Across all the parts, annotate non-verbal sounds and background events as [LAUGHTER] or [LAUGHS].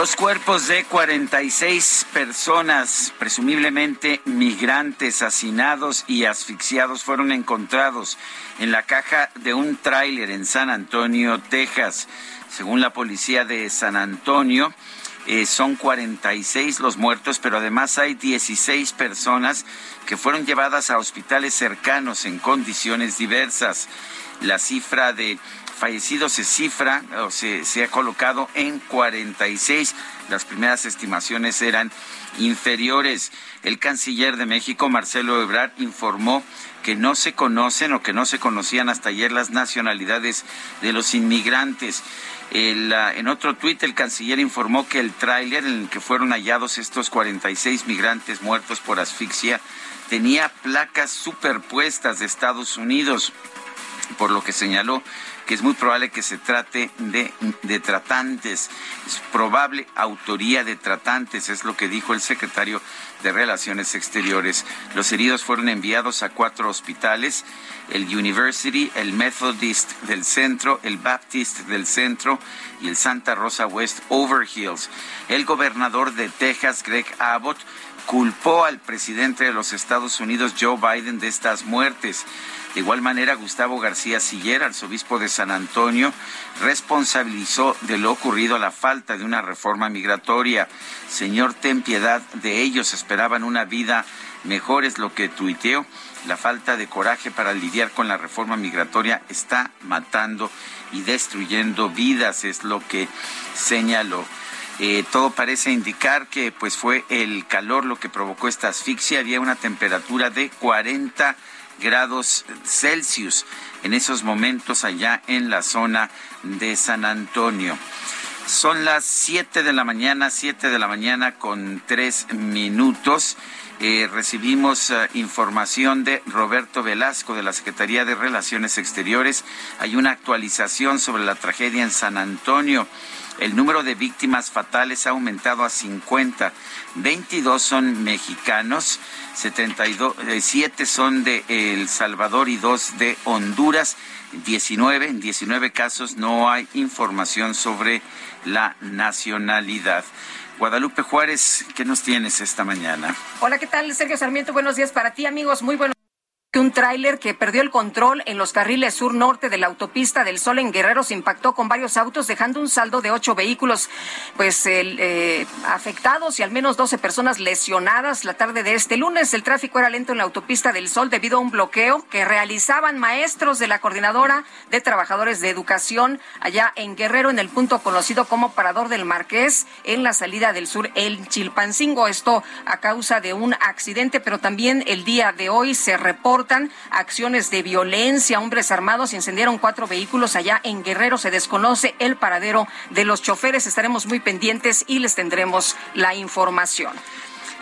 Los cuerpos de 46 personas, presumiblemente migrantes, hacinados y asfixiados, fueron encontrados en la caja de un tráiler en San Antonio, Texas. Según la policía de San Antonio, eh, son 46 los muertos, pero además hay 16 personas que fueron llevadas a hospitales cercanos en condiciones diversas. La cifra de fallecidos se cifra o se, ha colocado en 46. Las primeras estimaciones eran inferiores. El canciller de México, Marcelo Ebrard, informó que no se conocen o que no se conocían hasta ayer las nacionalidades de los inmigrantes. Uh, en otro tuit, el canciller informó que el tráiler en el que fueron hallados estos 46 migrantes muertos por asfixia tenía placas superpuestas de Estados Unidos, por lo que señaló que es muy probable que se trate de, tratantes. Es probable autoría de tratantes, es lo que dijo el secretario de Relaciones Exteriores. Los heridos fueron enviados a cuatro hospitales, el University, el Methodist del centro, el Baptist del centro y el Santa Rosa West Overhills. El gobernador de Texas, Greg Abbott, culpó al presidente de los Estados Unidos, Joe Biden, de estas muertes. De igual manera, Gustavo García Siller, arzobispo de San Antonio, responsabilizó de lo ocurrido la falta de una reforma migratoria. Señor, ten piedad de ellos, esperaban una vida mejor, es lo que tuiteó. La falta de coraje para lidiar con la reforma migratoria está matando y destruyendo vidas, es lo que señaló. Eh, todo parece indicar que pues fue el calor lo que provocó esta asfixia. Había una temperatura de 40 grados Celsius en esos momentos allá en la zona de San Antonio. Son las 7 de la mañana, 7 de la mañana con 3 minutos. Eh, recibimos uh, información de Roberto Velasco de la Secretaría de Relaciones Exteriores. Hay una actualización sobre la tragedia en San Antonio. El número de víctimas fatales ha aumentado a 50. 22 son mexicanos, 72, 7 son de El Salvador y 2 de Honduras. 19, en 19 casos no hay información sobre la nacionalidad. Guadalupe Juárez, ¿qué nos tienes esta mañana? Hola, ¿qué tal? Sergio Sarmiento, buenos días para ti, amigos. Muy buenos un tráiler que perdió el control en los carriles sur-norte de la autopista del Sol en Guerrero se impactó con varios autos, dejando un saldo de ocho vehículos pues eh, afectados y al menos 12 personas lesionadas la tarde de este lunes. El tráfico era lento en la autopista del Sol debido a un bloqueo que realizaban maestros de la Coordinadora de Trabajadores de Educación allá en Guerrero, en el punto conocido como Parador del Marqués, en la salida del sur, el Chilpancingo. Esto a causa de un accidente, pero también el día de hoy se reporta acciones de violencia. Hombres armados incendiaron cuatro vehículos allá en Guerrero. Se desconoce el paradero de los choferes. Estaremos muy pendientes y les tendremos la información.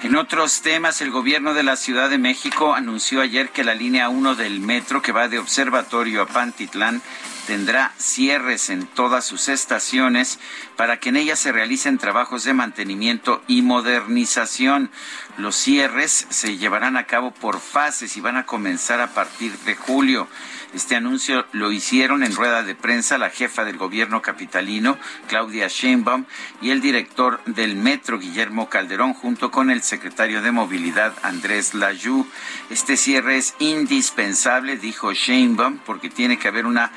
En otros temas, el gobierno de la Ciudad de México anunció ayer que la línea 1 del metro que va de Observatorio a Pantitlán tendrá cierres en todas sus estaciones para que en ellas se realicen trabajos de mantenimiento y modernización. Los cierres se llevarán a cabo por fases y van a comenzar a partir de julio. Este anuncio lo hicieron en rueda de prensa la jefa del gobierno capitalino, Claudia Sheinbaum, y el director del metro, Guillermo Calderón, junto con el secretario de Movilidad, Andrés Layú. Este cierre es indispensable, dijo Sheinbaum, porque tiene que haber una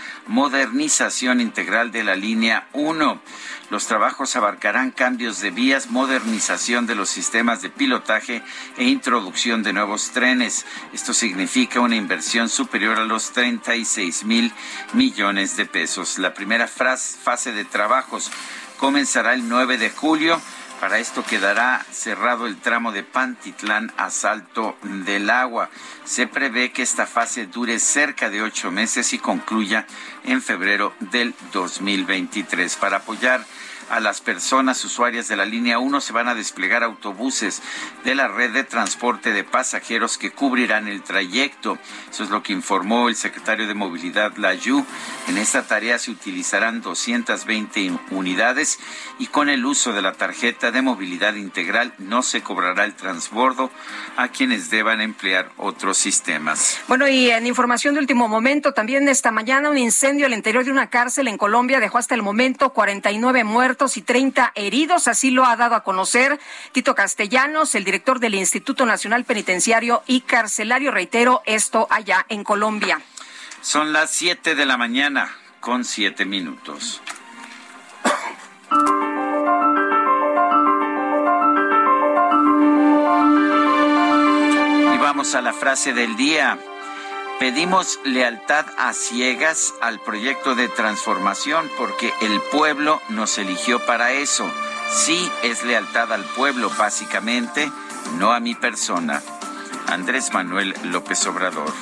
integral de la línea 1. Los trabajos abarcarán cambios de vías, modernización de los sistemas de pilotaje e introducción de nuevos trenes. Esto significa una inversión superior a los 36 mil millones de pesos. La primera fase de trabajos comenzará el 9 de julio. Para esto quedará cerrado el tramo de Pantitlán a Salto del Agua. Se prevé que esta fase dure cerca de ocho meses y concluya en febrero del 2023. Para apoyar a las personas usuarias de la línea 1 se van a desplegar autobuses de la red de transporte de pasajeros que cubrirán el trayecto. Eso es lo que informó el secretario de Movilidad Layú. En esta tarea se utilizarán 220 unidades y con el uso de la tarjeta de movilidad integral no se cobrará el transbordo a quienes deban emplear otros sistemas. Bueno, y en información de último momento, también esta mañana un incendio al interior de una cárcel en Colombia dejó hasta el momento 49 muertos y 30 heridos. Así lo ha dado a conocer Tito Castellanos, el director del Instituto Nacional Penitenciario y Carcelario. Reitero, esto allá en Colombia. Son las 7 de la mañana con 7 minutos. Y vamos a la frase del día. Pedimos lealtad a ciegas al proyecto de transformación porque el pueblo nos eligió para eso. Sí es lealtad al pueblo, básicamente, no a mi persona. Andrés Manuel López Obrador.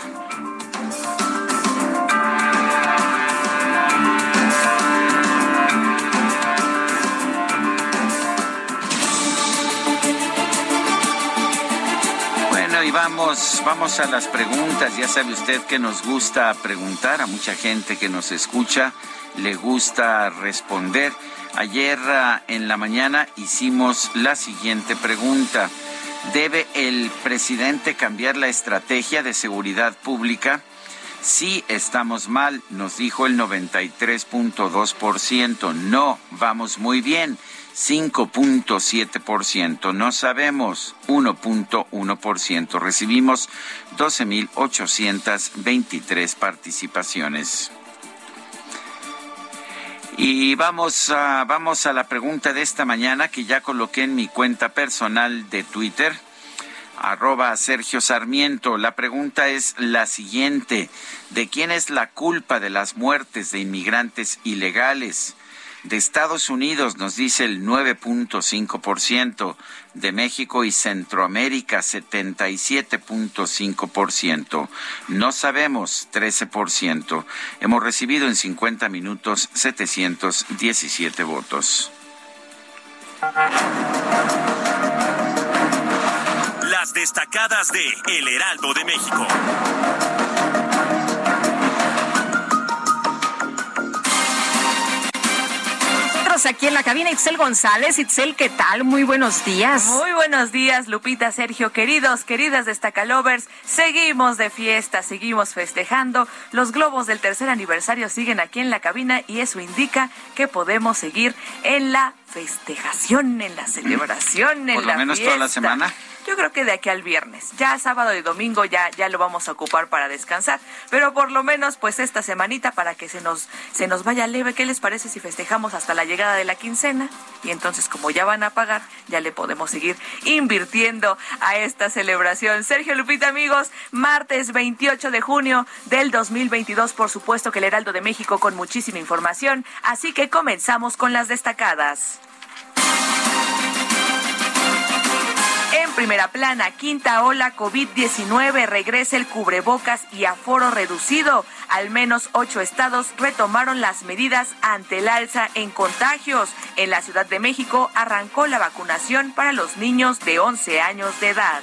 Y vamos, vamos a las preguntas. Ya sabe usted que nos gusta preguntar a mucha gente que nos escucha, le gusta responder. Ayer ah, en la mañana hicimos la siguiente pregunta. ¿Debe el presidente cambiar la estrategia de seguridad pública? Sí, estamos mal, nos dijo el 93.2%. No, vamos muy bien. 5.7%. No sabemos 1.1%. Recibimos 12.823 participaciones. Y vamos a, vamos a la pregunta de esta mañana que ya coloqué en mi cuenta personal de Twitter, arroba Sergio Sarmiento. La pregunta es la siguiente. ¿De quién es la culpa de las muertes de inmigrantes ilegales? De Estados Unidos nos dice el 9.5%, de México y Centroamérica 77.5%, no sabemos 13%. Hemos recibido en 50 minutos 717 votos. Las destacadas de El Heraldo de México. Aquí en la cabina Itzel González. Itzel, ¿qué tal? Muy buenos días. Muy buenos días, Lupita, Sergio, queridos, queridas destacalovers. Seguimos de fiesta, seguimos festejando. Los globos del tercer aniversario siguen aquí en la cabina y eso indica que podemos seguir en la festejación, en la celebración, en Por lo menos toda la semana. Yo creo que de aquí al viernes. Ya sábado y domingo ya, ya lo vamos a ocupar para descansar. Pero por lo menos, pues esta semanita para que se nos, se nos vaya leve. ¿Qué les parece si festejamos hasta la llegada de la quincena? Y entonces, como ya van a pagar, ya le podemos seguir invirtiendo a esta celebración. Sergio Lupita, amigos, martes 28 de junio del 2022, por supuesto que el Heraldo de México con muchísima información. Así que comenzamos con las destacadas. En primera plana, quinta ola COVID-19, regresa el cubrebocas y aforo reducido. Al menos ocho estados retomaron las medidas ante el alza en contagios. En la Ciudad de México arrancó la vacunación para los niños de 11 años de edad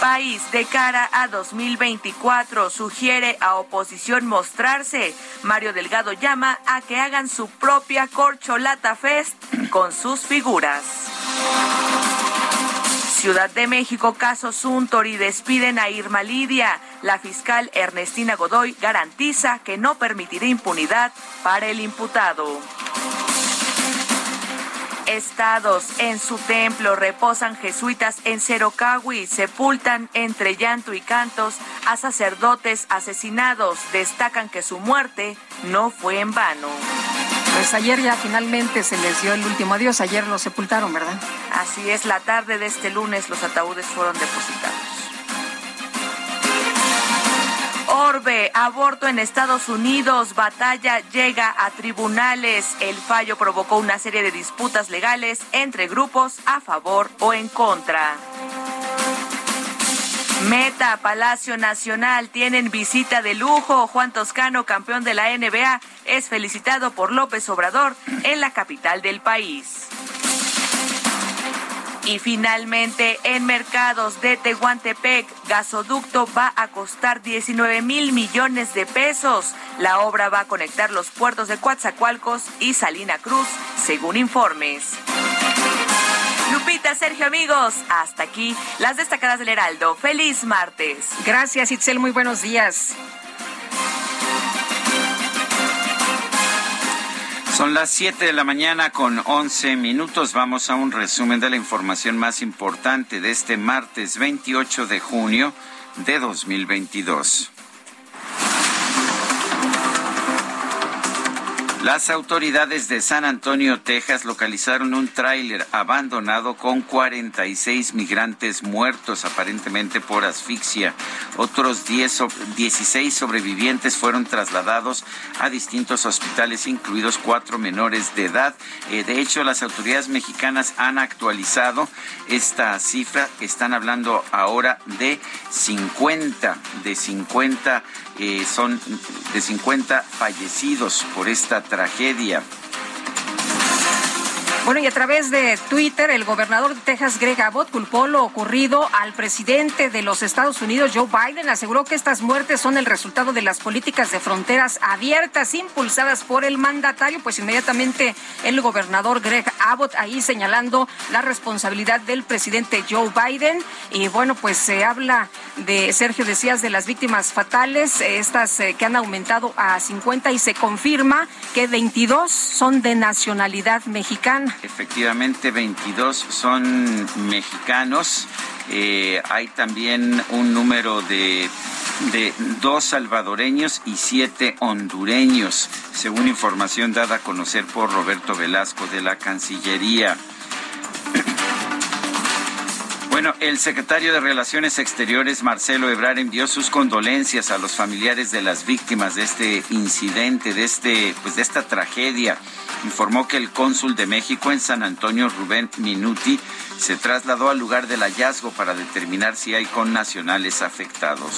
país de cara a 2024 sugiere a oposición mostrarse. Mario Delgado llama a que hagan su propia corcholata fest con sus figuras. Ciudad de México, caso Suntory, despiden a Irma Lidia. La fiscal Ernestina Godoy garantiza que no permitirá impunidad para el imputado. Estados en su templo reposan jesuitas en Cerocahui, sepultan entre llanto y cantos a sacerdotes asesinados. Destacan que su muerte no fue en vano. Pues ayer ya finalmente se les dio el último adiós, ayer lo sepultaron, ¿verdad? Así es, la tarde de este lunes los ataúdes fueron depositados. Orbe, aborto en Estados Unidos, batalla llega a tribunales. El fallo provocó una serie de disputas legales entre grupos a favor o en contra. Meta, Palacio Nacional, tienen visita de lujo. Juan Toscano, campeón de la NBA, es felicitado por López Obrador en la capital del país. Y finalmente, en mercados de Tehuantepec, gasoducto va a costar 19 mil millones de pesos. La obra va a conectar los puertos de Coatzacoalcos y Salina Cruz, según informes. Lupita, Sergio, amigos, hasta aquí las destacadas del Heraldo. Feliz martes. Gracias, Itzel, muy buenos días. Son las 7 de la mañana con 11 minutos. Vamos a un resumen de la información más importante de este martes 28 de junio de 2022. Las autoridades de San Antonio, Texas, localizaron un tráiler abandonado con 46 migrantes muertos, aparentemente por asfixia. Otros 10, 16 sobrevivientes fueron trasladados a distintos hospitales, incluidos cuatro menores de edad. Eh, de hecho, las autoridades mexicanas han actualizado esta cifra. Están hablando ahora de 50, de 50 eh, son de 50 fallecidos por esta tragedia. Bueno, y a través de Twitter, el gobernador de Texas, Greg Abbott, culpó lo ocurrido al presidente de los Estados Unidos, Joe Biden. Aseguró que estas muertes son el resultado de las políticas de fronteras abiertas impulsadas por el mandatario. Pues inmediatamente el gobernador Greg Abbott ahí señalando la responsabilidad del presidente Joe Biden. Y bueno, pues se habla de, Sergio, decías, de las víctimas fatales, estas eh, que han aumentado a 50 y se confirma que 22 son de nacionalidad mexicana. Efectivamente, 22 son mexicanos. Eh, hay también un número de, de dos salvadoreños y siete hondureños, según información dada a conocer por Roberto Velasco de la Cancillería. [CLEARS THROAT] Bueno, el secretario de Relaciones Exteriores, Marcelo Ebrard, envió sus condolencias a los familiares de las víctimas de este incidente, de este, pues de esta tragedia. Informó que el cónsul de México en San Antonio, Rubén Minuti, se trasladó al lugar del hallazgo para determinar si hay connacionales afectados.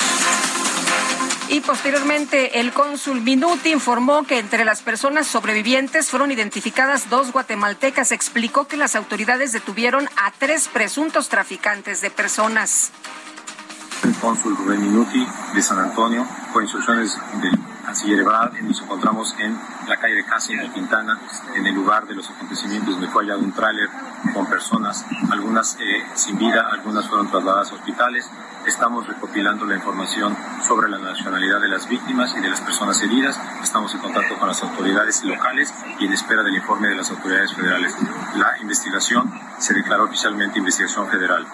Y posteriormente el cónsul Minuti informó que entre las personas sobrevivientes fueron identificadas dos guatemaltecas. Explicó que las autoridades detuvieron a tres presuntos traficantes de personas. El cónsul Rubén Minuti de San Antonio, con instrucciones del canciller Ebrard, nos encontramos en la calle de Casa en Quintana, en el lugar de los acontecimientos donde fue hallado un tráiler con personas, algunas eh, sin vida, algunas fueron trasladadas a hospitales. Estamos recopilando la información sobre la nacionalidad de las víctimas y de las personas heridas. Estamos en contacto con las autoridades locales y en espera del informe de las autoridades federales. La investigación se declaró oficialmente investigación federal.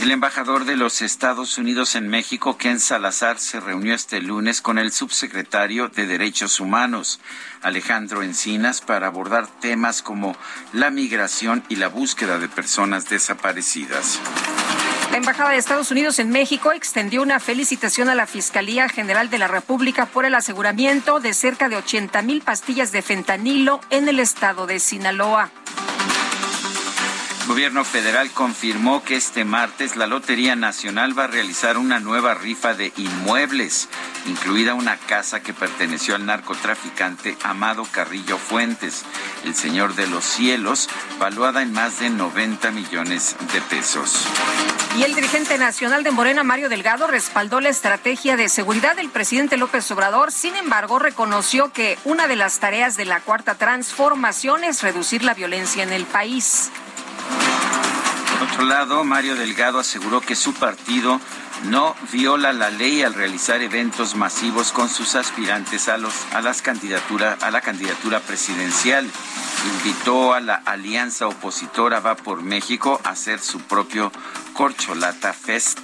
El embajador de los Estados Unidos en México, Ken Salazar, se reunió este lunes con el subsecretario de Derechos Humanos, Alejandro Encinas, para abordar temas como la migración y la búsqueda de personas desaparecidas. La Embajada de Estados Unidos en México extendió una felicitación a la Fiscalía General de la República por el aseguramiento de cerca de 80 mil pastillas de fentanilo en el estado de Sinaloa. Gobierno federal confirmó que este martes la Lotería Nacional va a realizar una nueva rifa de inmuebles, incluida una casa que perteneció al narcotraficante Amado Carrillo Fuentes, el señor de los cielos, valuada en más de 90 millones de pesos. Y el dirigente nacional de Morena, Mario Delgado, respaldó la estrategia de seguridad del presidente López Obrador. Sin embargo, reconoció que una de las tareas de la cuarta transformación es reducir la violencia en el país. Por otro lado, Mario Delgado aseguró que su partido no viola la ley al realizar eventos masivos con sus aspirantes a los a las candidatura a la candidatura presidencial. Invitó a la alianza opositora Va por México a hacer su propio Corcholata Fest.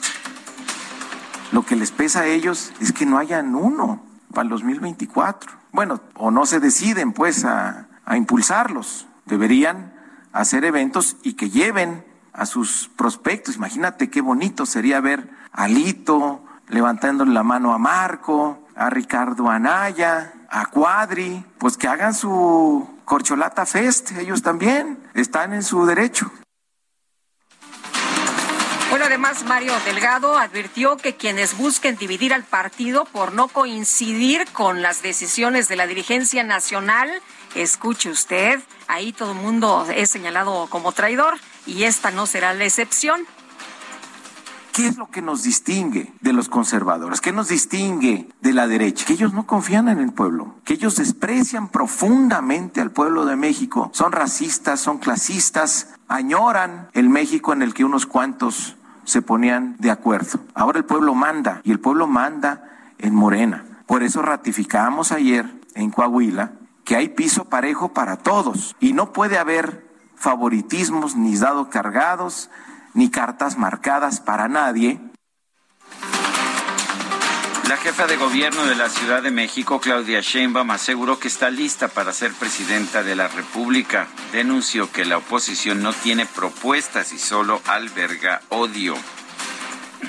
Lo que les pesa a ellos es que no hayan uno para el 2024. Bueno, o no se deciden pues a, a impulsarlos. Deberían hacer eventos y que lleven a sus prospectos. Imagínate qué bonito sería ver a Lito levantándole la mano a Marco, a Ricardo Anaya, a Cuadri, pues que hagan su Corcholata Fest, ellos también están en su derecho. Bueno, además, Mario Delgado advirtió que quienes busquen dividir al partido por no coincidir con las decisiones de la dirigencia nacional, escuche usted, ahí todo el mundo es señalado como traidor y esta no será la excepción. ¿Qué es lo que nos distingue de los conservadores? ¿Qué nos distingue de la derecha? Que ellos no confían en el pueblo, que ellos desprecian profundamente al pueblo de México, son racistas, son clasistas, añoran el México en el que unos cuantos se ponían de acuerdo. Ahora el pueblo manda y el pueblo manda en Morena. Por eso ratificamos ayer en Coahuila que hay piso parejo para todos y no puede haber favoritismos ni dados cargados ni cartas marcadas para nadie. La jefa de gobierno de la Ciudad de México, Claudia Sheinbaum, aseguró que está lista para ser presidenta de la República. Denunció que la oposición no tiene propuestas y solo alberga odio.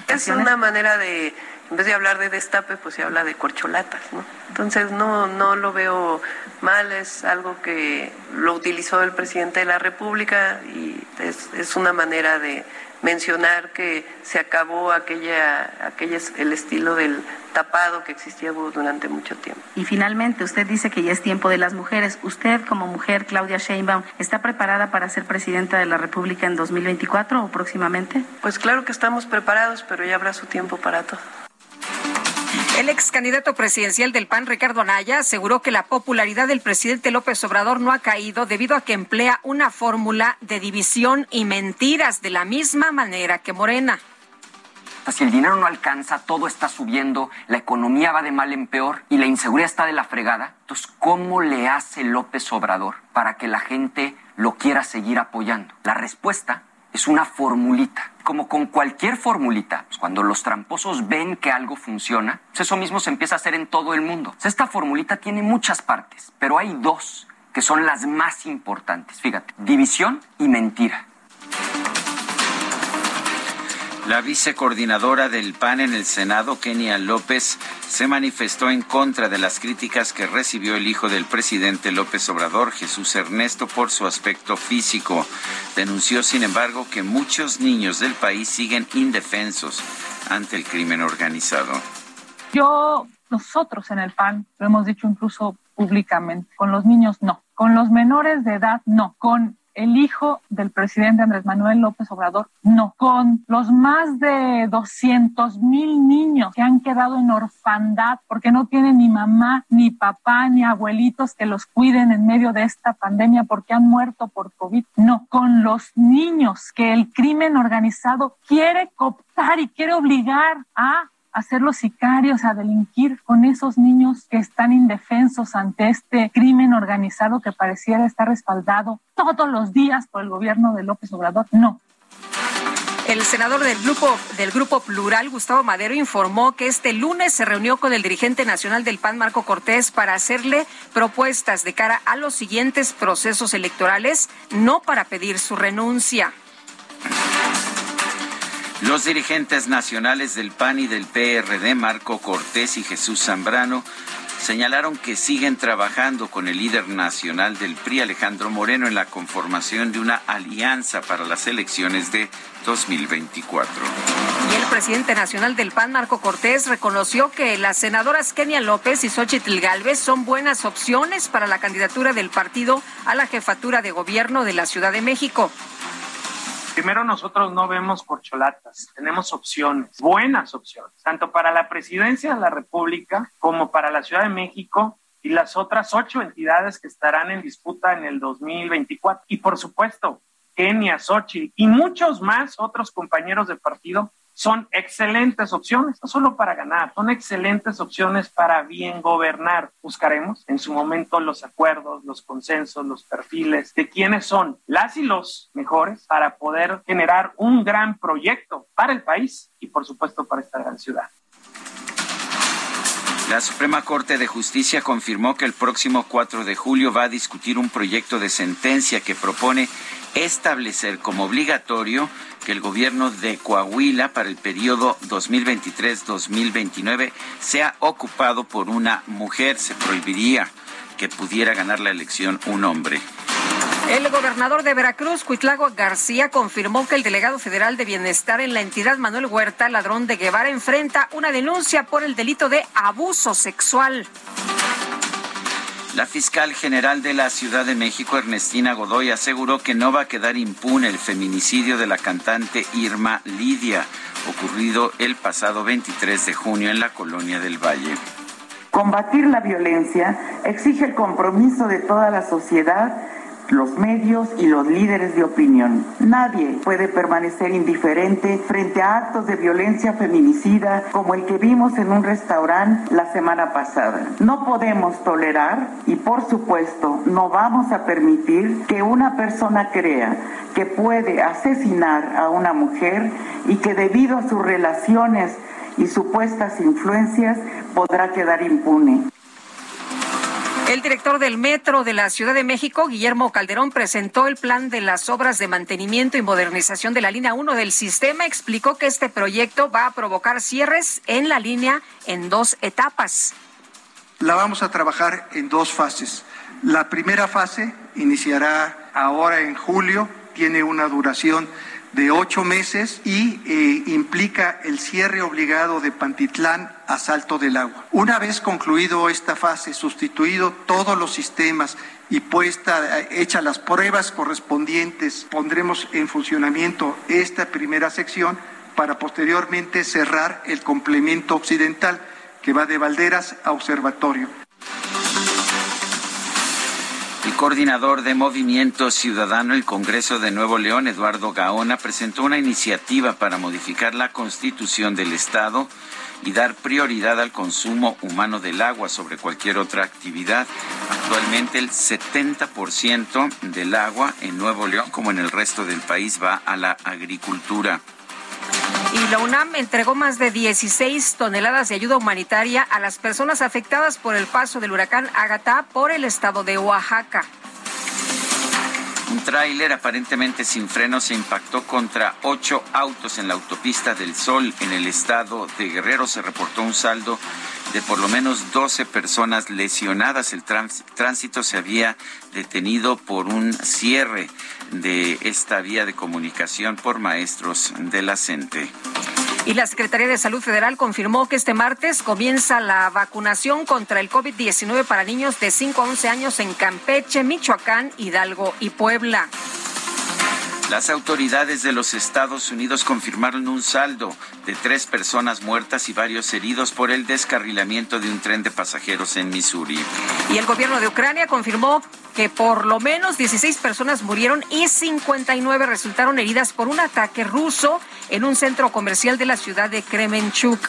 Es una manera de, en vez de hablar de destape, pues se habla de corcholatas, ¿no? Entonces no, no lo veo mal, es algo que lo utilizó el presidente de la República y es, es una manera de mencionar que se acabó aquella, aquella, el estilo del tapado que existía durante mucho tiempo. Y finalmente, usted dice que ya es tiempo de las mujeres. ¿Usted como mujer, Claudia Sheinbaum, está preparada para ser presidenta de la República en 2024 o próximamente? Pues claro que estamos preparados, pero ya habrá su tiempo para todo. El ex candidato presidencial del PAN, Ricardo Anaya, aseguró que la popularidad del presidente López Obrador no ha caído debido a que emplea una fórmula de división y mentiras de la misma manera que Morena. Si el dinero no alcanza, todo está subiendo, la economía va de mal en peor y la inseguridad está de la fregada. Entonces, ¿cómo le hace López Obrador para que la gente lo quiera seguir apoyando? La respuesta es una formulita. Como con cualquier formulita, pues cuando los tramposos ven que algo funciona, pues eso mismo se empieza a hacer en todo el mundo. esta formulita tiene muchas partes, pero hay dos que son las más importantes. Fíjate, división y mentira. La vicecoordinadora del PAN en el Senado, Kenia López, se manifestó en contra de las críticas que recibió el hijo del presidente López Obrador, Jesús Ernesto, por su aspecto físico. Denunció, sin embargo, que muchos niños del país siguen indefensos ante el crimen organizado. Yo, nosotros en el PAN, lo hemos dicho incluso públicamente, con los niños no, con los menores de edad no, con el hijo del presidente Andrés Manuel López Obrador, no, con los más de 200 mil niños que han quedado en orfandad porque no tienen ni mamá, ni papá, ni abuelitos que los cuiden en medio de esta pandemia porque han muerto por COVID, no, con los niños que el crimen organizado quiere cooptar y quiere obligar a hacer los sicarios, a delinquir con esos niños que están indefensos ante este crimen organizado que pareciera estar respaldado todos los días por el gobierno de López Obrador. No, el senador del grupo, del grupo Plural, Gustavo Madero, informó que este lunes se reunió con el dirigente nacional del PAN, Marco Cortés, para hacerle propuestas de cara a los siguientes procesos electorales, no para pedir su renuncia. Los dirigentes nacionales del PAN y del PRD, Marco Cortés y Jesús Zambrano, señalaron que siguen trabajando con el líder nacional del PRI, Alejandro Moreno, en la conformación de una alianza para las elecciones de 2024. Y el presidente nacional del PAN, Marco Cortés, reconoció que las senadoras Kenia López y Xochitl Galvez son buenas opciones para la candidatura del partido a la jefatura de gobierno de la Ciudad de México. Primero, nosotros no vemos corcholatas, tenemos opciones, buenas opciones, tanto para la presidencia de la República como para la Ciudad de México y las otras ocho entidades que estarán en disputa en el 2024. Y por supuesto, Kenia, Xochitl y muchos más otros compañeros de partido son excelentes opciones, no solo para ganar, son excelentes opciones para bien gobernar. Buscaremos en su momento los acuerdos, los consensos, los perfiles de quiénes son las y los mejores para poder generar un gran proyecto para el país y por supuesto para esta gran ciudad. La Suprema Corte de Justicia confirmó que el próximo 4 de julio va a discutir un proyecto de sentencia que propone establecer como obligatorio que el gobierno de Coahuila para el periodo 2023-2029 sea ocupado por una mujer. Se prohibiría que pudiera ganar la elección un hombre. El gobernador de Veracruz, Cuitlago García, confirmó que el delegado federal de bienestar en la entidad, Manuel Huerta, ladrón de Guevara, enfrenta una denuncia por el delito de abuso sexual. La fiscal general de la Ciudad de México, Ernestina Godoy, aseguró que no va a quedar impune el feminicidio de la cantante Irma Lidia, ocurrido el pasado 23 de junio en la colonia del Valle. Combatir la violencia exige el compromiso de toda la sociedad los medios y los líderes de opinión. Nadie puede permanecer indiferente frente a actos de violencia feminicida como el que vimos en un restaurante la semana pasada. No podemos tolerar y por supuesto no vamos a permitir que una persona crea que puede asesinar a una mujer y que debido a sus relaciones y supuestas influencias podrá quedar impune. El director del Metro de la Ciudad de México, Guillermo Calderón, presentó el plan de las obras de mantenimiento y modernización de la línea 1 del sistema. Explicó que este proyecto va a provocar cierres en la línea en dos etapas. La vamos a trabajar en dos fases. La primera fase iniciará ahora en julio, tiene una duración de ocho meses y eh, implica el cierre obligado de Pantitlán a Salto del Agua. Una vez concluido esta fase, sustituido todos los sistemas y puesta, eh, hecha las pruebas correspondientes, pondremos en funcionamiento esta primera sección para posteriormente cerrar el complemento occidental que va de Valderas a Observatorio. El coordinador de Movimiento Ciudadano el Congreso de Nuevo León, Eduardo Gaona, presentó una iniciativa para modificar la constitución del Estado y dar prioridad al consumo humano del agua sobre cualquier otra actividad. Actualmente el 70% del agua en Nuevo León, como en el resto del país, va a la agricultura. Y la UNAM entregó más de 16 toneladas de ayuda humanitaria a las personas afectadas por el paso del huracán Ágata por el estado de Oaxaca. Un tráiler aparentemente sin freno se impactó contra ocho autos en la autopista del Sol en el estado de Guerrero. Se reportó un saldo de por lo menos 12 personas lesionadas. El tránsito se había detenido por un cierre de esta vía de comunicación por maestros de la CENTE. Y la Secretaría de Salud Federal confirmó que este martes comienza la vacunación contra el COVID-19 para niños de 5 a 11 años en Campeche, Michoacán, Hidalgo y Puebla. Las autoridades de los Estados Unidos confirmaron un saldo de tres personas muertas y varios heridos por el descarrilamiento de un tren de pasajeros en Missouri. Y el gobierno de Ucrania confirmó que por lo menos 16 personas murieron y 59 resultaron heridas por un ataque ruso en un centro comercial de la ciudad de Kremenchuk.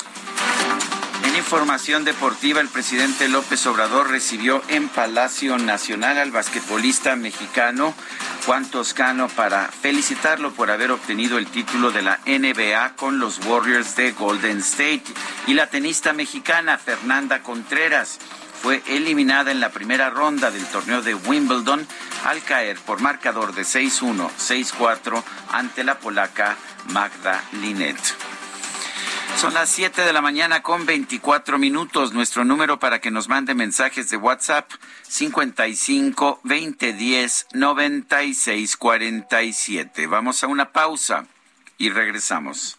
En información deportiva, el presidente López Obrador recibió en Palacio Nacional al basquetbolista mexicano Juan Toscano para felicitarlo por haber obtenido el título de la NBA con los Warriors de Golden State. Y la tenista mexicana Fernanda Contreras fue eliminada en la primera ronda del torneo de Wimbledon al caer por marcador de 6-1, 6-4 ante la polaca Magda Linet. Son las 7 de la mañana con 24 minutos. Nuestro número para que nos mande mensajes de WhatsApp 55 2010 96 47. Vamos a una pausa y regresamos.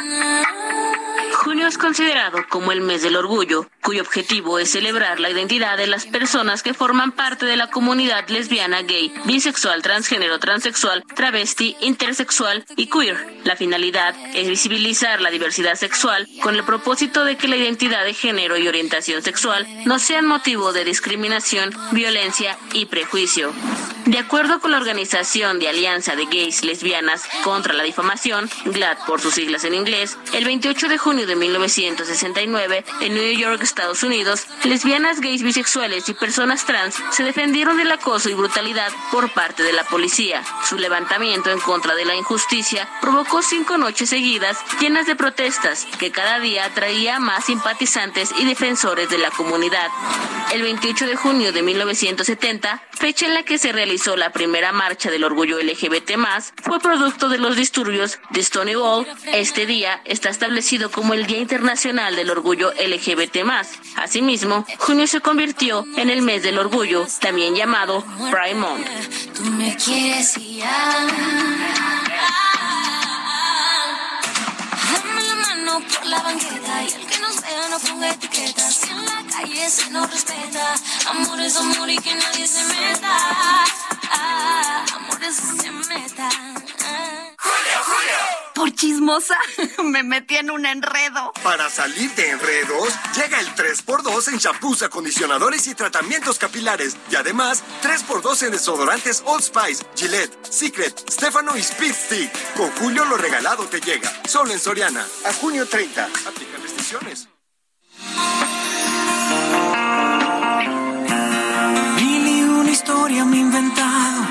Junio es considerado como el mes del orgullo, cuyo objetivo es celebrar la identidad de las personas que forman parte de la comunidad lesbiana, gay, bisexual, transgénero, transexual, travesti, intersexual y queer. La finalidad es visibilizar la diversidad sexual con el propósito de que la identidad de género y orientación sexual no sean motivo de discriminación, violencia y prejuicio. De acuerdo con la Organización de Alianza de Gays Lesbianas contra la Difamación, GLAD por sus siglas en inglés, el 28 de junio de 1969, en New York, Estados Unidos, lesbianas, gays, bisexuales y personas trans se defendieron del acoso y brutalidad por parte de la policía. Su levantamiento en contra de la injusticia provocó cinco noches seguidas llenas de protestas que cada día traía más simpatizantes y defensores de la comunidad. El 28 de junio de 1970, fecha en la que se realizó la primera marcha del orgullo LGBT+, fue producto de los disturbios de Stonewall. Este día está establecido como el Día Internacional del Orgullo LGBT+. Asimismo, junio se convirtió en el mes del orgullo, también llamado Pride Month. Tú me quieres por la banqueta y el que nos vea no ponga etiquetas. Si en amor es amor y que nadie se meta. Ah, amor es se meta. Julio, Julio. Por chismosa, [LAUGHS] me metí en un enredo. Para salir de enredos, llega el 3x2 en shampoos, acondicionadores y tratamientos capilares. Y además, 3x2 en desodorantes Old Spice, Gillette, Secret, Stefano y Speed Stick. Con Julio lo regalado te llega. Solo en Soriana. A junio 30. Aplican restricciones. Mil y una historia me he inventado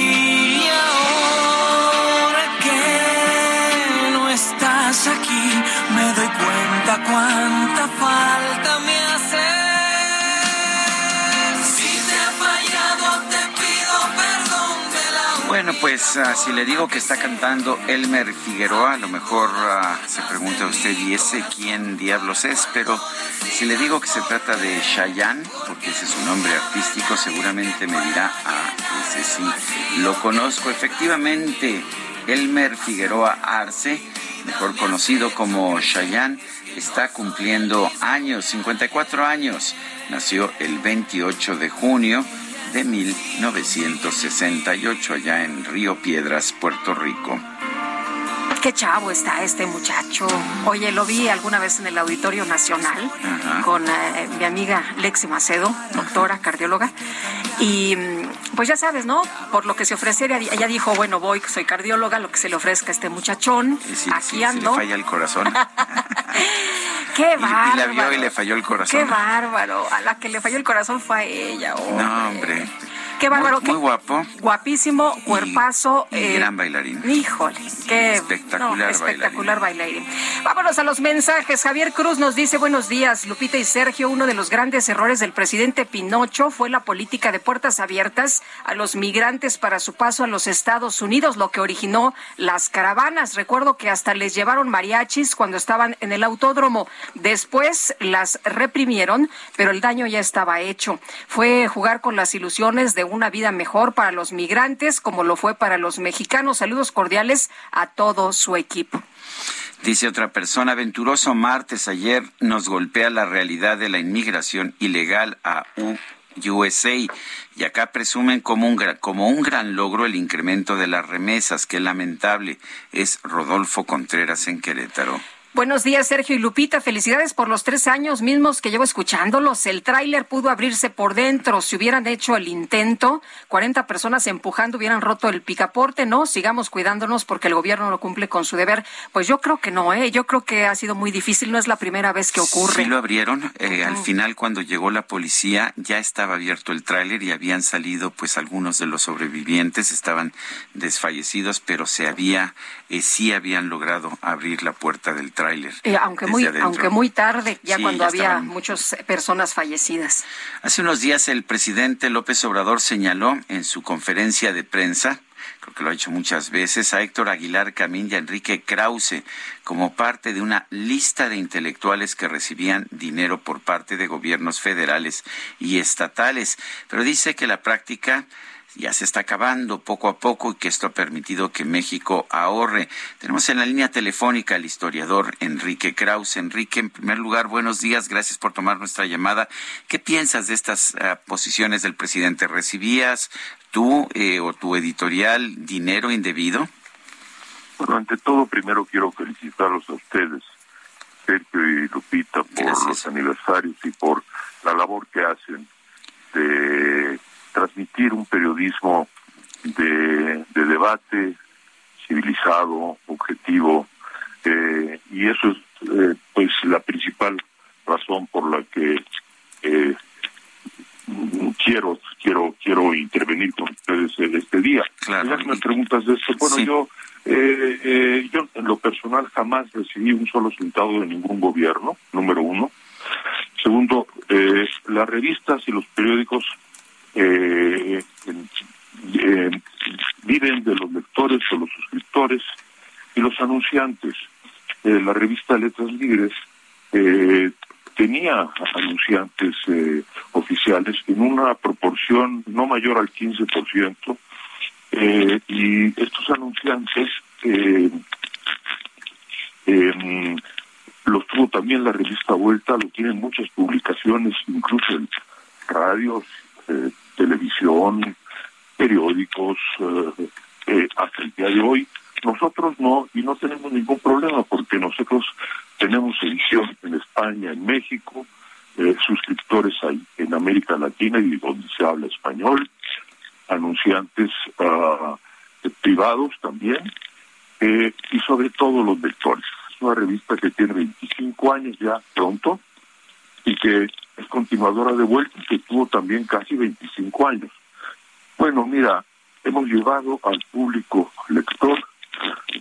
Bueno, pues ah, si le digo que está cantando Elmer Figueroa, a lo mejor ah, se pregunta usted, ¿y ese quién diablos es? Pero si le digo que se trata de Chayanne, porque ese es su nombre artístico, seguramente me dirá, ah, ese sí, lo conozco. Efectivamente, Elmer Figueroa Arce, mejor conocido como Chayanne, está cumpliendo años, 54 años. Nació el 28 de junio de 1968 allá en Río Piedras, Puerto Rico. Qué chavo está este muchacho. Oye, lo vi alguna vez en el Auditorio Nacional con eh, mi amiga Lexi Macedo, doctora cardióloga. Y mm, pues ya sabes, ¿no? Por lo que se ofreciera, ella dijo, bueno, voy, soy cardióloga, lo que se le ofrezca a este muchachón. Si- Aquí si ando. le falla el corazón. [LAUGHS] Qué Y, y bárbaro. la vio y le falló el corazón. Qué bárbaro. A la que le falló el corazón fue a ella. oh. No, hombre. Qué bárbaro. Muy, guapo guapísimo, cuerpazo. y eh, gran bailarín. Híjole, qué Espectacular no, espectacular bailarín. Vámonos a los mensajes. Javier Cruz nos dice buenos días, Lupita y Sergio. Uno de los grandes errores del presidente Pinocho fue la política de puertas abiertas a los migrantes para su paso a los Estados Unidos, lo que originó las caravanas. Recuerdo que hasta les llevaron mariachis cuando estaban en el autódromo. Después las reprimieron, pero el daño ya estaba hecho. Fue jugar con las ilusiones de una vida mejor para los migrantes, como lo fue para los mexicanos. Saludos cordiales a todo su equipo. Dice otra persona, aventuroso martes ayer nos golpea la realidad de la inmigración ilegal a U- USA. Y acá presumen como un, como un gran logro el incremento de las remesas. Qué lamentable. Es Rodolfo Contreras en Querétaro. Buenos días, Sergio y Lupita. Felicidades por los tres años mismos que llevo escuchándolos. El tráiler pudo abrirse por dentro. Si hubieran hecho el intento, 40 personas empujando hubieran roto el picaporte. No, sigamos cuidándonos porque el gobierno no cumple con su deber. Pues yo creo que no, ¿eh? Yo creo que ha sido muy difícil. No es la primera vez que ocurre. Sí lo abrieron. Eh, al final, cuando llegó la policía, ya estaba abierto el tráiler y habían salido, pues, algunos de los sobrevivientes. Estaban desfallecidos, pero se había, eh, sí habían logrado abrir la puerta del tráiler eh, aunque muy, aunque muy tarde, ya cuando había muchas personas fallecidas. Hace unos días el presidente López Obrador señaló en su conferencia de prensa creo que lo ha hecho muchas veces, a Héctor Aguilar Camín y a Enrique Krause como parte de una lista de intelectuales que recibían dinero por parte de gobiernos federales y estatales. Pero dice que la práctica ya se está acabando poco a poco y que esto ha permitido que México ahorre. Tenemos en la línea telefónica al historiador Enrique Kraus. Enrique, en primer lugar, buenos días, gracias por tomar nuestra llamada. ¿Qué piensas de estas uh, posiciones del presidente? ¿Recibías tú eh, o tu editorial dinero indebido? Bueno, ante todo, primero quiero felicitarlos a ustedes, Sergio y Lupita, por los aniversarios y por la labor que hacen de transmitir un periodismo de, debate civilizado, objetivo, eh, y eso es eh, pues la principal razón por la que eh, quiero quiero quiero intervenir con ustedes en este día. Claro. me preguntas de esto. Bueno, yo yo en lo personal jamás recibí un solo centavo de ningún gobierno, número uno. Segundo, las revistas y los periódicos eh, eh, viven de los lectores o los suscriptores y los anunciantes. Eh, la revista Letras Libres eh, tenía anunciantes oficiales en una proporción no mayor al 15%, eh, y estos anunciantes eh, em, los tuvo también la revista Vuelta, lo tienen muchas publicaciones, incluso en radios, eh, televisión, periódicos, eh, eh, hasta el día de hoy. Nosotros no, y no tenemos ningún problema porque nosotros tenemos edición en España, en México, eh, suscriptores ahí en América Latina y donde se habla español, anunciantes uh, privados también, eh, y sobre todo los lectores. Es una revista que tiene 25 años ya pronto y que es continuadora de vuelta que tuvo también casi 25 años. Bueno, mira, hemos llevado al público lector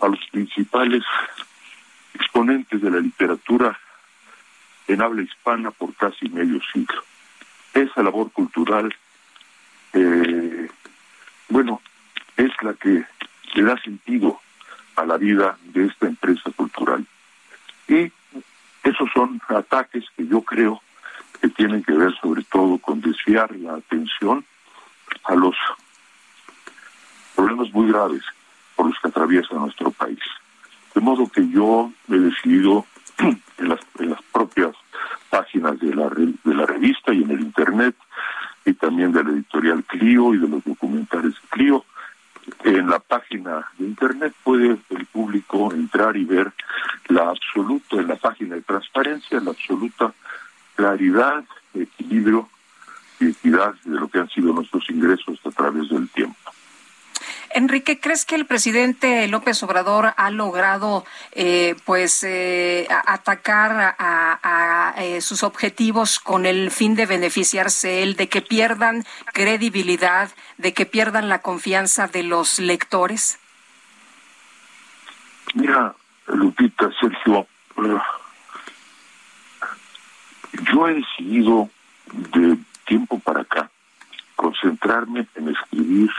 a los principales exponentes de la literatura en habla hispana por casi medio siglo. Esa labor cultural, eh, bueno, es la que le da sentido a la vida de esta empresa cultural. Y esos son ataques que yo creo que tienen que ver sobre todo con desviar la atención a los problemas muy graves por los que atraviesa nuestro país. De modo que yo he decidido [CLEARS THROAT] en las, en las propias páginas de la, de la revista y en el Internet y también de la editorial Clio y de los documentales Clio, en la página de Internet puede el público entrar y ver la absoluta, en la página de transparencia, la absoluta claridad, equilibrio y equidad de lo que han sido nuestros ingresos a través del tiempo. Enrique, ¿crees que el presidente López Obrador ha logrado, eh, pues, eh, atacar a, eh, sus objetivos con el fin de beneficiarse él, de que pierdan credibilidad, de que pierdan la confianza de los lectores? Mira, Lupita, Sergio, yo he decidido de tiempo para acá concentrarme en escribir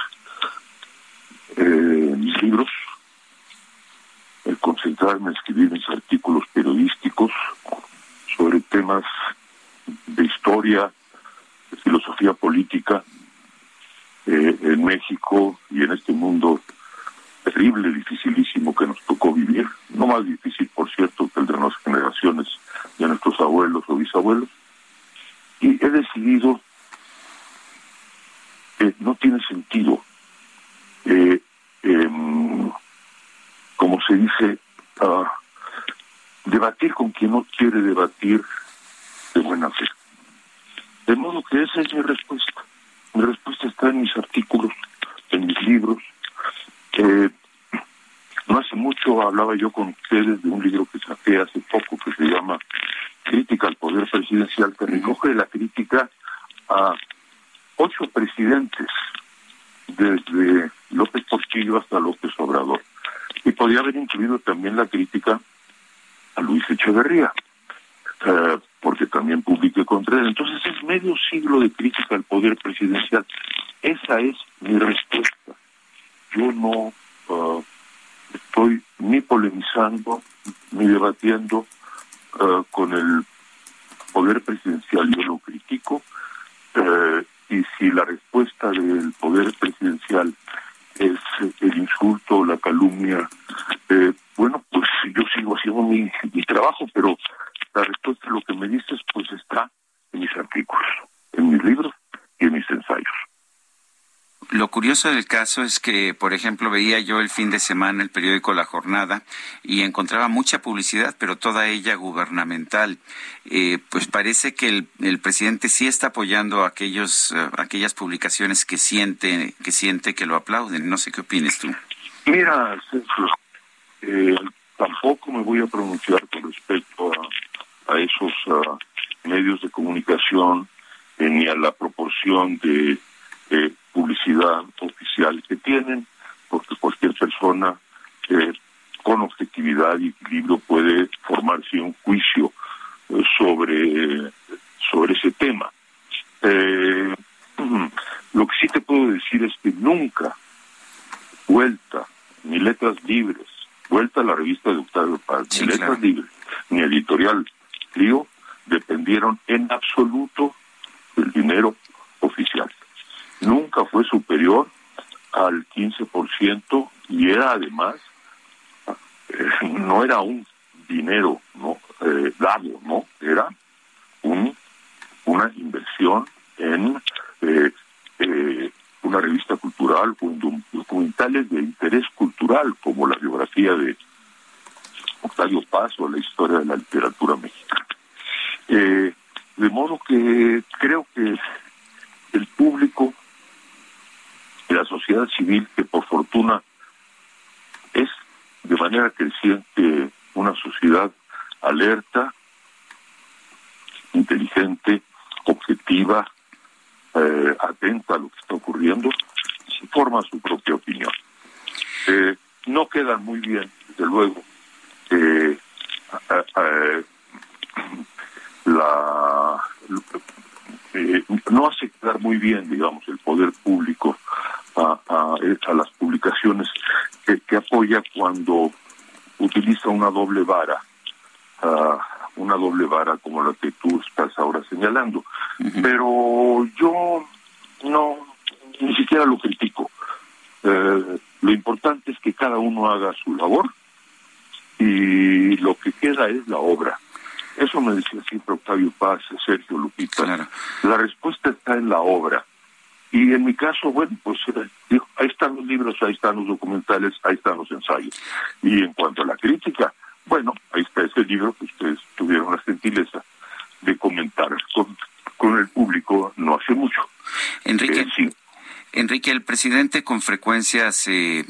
eh, mis libros, en concentrarme en escribir mis artículos periodísticos sobre temas de historia, de filosofía política eh, en México y en este mundo terrible, dificilísimo que nos tocó vivir, no más difícil, por cierto, que el de las generaciones de nuestros abuelos o bisabuelos. Y he decidido tiene sentido. Eh, em, como se dice, debatir con quien no quiere debatir de buena fe. De modo que esa es mi respuesta. Mi respuesta está en mis artículos, en mis libros. no hace mucho hablaba yo con ustedes de un libro que saqué hace poco que se llama Crítica al Poder Presidencial, que recoge la crítica a ocho presidentes, desde López Portillo hasta López Obrador. Y podía haber incluido también la crítica a Luis Echeverría, eh, porque también publiqué contra él. Entonces es medio siglo de crítica al poder presidencial. Esa es mi respuesta. Yo no eh, estoy ni polemizando ni debatiendo eh, con el poder presidencial. Yo lo critico y si la respuesta del poder presidencial es el insulto, la calumnia, eh, bueno, pues yo sigo haciendo mi, mi trabajo, pero la respuesta a lo que me dices, pues está en mis artículos, en mis libros y en mis ensayos. Lo curioso del caso es que, por ejemplo, veía yo el fin de semana el periódico La Jornada y encontraba mucha publicidad, pero toda ella gubernamental. Eh, pues parece que el, presidente sí está apoyando aquellos, eh, aquellas publicaciones que siente, que siente que lo aplauden. No sé qué opinas tú. Mira, eh, tampoco me voy a pronunciar con respecto a, esos ah, medios de comunicación ni a la proporción de publicidad oficial que tienen, porque cualquier persona eh, con objetividad y equilibrio puede formarse un juicio eh, sobre, sobre ese tema. Eh, [CLEARS THROAT] lo que sí te puedo decir es que nunca vuelta, ni letras libres, vuelta a la revista de Octavio Paz, ni letras libres, ni editorial Río, dependieron en absoluto del dinero oficial nunca fue superior al 15% y era además, eh, no era un dinero no eh, dado, no era un una inversión en eh, una revista cultural documentales de interés cultural como la biografía de Octavio Paz o la historia de la literatura mexicana. de modo que creo que el público la sociedad civil, que por fortuna es de manera creciente una sociedad alerta, inteligente, objetiva, eh, atenta a lo que está ocurriendo, forma su propia opinión. Eh, no quedan muy bien, desde luego, eh, la no hace quedar muy bien, digamos, el poder público a, a, las publicaciones que, apoya cuando utiliza una doble vara, una doble vara como la que tú estás ahora señalando. Pero yo no, ni siquiera lo critico. Eh, lo importante es que cada uno haga su labor y lo que queda es la obra. Eso me decía siempre Octavio Paz, Sergio Lupita. La respuesta está en la obra. Y en mi caso, bueno, pues eh, ahí están los libros, ahí están los documentales, ahí están los ensayos. Y en cuanto a la crítica, bueno, ahí está ese libro que ustedes tuvieron la gentileza de comentar con, con el público no hace mucho. Enrique, eh, Enrique, el presidente con frecuencia se,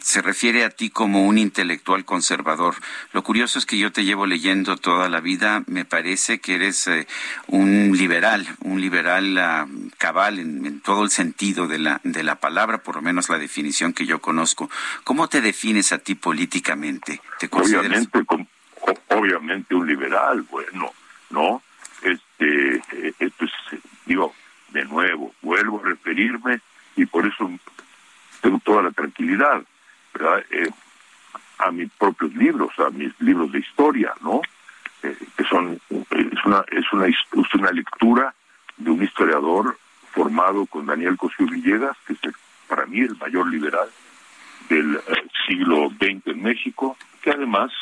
se refiere a ti como un intelectual conservador. Lo curioso es que yo te llevo leyendo toda la vida. Me parece que eres eh, un liberal, un liberal ah, cabal en, todo el sentido de la, de la palabra, por lo menos la definición que yo conozco. ¿Cómo te defines a ti políticamente? ¿Te obviamente, obviamente un liberal, bueno, ¿no? Este, eh, esto es, digo, de nuevo, vuelvo a referirme y por eso tengo toda la tranquilidad. Eh, a mis propios libros, a mis libros de historia, ¿no? Eh, que son es una es una es una lectura de un historiador formado con Daniel Cosío Villegas, que es para mí el mayor liberal del eh, siglo XX en México, que además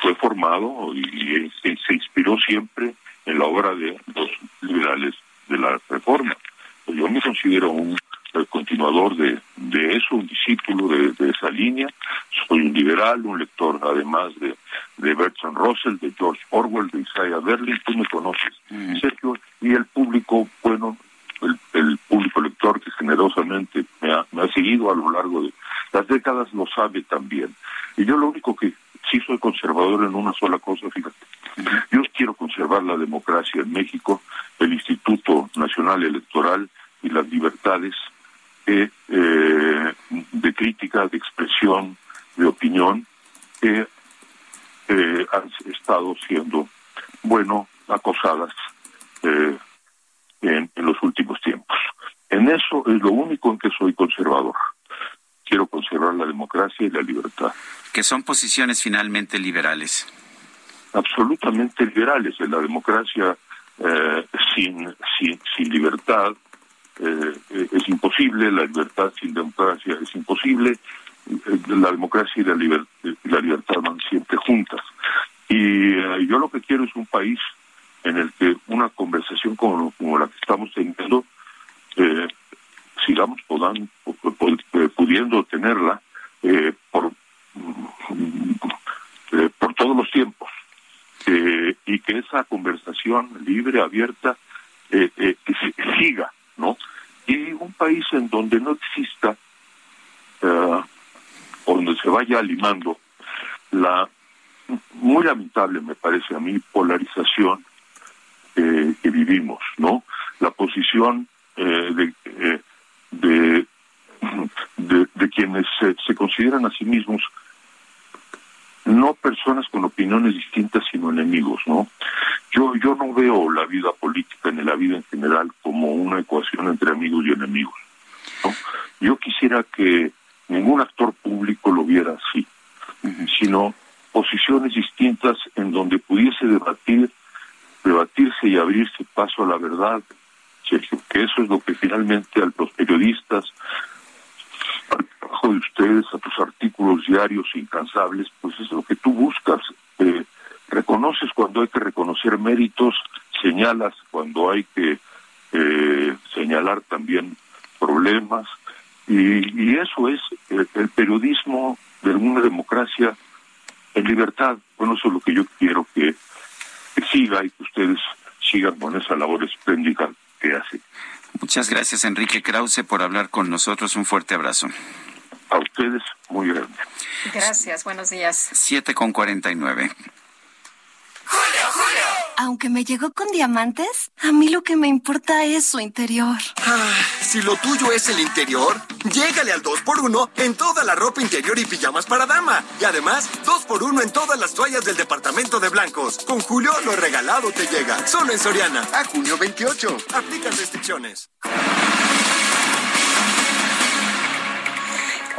fue formado y, se inspiró siempre en la obra de los liberales de la reforma. Pues yo me considero un eh, continuador de, de eso, un discípulo de, de, esa línea. Soy un liberal, un lector además de, de Bertrand Russell, de George Orwell, de Isaiah Berlin, tú me conoces, Sergio, y el público, bueno, el, el, público lector que generosamente me ha, me ha seguido a lo largo de las décadas lo sabe también. Y yo lo único que sí soy conservador en una sola cosa, fíjate. Yo quiero conservar la democracia en México, el Instituto Nacional Electoral y las libertades eh, eh, de crítica, de expresión, de opinión, que eh, han estado siendo, bueno, acosadas en, en los últimos tiempos. En eso es lo único en que soy conservador quiero conservar la democracia y la libertad. Que son posiciones finalmente liberales. Absolutamente liberales. En la democracia eh, sin, sin, sin libertad eh, es imposible, la libertad sin democracia es imposible, eh, la democracia y la, liber la libertad van siempre juntas. Y eh, yo lo que quiero es un país en el que una conversación como, como la que estamos teniendo eh, sigamos podan, pudiendo tenerla eh, por, eh, por todos los tiempos eh, y que esa conversación libre, abierta, eh, eh, que siga, ¿no? Y un país en donde no exista, donde se vaya limando la muy lamentable, me parece a mí, polarización eh, que vivimos, ¿no? La posición eh, de, eh, de, de, de, quienes se, se, consideran a sí mismos no personas con opiniones distintas, sino enemigos, ¿no? Yo, yo no veo la vida política ni la vida en general como una ecuación entre amigos y enemigos. ¿no? Yo quisiera que ningún actor público lo viera así, sino posiciones distintas en donde pudiese debatir, debatirse y abrirse paso a la verdad, que eso es lo que finalmente a los periodistas, al trabajo de ustedes, a tus artículos diarios incansables, pues es lo que tú buscas. Eh, reconoces cuando hay que reconocer méritos, señalas cuando hay que eh, señalar también problemas, y, y eso es el, el, periodismo de una democracia en libertad. Bueno, eso es lo que yo quiero que siga y que ustedes sigan con esa labor espléndida que hace. Muchas gracias, Enrique Krause, por hablar con nosotros. Un fuerte abrazo. A ustedes, muy grande. Gracias, buenos días. Siete con cuarenta y nueve. Julio, Julio. Aunque me llegó con diamantes, a mí lo que me importa es su interior. Ah, si lo tuyo es el interior, llégale al 2x1 en toda la ropa interior y pijamas para dama. Y además, 2x1 en todas las toallas del departamento de blancos. Con Julio, lo regalado te llega. Solo en Soriana. A junio 28. Aplican restricciones.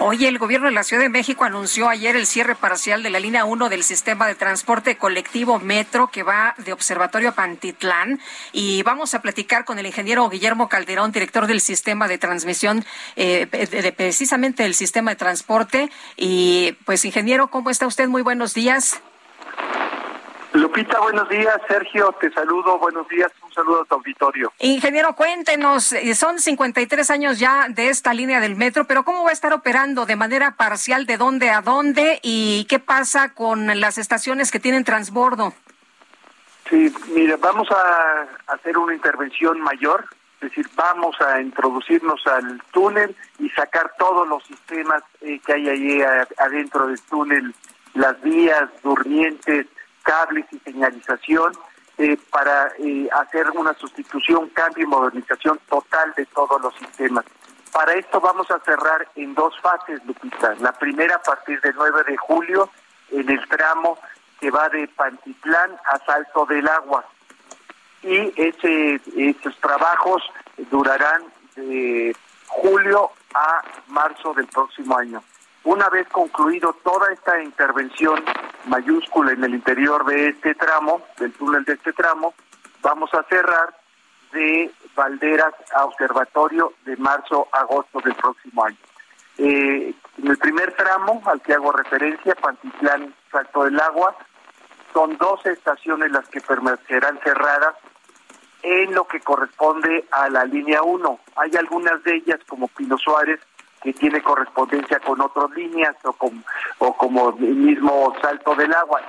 Oye, el gobierno de la Ciudad de México anunció ayer el cierre parcial de la línea 1 del sistema de transporte colectivo Metro que va de Observatorio a Pantitlán y vamos a platicar con el ingeniero Guillermo Calderón, director del sistema de transmisión, eh, de, precisamente del sistema de transporte. Y pues, ingeniero, ¿cómo está usted? Muy buenos días. Lupita, buenos días. Sergio, te saludo. Buenos días. Un saludo a tu auditorio. Ingeniero, cuéntenos, son 53 años ya de esta línea del metro, pero ¿cómo va a estar operando de manera parcial? ¿De dónde a dónde? ¿Y qué pasa con las estaciones que tienen transbordo? Sí, mire, vamos a hacer una intervención mayor, es decir, vamos a introducirnos al túnel y sacar todos los sistemas eh, que hay ahí adentro del túnel, las vías, durmientes, cables y señalización eh, para eh, hacer una sustitución, cambio y modernización total de todos los sistemas. Para esto vamos a cerrar en dos fases, Lupita. La primera a partir del 9 de julio en el tramo que va de Pantitlán a Salto del Agua. Y ese, esos trabajos durarán de julio a marzo del próximo año. Una vez concluido toda esta intervención mayúscula en el interior de este tramo, del túnel de este tramo, vamos a cerrar de Valderas a Observatorio de marzo a agosto del próximo año. Eh, en el primer tramo al que hago referencia, Pantitlán, Salto del Agua, son 12 estaciones las que permanecerán cerradas en lo que corresponde a la línea 1. Hay algunas de ellas, como Pino Suárez, que tiene correspondencia con otras líneas o, con, o como el mismo Salto del Agua.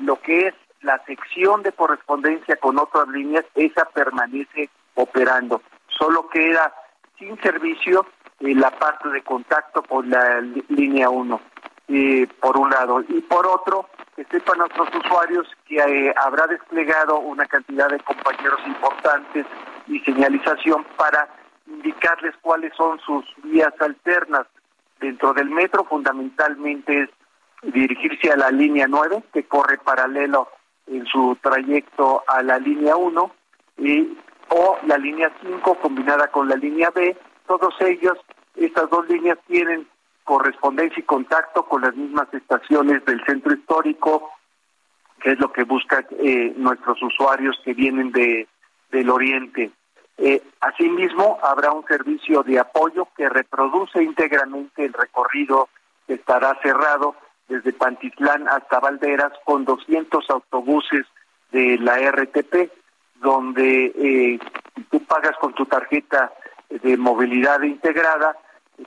Lo que es la sección de correspondencia con otras líneas, esa permanece operando. Solo queda sin servicio eh, la parte de contacto con la línea 1, eh, por un lado. Y por otro, que sepan nuestros usuarios que eh, habrá desplegado una cantidad de compañeros importantes y señalización para indicarles cuáles son sus vías alternas. Dentro del metro fundamentalmente es dirigirse a la línea 9, que corre paralelo en su trayecto a la línea 1, y, o la línea 5 combinada con la línea B. Todos ellos, estas dos líneas tienen correspondencia y contacto con las mismas estaciones del centro histórico, que es lo que buscan eh, nuestros usuarios que vienen de del oriente. Eh, asimismo, habrá un servicio de apoyo que reproduce íntegramente el recorrido que estará cerrado desde Pantitlán hasta Valderas con 200 autobuses de la RTP, donde eh, tú pagas con tu tarjeta de movilidad integrada,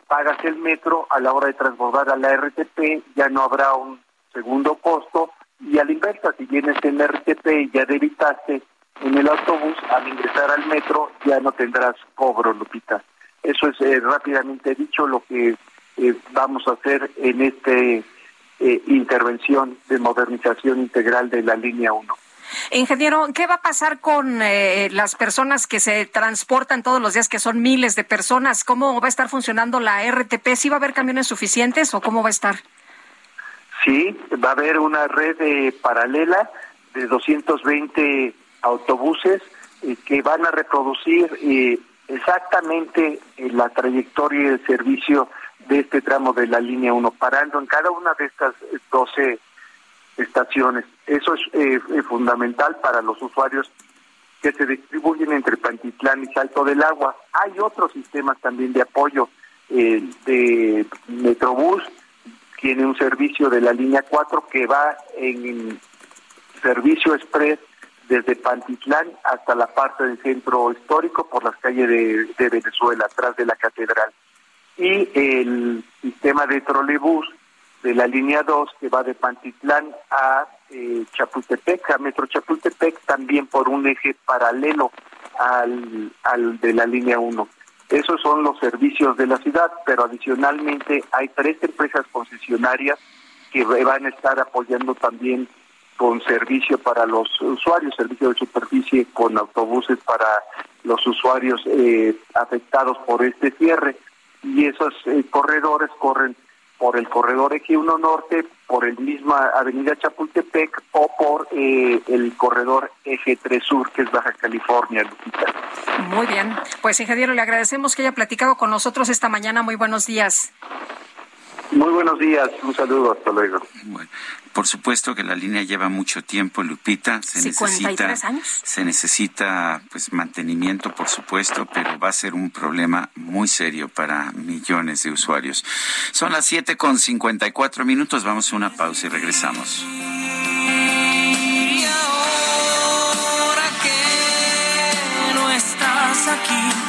pagas el metro, a la hora de transbordar a la RTP ya no habrá un segundo costo y al inversa, si vienes en RTP y ya debitaste en el autobús, al ingresar al metro ya no tendrás cobro, Lupita. Eso es eh, rápidamente dicho lo que eh, vamos a hacer en esta eh, intervención de modernización integral de la línea 1. Ingeniero, ¿qué va a pasar con las personas que se transportan todos los días, que son miles de personas? ¿Cómo va a estar funcionando la RTP? ¿Sí va a haber camiones suficientes o cómo va a estar? Sí, va a haber una red paralela de 220 autobuses eh, que van a reproducir eh, exactamente eh, la trayectoria el servicio de este tramo de la línea 1, parando en cada una de estas 12 estaciones. Eso es fundamental para los usuarios que se distribuyen entre Pantitlán y Salto del Agua. Hay otros sistemas también de apoyo de Metrobús, tiene un servicio de la línea 4 que va en servicio express desde Pantitlán hasta la parte del centro histórico por las calles de, Venezuela, atrás de la catedral. Y el sistema de trolebús de la línea 2 que va de Pantitlán a eh, Chapultepec, a Metro Chapultepec, también por un eje paralelo al, al de la línea 1. Esos son los servicios de la ciudad, pero adicionalmente hay tres empresas concesionarias que van a estar apoyando también con servicio para los usuarios, servicio de superficie con autobuses para los usuarios eh, afectados por este cierre. Y esos eh, corredores corren por el corredor Eje 1 Norte, por el misma Avenida Chapultepec o por eh, el corredor Eje 3 Sur, que es Baja California, Muy bien. Pues, ingeniero, le agradecemos que haya platicado con nosotros esta mañana. Muy buenos días. Muy buenos días, un saludo, hasta luego. Bueno, por supuesto que la línea lleva mucho tiempo, Lupita. Se necesita, años. Se necesita pues mantenimiento, por supuesto, pero va a ser un problema muy serio para millones de usuarios. Son las siete con 54 minutos, vamos a una pausa y regresamos. Y ahora que no estás aquí,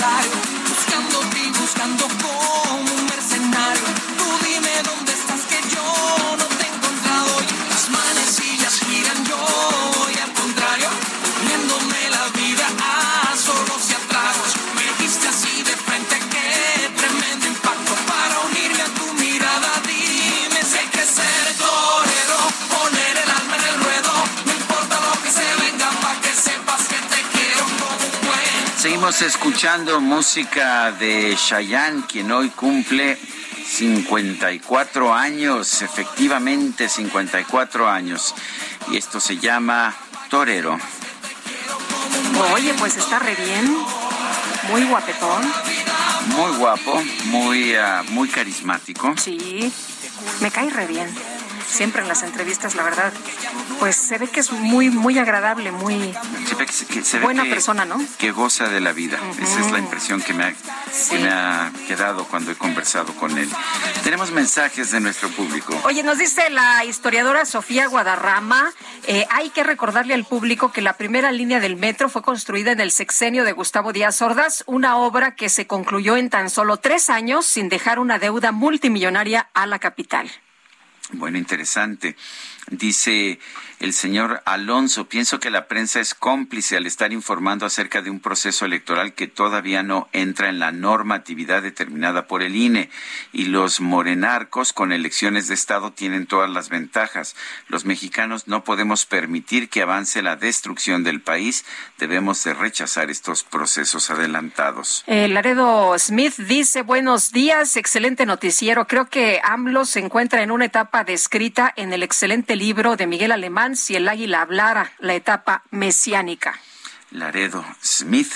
calendario, buscándote buscando como Seguimos escuchando música de Chayanne, quien hoy cumple 54 años, efectivamente 54 años. Y esto se llama Torero. Oye, pues está re bien. Muy guapetón. Muy guapo, muy, ah, muy carismático. Sí, me cae re bien. Siempre en las entrevistas, la verdad, pues se ve que es muy, muy agradable, muy Se ve que, se- que se ve buena que- persona, ¿no? que goza de la vida. Esa es la impresión que me, ha, que me ha quedado cuando he conversado con él. Tenemos mensajes de nuestro público. Oye, nos dice la historiadora Sofía Guadarrama, eh, hay que recordarle al público que la primera línea del metro fue construida en el sexenio de Gustavo Díaz Ordaz, una obra que se concluyó en tan solo tres años sin dejar una deuda multimillonaria a la capital. Bueno, interesante. Dice el señor Alonso, pienso que la prensa es cómplice al estar informando acerca de un proceso electoral que todavía no entra en la normatividad determinada por el INE y los morenarcos con elecciones de Estado tienen todas las ventajas. Los mexicanos no podemos permitir que avance la destrucción del país, debemos de rechazar estos procesos adelantados. Eh, Laredo Smith dice, buenos días, excelente noticiero. Creo que AMLO se encuentra en una etapa descrita en el excelente libro de Miguel Alemán, Si el águila hablara, la etapa mesiánica. Laredo Smith.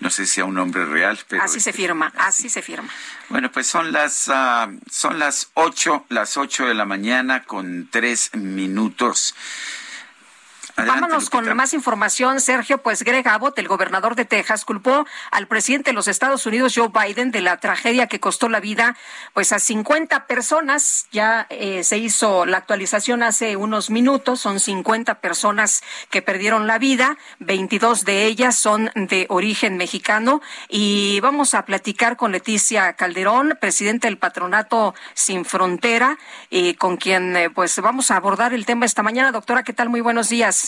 No sé si a un nombre real, pero así se este, firma, así se firma. Bueno, pues son las ah, son las ocho, las ocho de la mañana con tres minutos. Adelante, Vámonos con más información, Sergio. Pues Greg Abbott, el gobernador de Texas, culpó al presidente de los Estados Unidos, Joe Biden, de la tragedia que costó la vida pues a 50 personas. Ya eh, se hizo la actualización hace unos minutos. Son 50 personas que perdieron la vida. 22 de ellas son de origen mexicano. Y vamos a platicar con Leticia Calderón, presidente del Patronato Sin Frontera, eh, con quien eh, pues vamos a abordar el tema esta mañana. Doctora, ¿qué tal? Muy buenos días.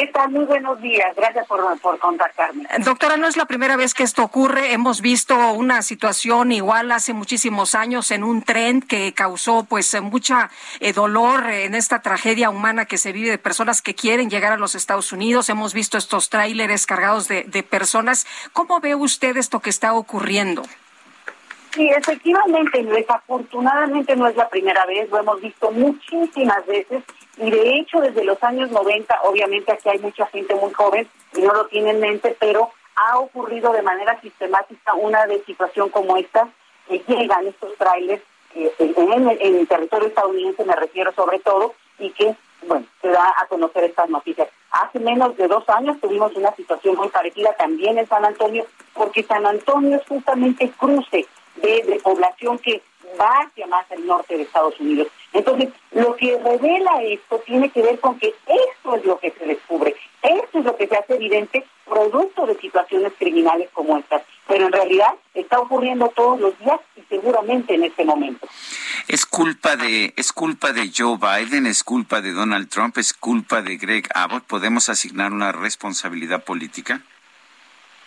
¿Qué tal? Muy buenos días. Gracias por, por contactarme. Doctora, no es la primera vez que esto ocurre. Hemos visto una situación igual hace muchísimos años en un tren que causó pues mucha eh, dolor en esta tragedia humana que se vive de personas que quieren llegar a los Estados Unidos. Hemos visto estos tráileres cargados de, de personas. ¿Cómo ve usted esto que está ocurriendo? Sí, efectivamente, desafortunadamente no es la primera vez, lo hemos visto muchísimas veces y de hecho desde los años 90, obviamente aquí hay mucha gente muy joven y no lo tiene en mente, pero ha ocurrido de manera sistemática una de situación como esta, que llegan estos trailers eh, en, en el territorio estadounidense, me refiero sobre todo, y que, bueno, se da a conocer estas noticias. Hace menos de dos años tuvimos una situación muy parecida también en San Antonio, porque San Antonio es justamente cruce de, población que va hacia más el norte de Estados Unidos. Entonces, lo que revela esto tiene que ver con que esto es lo que se descubre, esto es lo que se hace evidente producto de situaciones criminales como estas. Pero en realidad está ocurriendo todos los días y seguramente en este momento. Es culpa de es culpa de Joe Biden, es culpa de Donald Trump, es culpa de Greg Abbott. ¿Podemos asignar una responsabilidad política?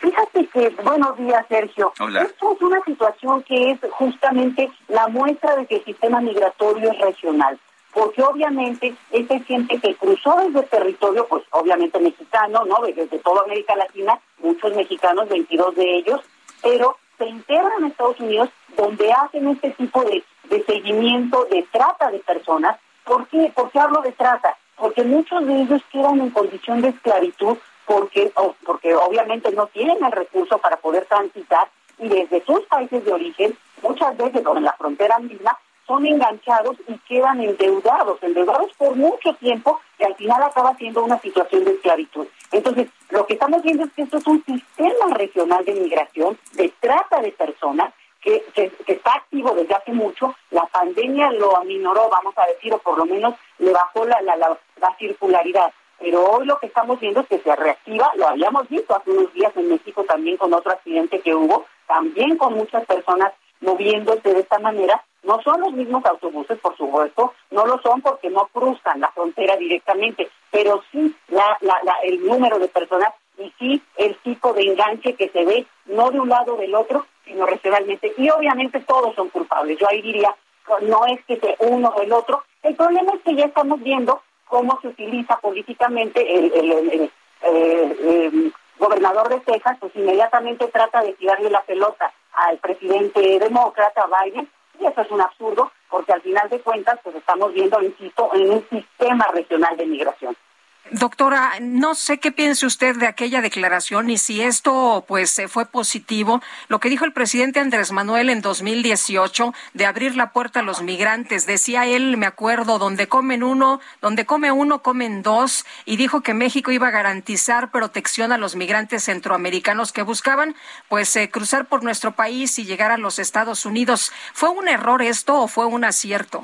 Fíjate que, buenos días, Sergio. Hola. Esto es una situación que es justamente la muestra de que el sistema migratorio es regional. Porque obviamente esta es gente que cruzó desde el territorio, pues obviamente mexicano, ¿no? Desde toda América Latina, muchos mexicanos, 22 de ellos, pero se integran a Estados Unidos donde hacen este tipo de, de seguimiento, de trata de personas. ¿Por qué? ¿Por qué hablo de trata? Porque muchos de ellos quedan en condición de esclavitud porque, porque obviamente no tienen el recurso para poder transitar y desde sus países de origen, muchas veces o en la frontera misma, son enganchados y quedan endeudados, endeudados por mucho tiempo y al final acaba siendo una situación de esclavitud. Entonces, lo que estamos viendo es que esto es un sistema regional de migración, de trata de personas, que, que, que está activo desde hace mucho La pandemia lo aminoró, vamos a decir, o por lo menos le bajó la, la, la, la circularidad. Pero hoy lo que estamos viendo es que se reactiva, lo habíamos visto hace unos días en México también con otro accidente que hubo, también con muchas personas moviéndose de esta manera. No son los mismos autobuses, por supuesto, no lo son porque no cruzan la frontera directamente, pero sí la, el número de personas y sí el tipo de enganche que se ve, no de un lado o del otro, sino regionalmente. Y obviamente todos son culpables. Yo ahí diría, no es que sea uno o el otro. El problema es que ya estamos viendo cómo se utiliza políticamente el, el, el, el gobernador de Texas, pues inmediatamente trata de tirarle la pelota al presidente demócrata Biden, y eso es un absurdo, porque al final de cuentas, pues estamos viendo, insisto, en un sistema regional de migración. Doctora, no sé qué piense usted de aquella declaración y si esto pues fue positivo. Lo que dijo el presidente Andrés Manuel en 2018 de abrir la puerta a los migrantes. Decía él, me acuerdo, donde comen uno, donde come uno, comen dos. Y dijo que México iba a garantizar protección a los migrantes centroamericanos que buscaban pues eh, cruzar por nuestro país y llegar a los Estados Unidos. ¿Fue un error esto o fue un acierto?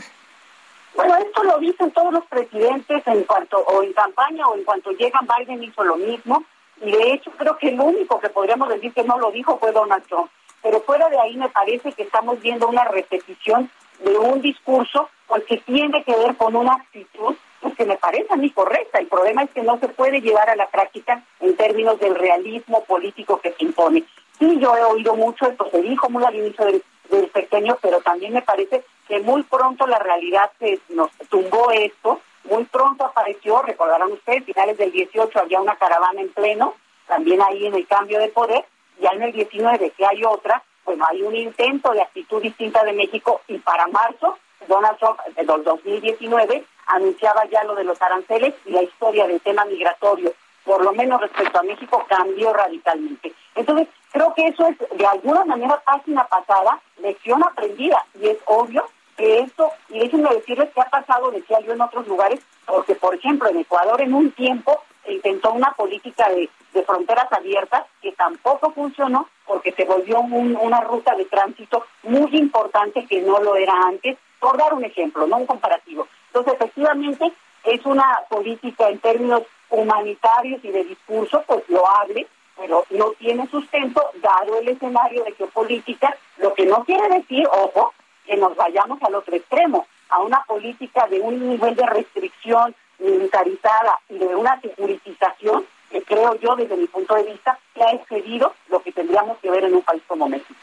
Bueno, esto lo dicen todos los presidentes en cuanto, o en campaña o en cuanto llegan, Biden hizo lo mismo. Y de hecho creo que el único que podríamos decir que no lo dijo fue Donald Trump. Pero fuera de ahí me parece que estamos viendo una repetición de un discurso pues, que tiene que ver con una actitud pues, que me parece a mí correcta. El problema es que no se puede llevar a la práctica en términos del realismo político que se impone. Sí, yo he oído mucho, esto se dijo muy al inicio del, del pequeño, pero también me parece que muy pronto la realidad se nos tumbó esto, muy pronto apareció, recordarán ustedes, finales del 18 había una caravana en pleno, también ahí en el cambio de poder, ya en el 19 que hay otra, bueno, hay un intento de actitud distinta de México y para marzo, Donald Trump del 2019 anunciaba ya lo de los aranceles y la historia del tema migratorio, por lo menos respecto a México, cambió radicalmente. Entonces, creo que eso es de alguna manera página pasada, lección aprendida, y es obvio que esto, y déjenme decirles que ha pasado, decía yo, en otros lugares, porque, por ejemplo, en Ecuador en un tiempo se intentó una política de, de fronteras abiertas que tampoco funcionó porque se volvió un, una ruta de tránsito muy importante que no lo era antes, por dar un ejemplo, no un comparativo. Entonces, efectivamente, es una política en términos humanitarios y de discurso, pues loable, pero no tiene sustento dado el escenario de geopolítica, lo que no quiere decir, ojo, que nos vayamos al otro extremo, a una política de un nivel de restricción militarizada y de una securitización que creo yo, desde mi punto de vista, que ha excedido lo que tendríamos que ver en un país como México.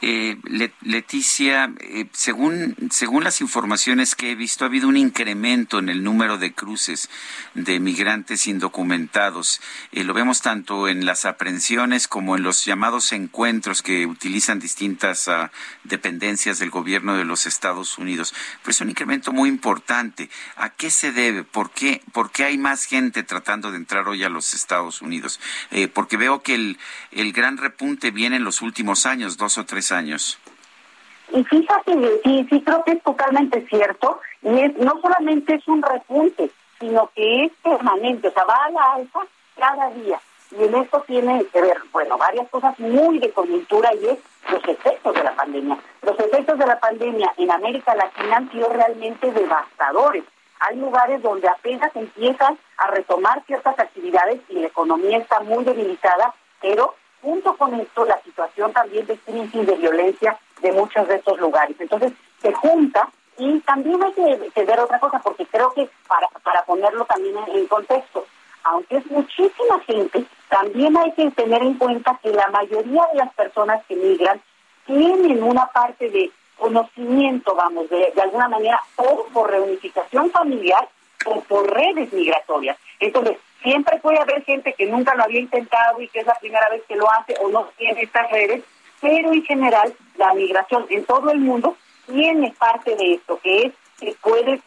Eh, Leticia, eh, según, según las informaciones que he visto, ha habido un incremento en el número de cruces de migrantes indocumentados. Eh, lo vemos tanto en las aprehensiones como en los llamados encuentros que utilizan distintas uh, dependencias del gobierno de los Estados Unidos. Pero es un incremento muy importante. ¿A qué se debe? ¿Por qué, ¿Por qué hay más gente tratando de entrar hoy a los Estados Unidos? porque veo que el, el gran repunte viene en los últimos años, dos o tres años. Y fíjate, sí, sí creo que es totalmente cierto, y es no solamente es un repunte, sino que es permanente, o sea, va a la alza cada día. Y en esto tiene que ver, bueno, varias cosas muy de coyuntura y es los efectos de la pandemia. Los efectos de la pandemia en América Latina han sido realmente devastadores. Hay lugares donde apenas empiezan a retomar ciertas actividades y la economía está muy debilitada, pero junto con esto la situación también de crisis, de violencia de muchos de estos lugares. Entonces se junta y también hay que, ver otra cosa, porque creo que para, para ponerlo también en, en contexto, aunque es muchísima gente, también hay que tener en cuenta que la mayoría de las personas que migran tienen una parte de conocimiento, vamos, de, de alguna manera, o por reunificación familiar o por redes migratorias. Entonces, siempre puede haber gente que nunca lo había intentado y que es la primera vez que lo hace o no tiene estas redes, pero en general la migración en todo el mundo tiene parte de esto, que es que puede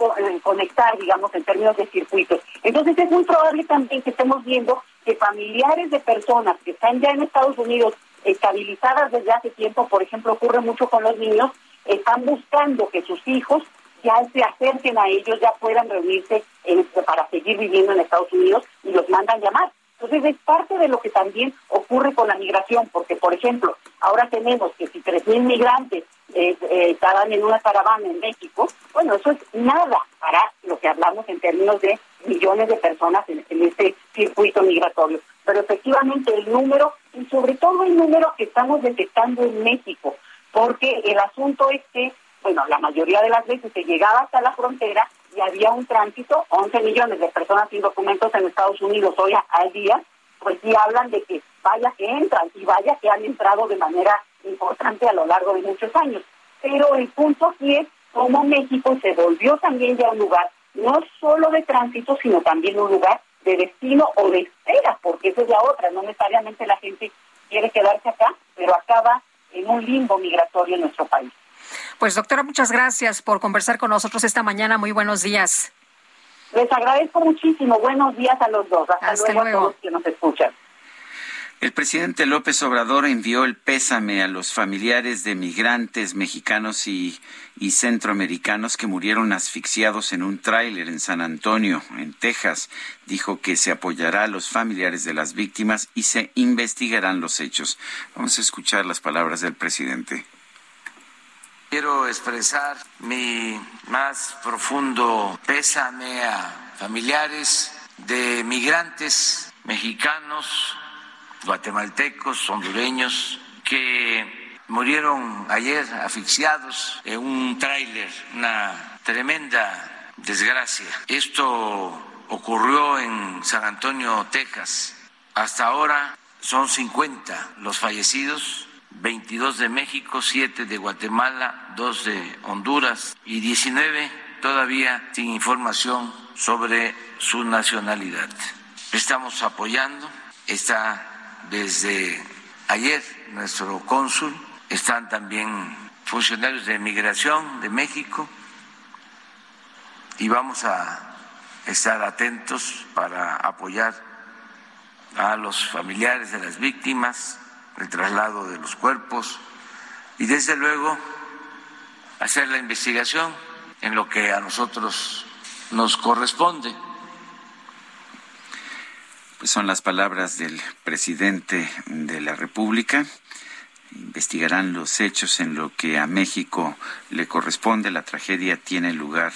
conectar, digamos, en términos de circuitos. Entonces es muy probable también que estemos viendo que familiares de personas que están ya en Estados Unidos estabilizadas desde hace tiempo, por ejemplo, ocurre mucho con los niños, están buscando que sus hijos ya se acerquen a ellos, ya puedan reunirse en, para seguir viviendo en Estados Unidos y los mandan llamar. Entonces es parte de lo que también ocurre con la migración, porque por ejemplo, ahora tenemos que si 3.000 migrantes eh, estaban en una caravana en México, bueno, eso es nada para lo que hablamos en términos de millones de personas en este circuito migratorio. Pero efectivamente el número, y sobre todo el número que estamos detectando en México, porque el asunto es que, bueno, la mayoría de las veces se llegaba hasta la frontera y había un tránsito, 11 millones de personas sin documentos en Estados Unidos hoy al día, pues sí hablan de que vaya que entran y vaya que han entrado de manera importante a lo largo de muchos años. Pero el punto aquí es cómo México se volvió también ya un lugar no solo de tránsito, sino también un lugar de destino o de espera, porque esa es la otra, no necesariamente la gente quiere quedarse acá, pero acaba en un limbo migratorio en nuestro país. Pues doctora, muchas gracias por conversar con nosotros esta mañana. Muy buenos días. Les agradezco muchísimo. Buenos días a los dos. Hasta, luego, a todos que nos escuchan. El presidente López Obrador envió el pésame a los familiares de migrantes mexicanos y, y centroamericanos que murieron asfixiados en un tráiler en San Antonio, en Texas. Dijo que se apoyará a los familiares de las víctimas y se investigarán los hechos. Vamos a escuchar las palabras del presidente. Quiero expresar mi más profundo pésame a familiares de migrantes mexicanos guatemaltecos, hondureños, que murieron ayer asfixiados en un tráiler, una tremenda desgracia. Esto ocurrió en San Antonio, Texas. Hasta ahora son 50 los fallecidos, 22 de México, 7 de Guatemala, 2 de Honduras y 19 todavía sin información sobre su nacionalidad. Estamos apoyando, está desde ayer nuestro cónsul, están también funcionarios de migración de México y vamos a estar atentos para apoyar a los familiares de las víctimas, el traslado de los cuerpos y desde luego hacer la investigación en lo que a nosotros nos corresponde. Pues son las palabras del presidente de la República. Investigarán los hechos en lo que a México le corresponde. La tragedia tiene lugar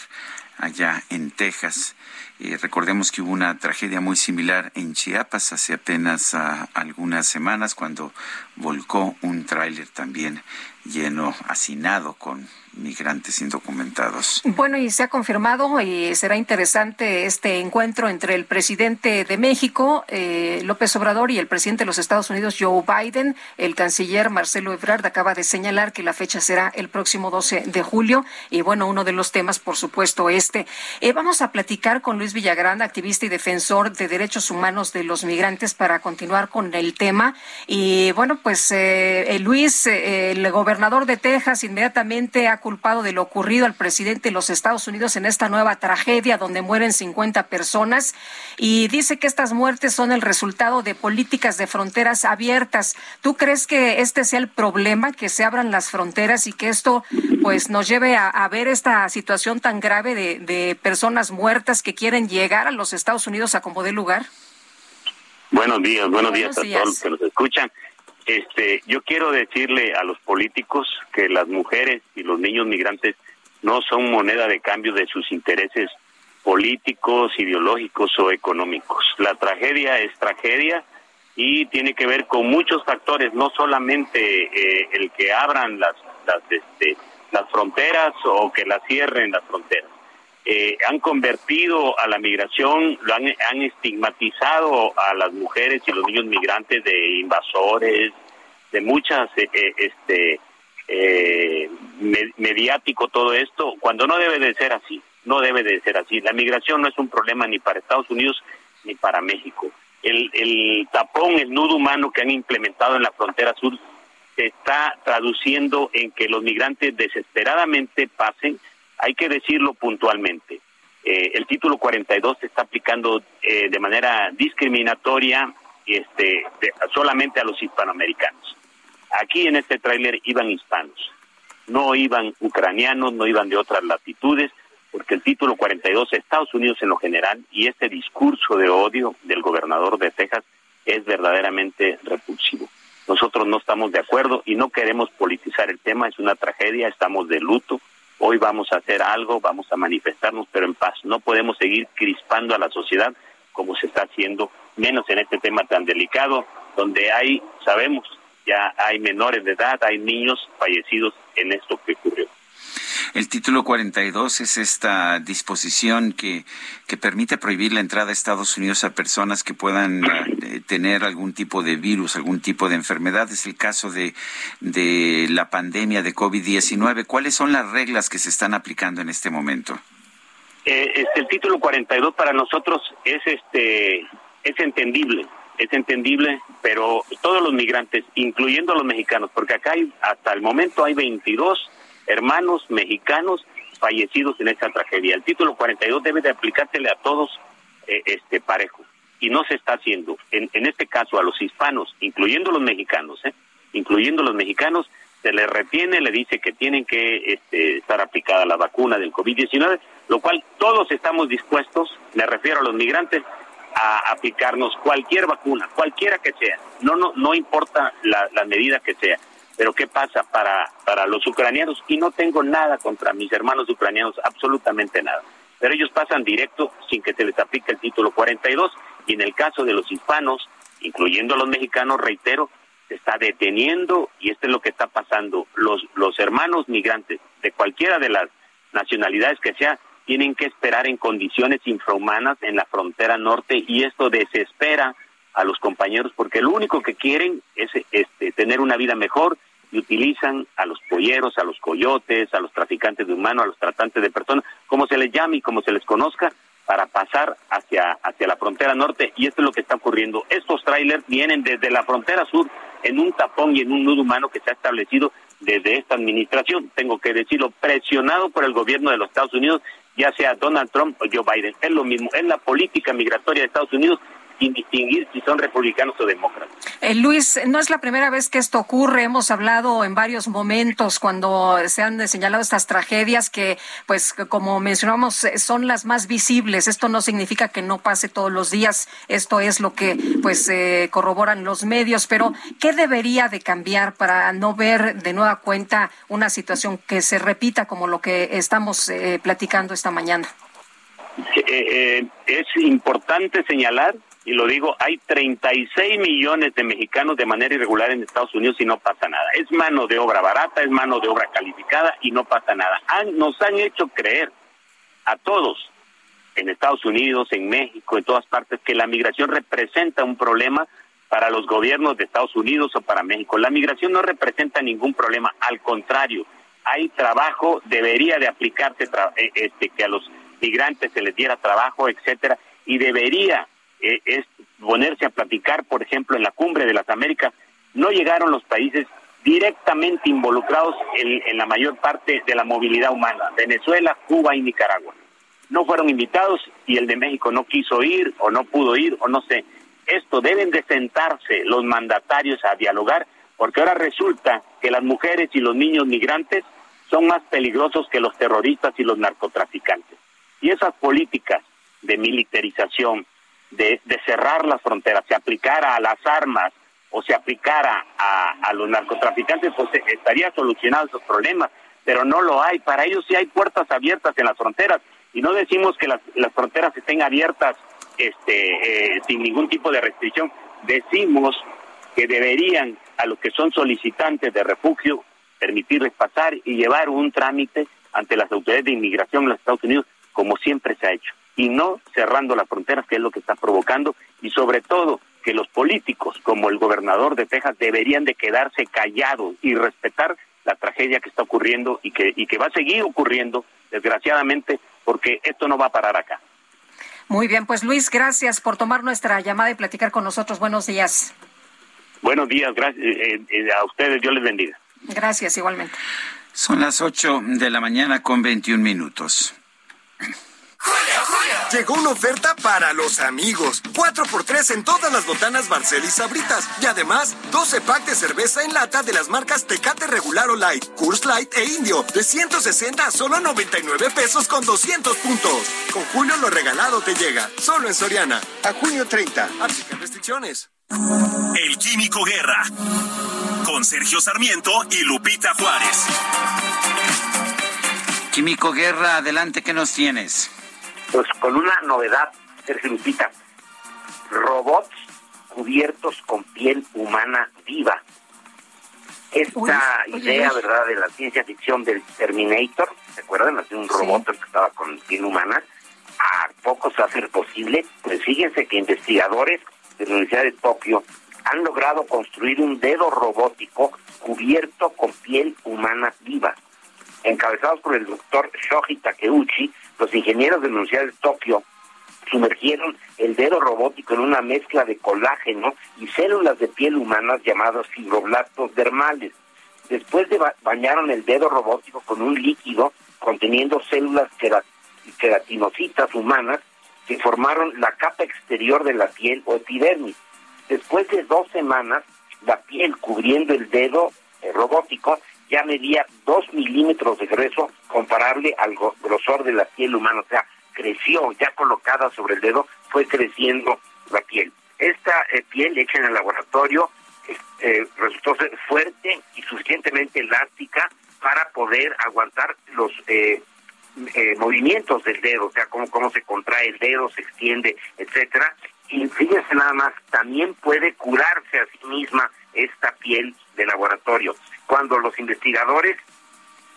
allá en Texas. Eh, recordemos que hubo una tragedia muy similar en Chiapas hace apenas ah, algunas semanas cuando volcó un tráiler también lleno, hacinado con migrantes indocumentados. Bueno, y se ha confirmado y será interesante este encuentro entre el presidente de México, eh, López Obrador, y el presidente de los Estados Unidos, Joe Biden. El canciller Marcelo Ebrard acaba de señalar que la fecha será el próximo 12 de julio. Y bueno, uno de los temas, por supuesto, este. Eh, vamos a platicar con Luis Villagrán, activista y defensor de derechos humanos de los migrantes, para continuar con el tema. Y bueno, pues eh, Luis, el gobernador de Texas, inmediatamente ha culpado de lo ocurrido al presidente de los Estados Unidos en esta nueva tragedia donde mueren 50 personas y dice que estas muertes son el resultado de políticas de fronteras abiertas. ¿Tú crees que este sea el problema, que se abran las fronteras y que esto pues nos lleve a, ver esta situación tan grave de, personas muertas que quieren llegar a los Estados Unidos a como dé lugar? Buenos días, buenos, días a todos los que nos escuchan. Este, yo quiero decirle a los políticos que las mujeres y los niños migrantes no son moneda de cambio de sus intereses políticos, ideológicos o económicos. La tragedia es tragedia y tiene que ver con muchos factores, no solamente eh, el que abran las las, este, las fronteras o que las cierren las fronteras. Eh, han convertido a la migración, lo han, han, estigmatizado a las mujeres y los niños migrantes de invasores, de muchas, eh, eh, este, mediático todo esto, cuando no debe de ser así, no debe de ser así. La migración no es un problema ni para Estados Unidos ni para México. El, el tapón, el nudo humano que han implementado en la frontera sur se está traduciendo en que los migrantes desesperadamente pasen hay que decirlo puntualmente. Eh, el título 42 se está aplicando eh, de manera discriminatoria este, solamente a los hispanoamericanos. Aquí en este tráiler iban hispanos, no iban ucranianos, no iban de otras latitudes, porque el título 42 de Estados Unidos en lo general y este discurso de odio del gobernador de Texas es verdaderamente repulsivo. Nosotros no estamos de acuerdo y no queremos politizar el tema, es una tragedia, estamos de luto. Hoy vamos a hacer algo, vamos a manifestarnos, pero en paz. No podemos seguir crispando a la sociedad como se está haciendo, menos en este tema tan delicado, donde hay, sabemos, ya hay menores de edad, hay niños fallecidos en esto que ocurrió. El título 42 es esta disposición que, que permite prohibir la entrada a Estados Unidos a personas que puedan eh, tener algún tipo de virus, algún tipo de enfermedad. Es el caso de, de la pandemia de COVID-19. ¿Cuáles son las reglas que se están aplicando en este momento? Eh, este, el título 42 para nosotros es este es entendible, es entendible, pero todos los migrantes, incluyendo los mexicanos, porque acá hay, hasta el momento hay 22 hermanos mexicanos fallecidos en esta tragedia. El título 42 debe de aplicársele a todos eh, este parejo y no se está haciendo. En, en este caso a los hispanos, incluyendo los mexicanos, ¿eh? incluyendo los mexicanos, se les retiene, le dice que tienen que este, estar aplicada la vacuna del COVID-19, lo cual todos estamos dispuestos, me refiero a los migrantes, a aplicarnos cualquier vacuna, cualquiera que sea, no no no importa la, la medida que sea. Pero ¿qué pasa para, para los ucranianos? Y no tengo nada contra mis hermanos ucranianos, absolutamente nada. Pero ellos pasan directo sin que se les aplique el título 42. Y en el caso de los hispanos, incluyendo a los mexicanos, reitero, se está deteniendo y esto es lo que está pasando. Los, los hermanos migrantes de cualquiera de las nacionalidades que sea, tienen que esperar en condiciones infrahumanas en la frontera norte y esto desespera a los compañeros porque lo único que quieren es este, tener una vida mejor y utilizan a los polleros, a los coyotes, a los traficantes de humanos, a los tratantes de personas, como se les llame y como se les conozca, para pasar hacia, hacia la frontera norte y esto es lo que está ocurriendo. Estos trailers vienen desde la frontera sur en un tapón y en un nudo humano que se ha establecido desde esta administración, tengo que decirlo, presionado por el gobierno de los Estados Unidos, ya sea Donald Trump o Joe Biden. Es lo mismo, es la política migratoria de Estados Unidos sin distinguir si son republicanos o demócratas. Eh, Luis, no es la primera vez que esto ocurre. Hemos hablado en varios momentos cuando se han señalado estas tragedias que, pues, como mencionamos, eh, son las más visibles. Esto no significa que no pase todos los días. Esto es lo que, pues, eh, corroboran los medios. Pero, ¿qué debería de cambiar para no ver de nueva cuenta una situación que se repita como lo que estamos platicando esta mañana? es importante señalar y lo digo, hay 36 millones de mexicanos de manera irregular en Estados Unidos y no pasa nada. Es mano de obra barata, es mano de obra calificada y no pasa nada. nos han hecho creer a todos en Estados Unidos, en México, en todas partes, que la migración representa un problema para los gobiernos de Estados Unidos o para México. La migración no representa ningún problema, al contrario, hay trabajo, debería de aplicarse eh, este, que a los migrantes se les diera trabajo, etcétera, y debería eh, es ponerse a platicar, por ejemplo, en la cumbre de las Américas, no llegaron los países directamente involucrados en, en, la mayor parte de la movilidad humana, Venezuela, Cuba y Nicaragua. No fueron invitados y el de México no quiso ir o no pudo ir o no sé. Esto deben de sentarse los mandatarios a dialogar porque ahora resulta que las mujeres y los niños migrantes son más peligrosos que los terroristas y los narcotraficantes. Y esas políticas de militarización, de, cerrar las fronteras, se aplicara a las armas o se aplicara a, los narcotraficantes, pues estaría solucionado esos problemas, pero no lo hay. Para ellos sí hay puertas abiertas en las fronteras. Y no decimos que las, fronteras estén abiertas este, eh, sin ningún tipo de restricción, decimos que deberían a los que son solicitantes de refugio permitirles pasar y llevar un trámite ante las autoridades de inmigración en los Estados Unidos como siempre se ha hecho y no cerrando las fronteras, que es lo que está provocando, y sobre todo que los políticos, como el gobernador de Texas, deberían de quedarse callados y respetar la tragedia que está ocurriendo y que, y que va a seguir ocurriendo, desgraciadamente, porque esto no va a parar acá. Muy bien, pues Luis, gracias por tomar nuestra llamada y platicar con nosotros. Buenos días. Buenos días, gracias eh, eh, a ustedes, Dios les bendiga. Gracias, igualmente. Son las 8 de la mañana con 21 minutos. Llegó una oferta para los amigos. 4x3 en todas las botanas Barcel y Sabritas. Y además, 12 packs de cerveza en lata de las marcas Tecate Regular o Light, Curse Light e Indio. De 160 a solo 99 pesos con 200 puntos. Con Julio lo regalado te llega. Solo en Soriana. A junio 30. Aplica restricciones. El Químico Guerra. Con Sergio Sarmiento y Lupita Juárez. Químico Guerra, adelante, ¿qué nos tienes? Pues con una novedad, Sergio Lupita. Robots cubiertos con piel humana viva. Esta idea, ¿verdad?, de la ciencia ficción del Terminator, ¿se acuerdan? Así un robot que estaba con piel humana. ¿A poco se va a hacer posible? Pues fíjense que investigadores de la Universidad de Tokio han logrado construir un dedo robótico cubierto con piel humana viva. Encabezados por el doctor Shoji Takeuchi, los ingenieros de la Universidad de Tokio sumergieron el dedo robótico en una mezcla de colágeno y células de piel humanas llamadas fibroblastos dermales. Después de bañaron el dedo robótico con un líquido conteniendo células queratinocitas humanas que formaron la capa exterior de la piel o epidermis. Después de dos semanas, la piel cubriendo el dedo eh, robótico ya medía dos milímetros de grueso comparable al grosor de la piel humana, o sea, creció ya colocada sobre el dedo, fue creciendo la piel. Esta eh, piel hecha en el laboratorio eh, resultó ser fuerte y suficientemente elástica para poder aguantar los movimientos del dedo, o sea, cómo, cómo se contrae el dedo, se extiende, etcétera, y fíjense nada más, también puede curarse a sí misma esta piel de laboratorio. Cuando los investigadores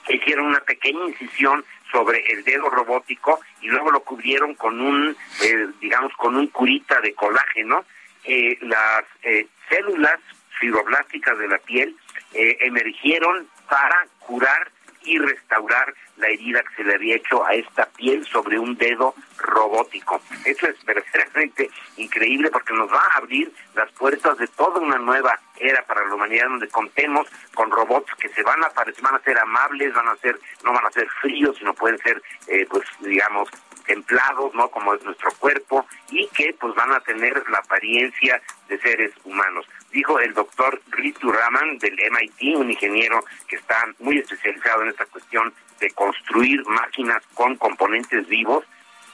hicieron una pequeña incisión sobre el dedo robótico y luego lo cubrieron con un, eh, digamos, con un curita de colágeno, eh, las eh, células fibroblásticas de la piel emergieron para curar y restaurar la herida que se le había hecho a esta piel sobre un dedo robótico. Eso es verdaderamente increíble porque nos va a abrir las puertas de toda una nueva era para la humanidad donde contemos con robots que se van a van a ser amables, van a ser, no van a ser fríos, sino pueden ser, eh, pues digamos, templados, ¿no? Como es nuestro cuerpo y que pues van a tener la apariencia de seres humanos dijo el doctor Ritu Raman del MIT, un ingeniero que está muy especializado en esta cuestión de construir máquinas con componentes vivos.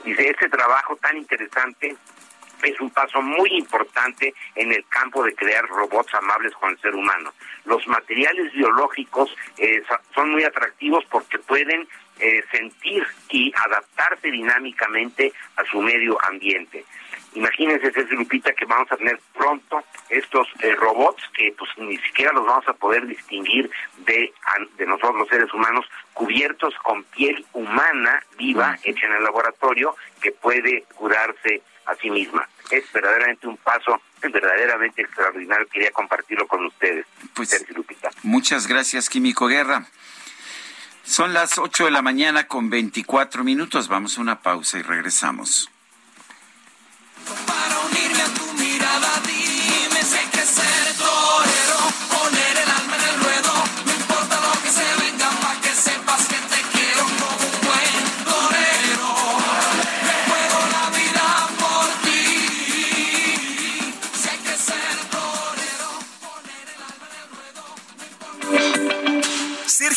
Dice, este trabajo tan interesante es un paso muy importante en el campo de crear robots amables con el ser humano. Los materiales biológicos eh, son muy atractivos porque pueden eh, sentir y adaptarse dinámicamente a su medio ambiente. Imagínense, ese Lupita, que vamos a tener pronto estos eh, robots que pues ni siquiera los vamos a poder distinguir de, de nosotros los seres humanos, cubiertos con piel humana viva, hecha en el laboratorio, que puede curarse a sí misma. Es verdaderamente un paso verdaderamente extraordinario. Quería compartirlo con ustedes. Pues, Lupita. Muchas gracias, Químico Guerra. Son las 8 de la mañana con 24 minutos. Vamos a una pausa y regresamos. Para unirme a tu mirada,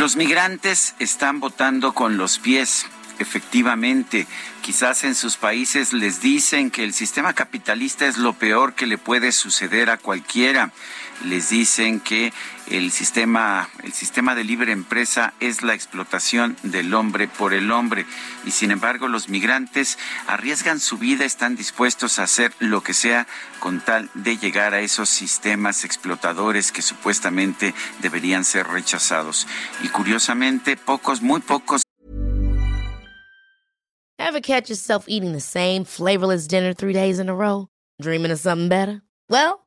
Los migrantes están votando con los pies. Efectivamente, quizás en sus países les dicen que el sistema capitalista es lo peor que le puede suceder a cualquiera. Les dicen que el sistema, el sistema de libre empresa es la explotación del hombre por el hombre. Y sin embargo, los migrantes arriesgan su vida, están dispuestos a hacer lo que sea con tal de llegar a esos sistemas explotadores que supuestamente deberían ser rechazados. Y curiosamente, pocos, muy pocos Ever catch yourself eating the same flavorless dinner three days in a row? Dreaming of something better? Well,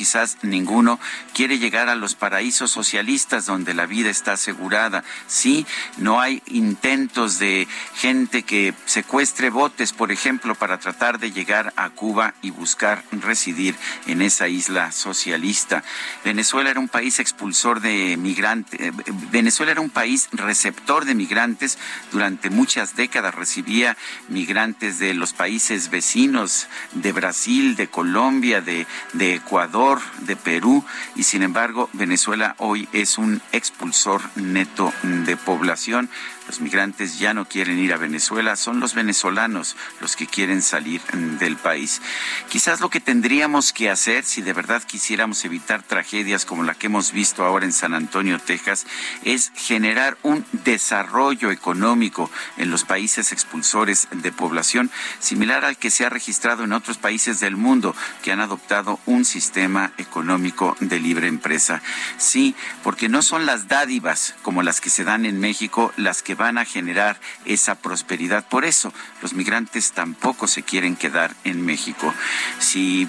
Quizás ninguno quiere llegar a los paraísos socialistas donde la vida está asegurada. Sí, no hay intentos de gente que secuestre botes, por ejemplo, para tratar de llegar a Cuba y buscar residir en esa isla socialista. Venezuela era un país expulsor de migrantes. Eh, Venezuela era un país receptor de migrantes. Durante muchas décadas recibía migrantes de los países vecinos, de Brasil, de Colombia, de, de Ecuador de Perú y sin embargo Venezuela hoy es un expulsor neto de población los migrantes ya no quieren ir a Venezuela, son los venezolanos los que quieren salir mm, del país. Quizás lo que tendríamos que hacer, si de verdad quisiéramos evitar tragedias como la que hemos visto ahora en San Antonio, Texas, es generar un desarrollo económico en los países expulsores de población, similar al que se ha registrado en otros países del mundo que han adoptado un sistema económico de libre empresa. Sí, porque no son las dádivas como las que se dan en México las que van a generar esa prosperidad. Por eso los migrantes tampoco se quieren quedar en México. Si,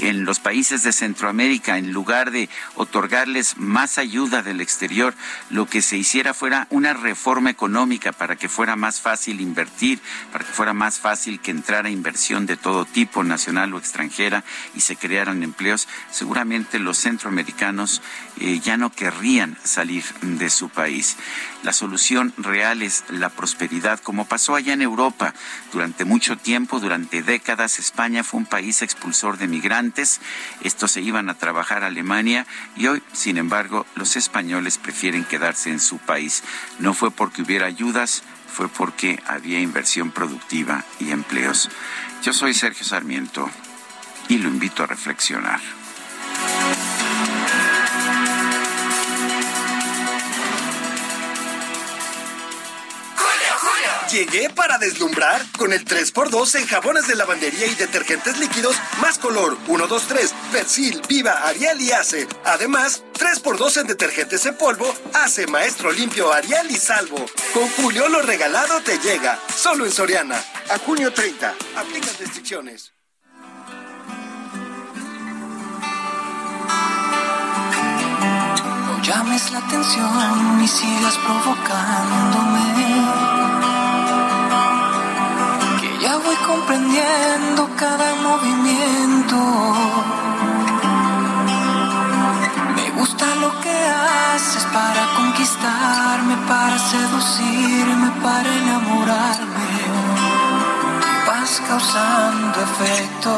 en los países de Centroamérica, en lugar de otorgarles más ayuda del exterior, lo que se hiciera fuera una reforma económica para que fuera más fácil invertir, para que fuera más fácil que entrara inversión de todo tipo, nacional o extranjera, y se crearan empleos, seguramente los centroamericanos eh, ya no querrían salir de su país. La solución real es la prosperidad, como pasó allá en Europa. Durante mucho tiempo, durante décadas, España fue un país expulsor de migrantes. Estos se iban a trabajar a Alemania y hoy, sin embargo, los españoles prefieren quedarse en su país. No fue porque hubiera ayudas, fue porque había inversión productiva y empleos. Yo soy Sergio Sarmiento y lo invito a reflexionar. Llegué para deslumbrar con el 3x2 en jabones de lavandería y detergentes líquidos más color 1, 2, 3, Persil, Viva, Ariel y Ace. Además, 3x2 en detergentes en polvo, Ace, Maestro Limpio, Ariel y Salvo. Con Julio lo regalado te llega. Solo en Soriana. A junio 30. Aplica restricciones. No llames la atención y sigas provocándome ya voy comprendiendo cada movimiento. Me gusta lo que haces para conquistarme, para seducirme, para enamorarme. Vas causando efecto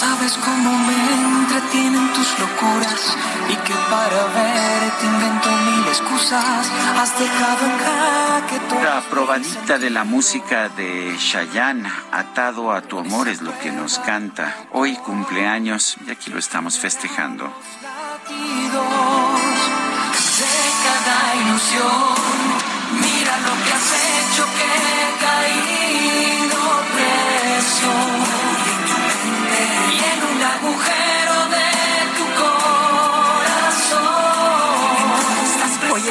sabes cómo me entretienen tus locuras y que para verte invento mil excusas. Has dejado en jaque todo. La probadita de la música de Chayanne, atado a tu amor es lo que nos canta. Hoy cumpleaños y aquí lo estamos festejando. De cada ilusión, mira lo que has hecho que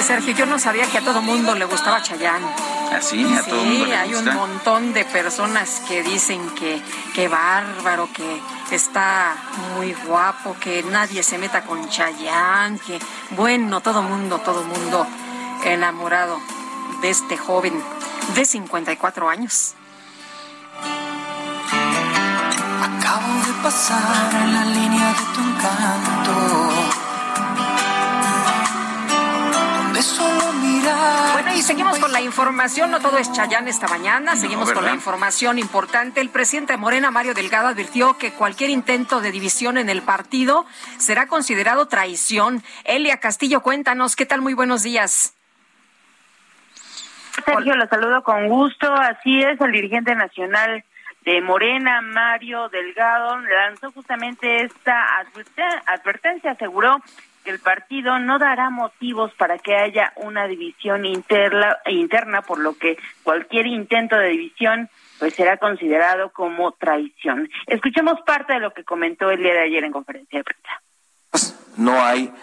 Sergio, yo no sabía que a todo mundo le gustaba Chayanne. ¿Así? ¿Ah, ¿A todo mundo le hay un montón de personas que dicen que, que bárbaro, que está muy guapo, que nadie se meta con Chayanne, que bueno, todo mundo, todo mundo enamorado de este joven de 54 años. Acabo de pasar en la línea de tu encanto. Donde solo mirar. Bueno, y seguimos con la información. No todo es Chayán esta mañana. Seguimos con la información importante. El presidente de Morena, Mario Delgado, advirtió que cualquier intento de división en el partido será considerado traición. Elia Castillo, cuéntanos. ¿Qué tal? Muy buenos días Sergio, lo saludo con gusto. Así es, el dirigente nacional de Morena, Mario Delgado, lanzó justamente esta advertencia, aseguró el partido no dará motivos para que haya una división interna, interna por lo que cualquier intento de división pues será considerado como traición. Escuchemos parte de lo que comentó el día de ayer en conferencia de prensa. No hay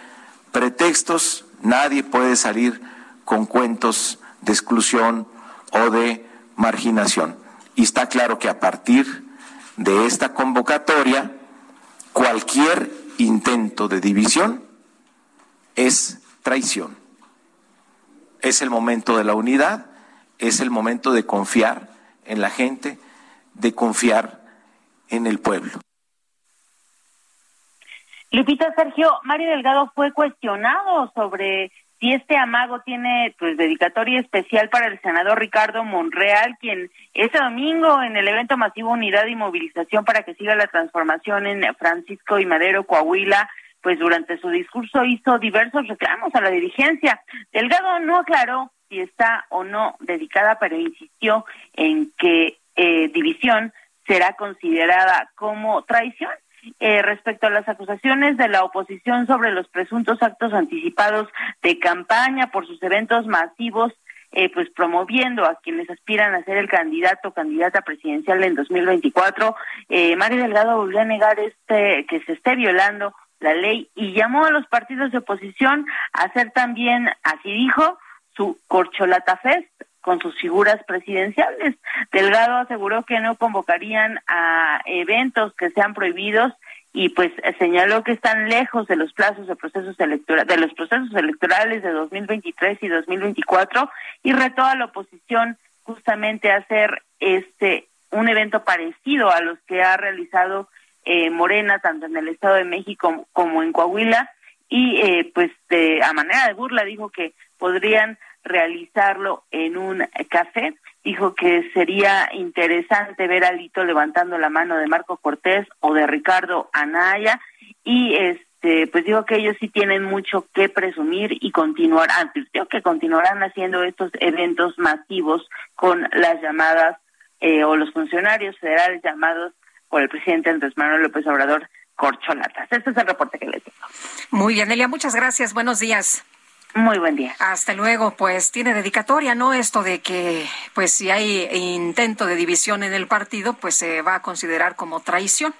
pretextos, nadie puede salir con cuentos de exclusión o de marginación. Y está claro que a partir de esta convocatoria, cualquier intento de división es traición. Es el momento de la unidad, es el momento de confiar en la gente, de confiar en el pueblo. Lupita Sergio, Mario Delgado fue cuestionado sobre si este amago tiene pues dedicatoria especial para el senador Ricardo Monreal, quien ese domingo en el evento masivo Unidad y Movilización para que siga la transformación en Francisco y Madero, Coahuila, pues durante su discurso hizo diversos reclamos a la dirigencia. Delgado no aclaró si está o no dedicada, pero insistió en que eh, división será considerada como traición. Eh, respecto a las acusaciones de la oposición sobre los presuntos actos anticipados de campaña por sus eventos masivos, eh, pues promoviendo a quienes aspiran a ser el candidato o candidata presidencial en 2024, eh, Mario Delgado volvió a negar este que se esté violando la ley y llamó a los partidos de oposición a hacer también, así dijo, su corcholata fest con sus figuras presidenciales. Delgado aseguró que no convocarían a eventos que sean prohibidos y pues señaló que están lejos de los plazos de procesos electorales de los procesos electorales de 2023 y 2024 y retó a la oposición justamente a hacer este un evento parecido a los que ha realizado eh, Morena tanto en el Estado de México como en Coahuila y eh, pues de, a manera de burla dijo que podrían realizarlo en un café. Dijo que sería interesante ver a Lito levantando la mano de Marco Cortés o de Ricardo Anaya y este pues dijo que ellos sí tienen mucho que presumir y continuar advirtió que continuarán haciendo estos eventos masivos con las llamadas eh, o los funcionarios federales llamados por el presidente Andrés Manuel López Obrador corcholatas. Este es el reporte que les tengo. Muy bien, Elia, muchas gracias. Buenos días. Muy buen día. Hasta luego. Pues tiene dedicatoria, ¿no? Esto de que, pues si hay intento de división en el partido, pues se va a considerar como traición.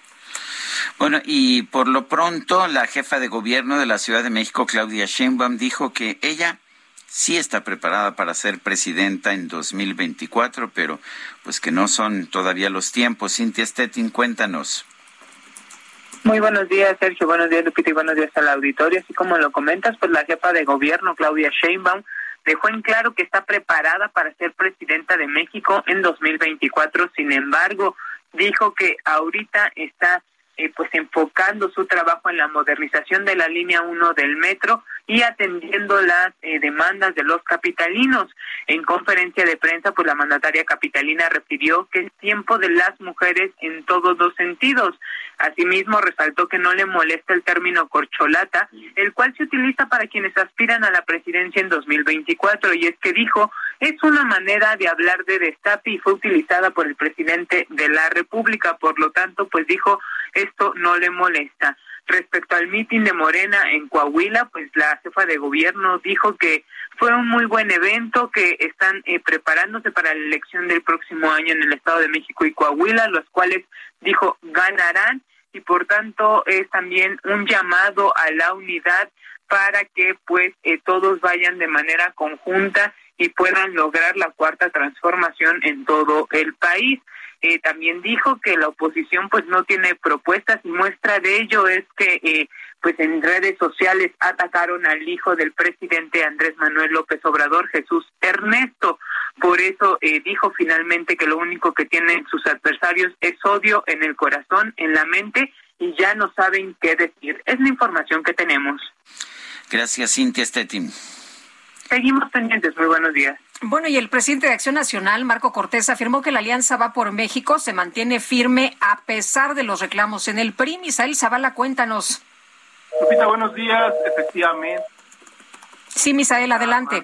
Bueno, y por lo pronto, la jefa de gobierno de la Ciudad de México, Claudia Sheinbaum, dijo que ella sí está preparada para ser presidenta en 2024, pero pues que no son todavía los tiempos. Cintia Stettin, cuéntanos. Muy buenos días, Sergio. Buenos días, Lupita, y buenos días al auditorio. Así como lo comentas, pues la jefa de gobierno, Claudia Sheinbaum, dejó en claro que está preparada para ser presidenta de México en 2024. Sin embargo, dijo que ahorita está eh, pues enfocando su trabajo en la modernización de la línea 1 del metro y atendiendo las eh, demandas de los capitalinos. En conferencia de prensa, pues la mandataria capitalina refirió que es tiempo de las mujeres en todos los sentidos. Asimismo, resaltó que no le molesta el término corcholata, el cual se utiliza para quienes aspiran a la presidencia en 2024, y es que dijo, es una manera de hablar de destape y fue utilizada por el presidente de la República, por lo tanto, pues dijo, esto no le molesta. Respecto al mitin de Morena en Coahuila, pues la jefa de gobierno dijo que fue un muy buen evento, que están eh, preparándose para la elección del próximo año en el Estado de México y Coahuila, los cuales dijo ganarán y por tanto es también un llamado a la unidad para que pues eh, todos vayan de manera conjunta y puedan lograr la cuarta transformación en todo el país. Eh, también dijo que la oposición pues no tiene propuestas y muestra de ello es que eh, pues en redes sociales atacaron al hijo del presidente Andrés Manuel López Obrador, Jesús Ernesto. Por eso eh, dijo finalmente que lo único que tienen sus adversarios es odio en el corazón, en la mente y ya no saben qué decir. Es la información que tenemos. Gracias, Cintia Stettin. Seguimos pendientes. Muy buenos días. Bueno, y el presidente de Acción Nacional, Marco Cortés, afirmó que la alianza va por México se mantiene firme a pesar de los reclamos en el PRI. Misael Zavala, cuéntanos. Lupita, buenos días. Efectivamente. Sí, Misael, adelante.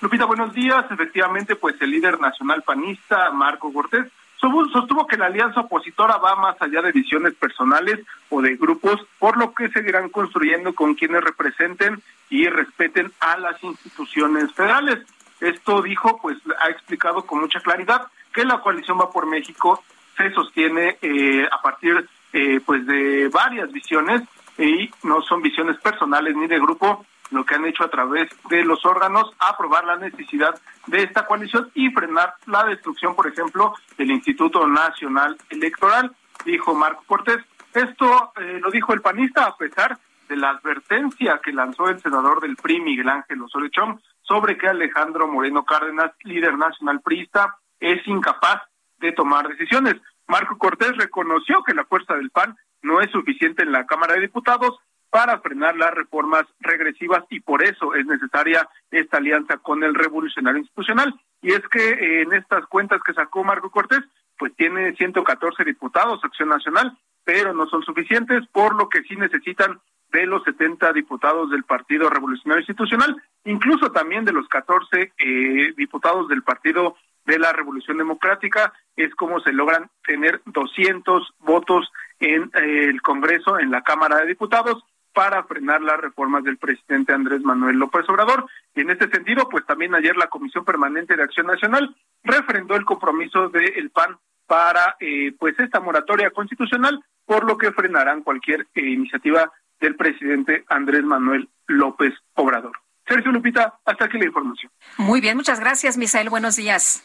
Lupita, buenos días. Efectivamente, pues el líder nacional panista, Marco Cortés, sostuvo que la alianza opositora va más allá de visiones personales o de grupos, por lo que seguirán construyendo con quienes representen y respeten a las instituciones federales. Esto dijo, pues ha explicado con mucha claridad que la coalición va por México se sostiene eh, a partir eh, pues de varias visiones y no son visiones personales ni de grupo, lo que han hecho a través de los órganos, aprobar la necesidad de esta coalición y frenar la destrucción, por ejemplo, del Instituto Nacional Electoral, dijo Marco Cortés. Esto eh, lo dijo el panista a pesar de la advertencia que lanzó el senador del PRI, Miguel Ángel Osorechón, sobre que Alejandro Moreno Cárdenas, líder nacional priista, es incapaz de tomar decisiones. Marco Cortés reconoció que la fuerza del PAN no es suficiente en la Cámara de Diputados para frenar las reformas regresivas y por eso es necesaria esta alianza con el revolucionario institucional. Y es que eh, en estas cuentas que sacó Marco Cortés, pues tiene 114 diputados, Acción Nacional, pero no son suficientes, por lo que sí necesitan de los 70 diputados del Partido Revolucionario Institucional, incluso también de los 14 eh, diputados del Partido de la Revolución Democrática, es como se logran tener 200 votos en eh, el Congreso, en la Cámara de Diputados, para frenar las reformas del presidente Andrés Manuel López Obrador. Y en este sentido, pues también ayer la Comisión Permanente de Acción Nacional refrendó el compromiso del PAN para eh, pues esta moratoria constitucional, por lo que frenarán cualquier eh, iniciativa del presidente Andrés Manuel López Obrador. Sergio Lupita, hasta aquí la información. Muy bien, muchas gracias, Misael. Buenos días.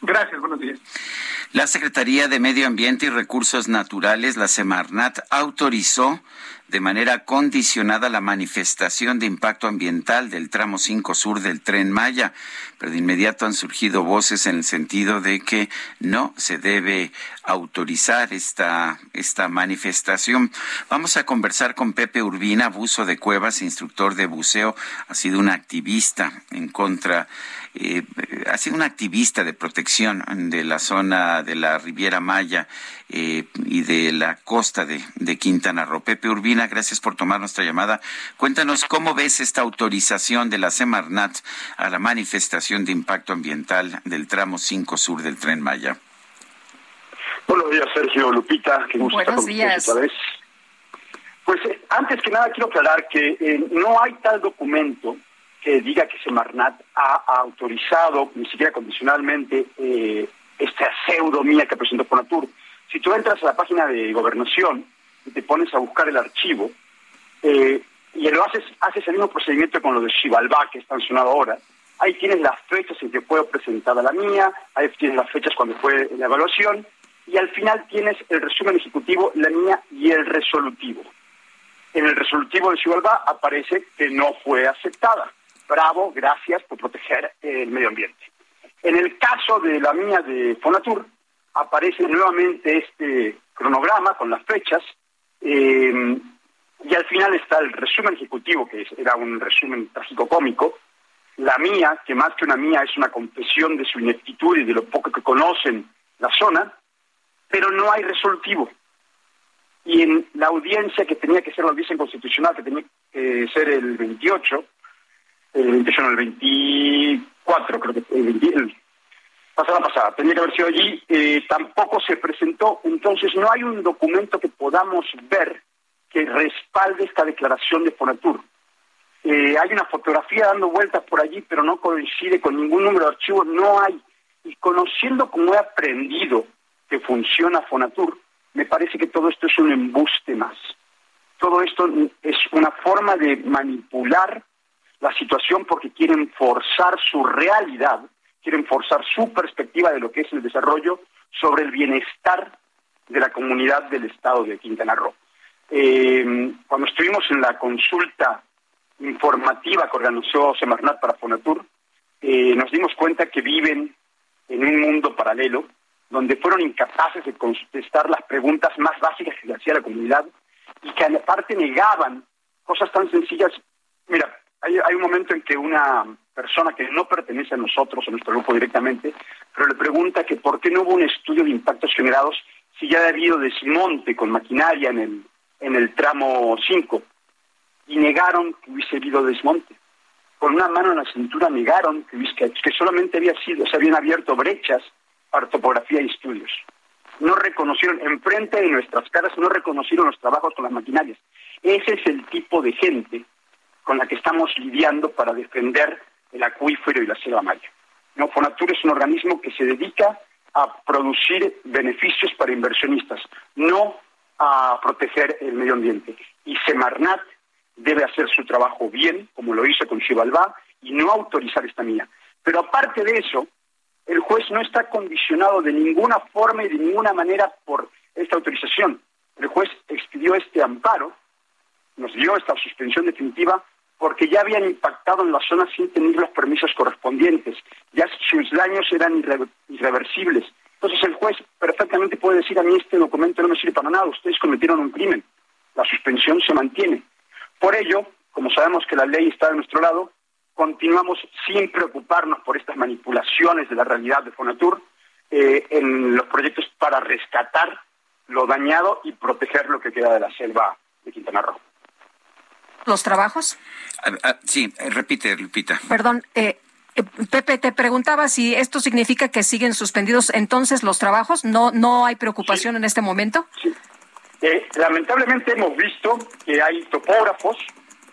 Gracias, buenos días. La Secretaría de Medio Ambiente y Recursos Naturales, la Semarnat, autorizó de manera condicionada la manifestación de impacto ambiental del tramo 5 sur del tren Maya, pero de inmediato han surgido voces en el sentido de que no se debe autorizar esta, esta manifestación. Vamos a conversar con Pepe Urbina, abuso de cuevas, instructor de buceo, ha sido un activista en contra eh, ha sido un activista de protección de la zona de la Riviera Maya eh, y de la costa de, Quintana Roo. Pepe Urbina, gracias por tomar nuestra llamada. Cuéntanos cómo ves esta autorización de la Semarnat a la manifestación de impacto ambiental del tramo 5 sur del tren Maya. Buenos días, Sergio Lupita. Qué gusto Buenos días. Otra vez. Pues eh, antes que nada quiero aclarar que no hay tal documento que diga que Semarnat ha, autorizado, ni siquiera condicionalmente, eh, esta pseudomía que presentó Fonatur. Si tú entras a la página de gobernación y te pones a buscar el archivo, eh, y lo haces, haces el mismo procedimiento con lo de Xibalbá, que está mencionado ahora, ahí tienes las fechas en que fue presentada la mía, ahí tienes las fechas cuando fue la evaluación, y al final tienes el resumen ejecutivo, la mía y el resolutivo. En el resolutivo de Xibalbá aparece que no fue aceptada bravo, gracias por proteger el medio ambiente. En el caso de la mía de Fonatur, aparece nuevamente este cronograma con las fechas, eh, y al final está el resumen ejecutivo, que era un resumen trágico-cómico. La mía, que más que una mía es una confesión de su ineptitud y de lo poco que conocen la zona, pero no hay resolutivo. Y en la audiencia que tenía que ser la audiencia constitucional, que tenía que ser el 28, el 28 el 24, creo que el, 20, pasada pasada, tenía que haber sido allí, eh, tampoco se presentó, entonces no hay un documento que podamos ver que respalde esta declaración de Fonatur. Eh, hay una fotografía dando vueltas por allí, pero no coincide con ningún número de archivo, no hay. Y conociendo cómo he aprendido que funciona Fonatur, me parece que todo esto es un embuste más. Todo esto es una forma de manipular la situación porque quieren forzar su realidad, quieren forzar su perspectiva de lo que es el desarrollo sobre el bienestar de la comunidad del estado de Quintana Roo. Eh, cuando estuvimos en la consulta informativa que organizó Semarnat para Fonatur, eh, nos dimos cuenta que viven en un mundo paralelo donde fueron incapaces de contestar las preguntas más básicas que le hacía la comunidad y que aparte negaban cosas tan sencillas. Mira, hay, un momento en que una persona que no pertenece a nosotros, a nuestro grupo directamente, pero le pregunta que por qué no hubo un estudio de impactos generados si ya ha habido desmonte con maquinaria en el, en el tramo 5 y negaron que hubiese habido desmonte. con una mano en la cintura negaron que, que solamente había sido, se habían abierto brechas para topografía y estudios. No reconocieron, enfrente de nuestras caras, no reconocieron los trabajos con las maquinarias. Ese es el tipo de gente con la que estamos lidiando para defender el acuífero y la selva maya. No, Fonatur es un organismo que se dedica a producir beneficios para inversionistas, no a proteger el medio ambiente. Y Semarnat debe hacer su trabajo bien, como lo hizo con Chivalba, y no autorizar esta mía. Pero aparte de eso, el juez no está condicionado de ninguna forma y de ninguna manera por esta autorización. El juez expidió este amparo, nos dio esta suspensión definitiva porque ya habían impactado en la zona sin tener los permisos correspondientes, ya sus daños eran irreversibles. Entonces el juez perfectamente puede decir a mí este documento no me sirve para nada, ustedes cometieron un crimen. La suspensión se mantiene. Por ello, como sabemos que la ley está de nuestro lado, continuamos sin preocuparnos por estas manipulaciones de la realidad de Fonatur eh, en los proyectos para rescatar lo dañado y proteger lo que queda de la selva de Quintana Roo los trabajos? Ah, ah, sí, eh, repite, Lupita. Perdón, eh, eh, Pepe, te preguntaba si esto significa que siguen suspendidos entonces los trabajos. ¿No, no hay preocupación en este momento? Sí. lamentablemente hemos visto que hay topógrafos,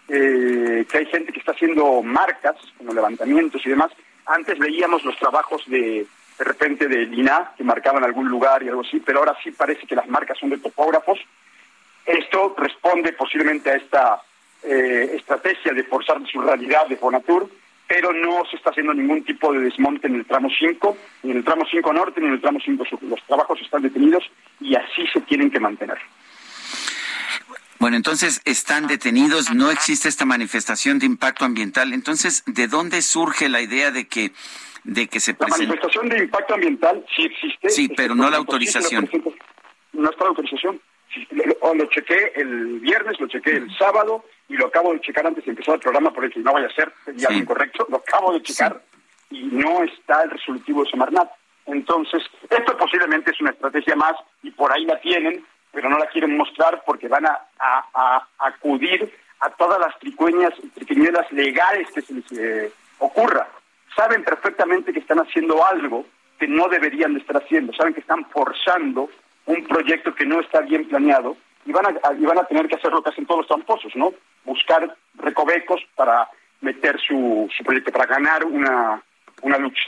que hay gente que está haciendo marcas, como levantamientos y demás. Antes leíamos los trabajos de, de repente de Lina, que marcaban algún lugar y algo así, pero ahora sí parece que las marcas son de topógrafos. Esto responde posiblemente a esta eh, estrategia de forzar su realidad de Fonatur, pero no se está haciendo ningún tipo de desmonte en el tramo 5, ni en el tramo 5 norte, ni en el tramo 5 sur. Los trabajos están detenidos y así se tienen que mantener. Bueno, entonces están detenidos, no existe esta manifestación de impacto ambiental. Entonces, ¿de dónde surge la idea de que de que se presente? La manifestación de impacto ambiental sí existe. Sí, pero no la autorización. No está la autorización. Lo chequé el viernes, lo chequé el sábado, y lo acabo de checar antes de empezar el programa, por que no vaya a ser ya incorrecto, lo acabo de checar y no está el resolutivo de Semarnat. Entonces, esto posiblemente es una estrategia más y por ahí la tienen, pero no la quieren mostrar porque van a, acudir a todas las tricueñas, triquiñuelas legales que se les eh, ocurra. Saben perfectamente que están haciendo algo que no deberían de estar haciendo, saben que están forzando un proyecto que no está bien planeado y van a, y van a tener que hacer lo que hacen todos los tramposos, ¿no? Buscar recovecos para meter su, su proyecto, para ganar una, una lucha.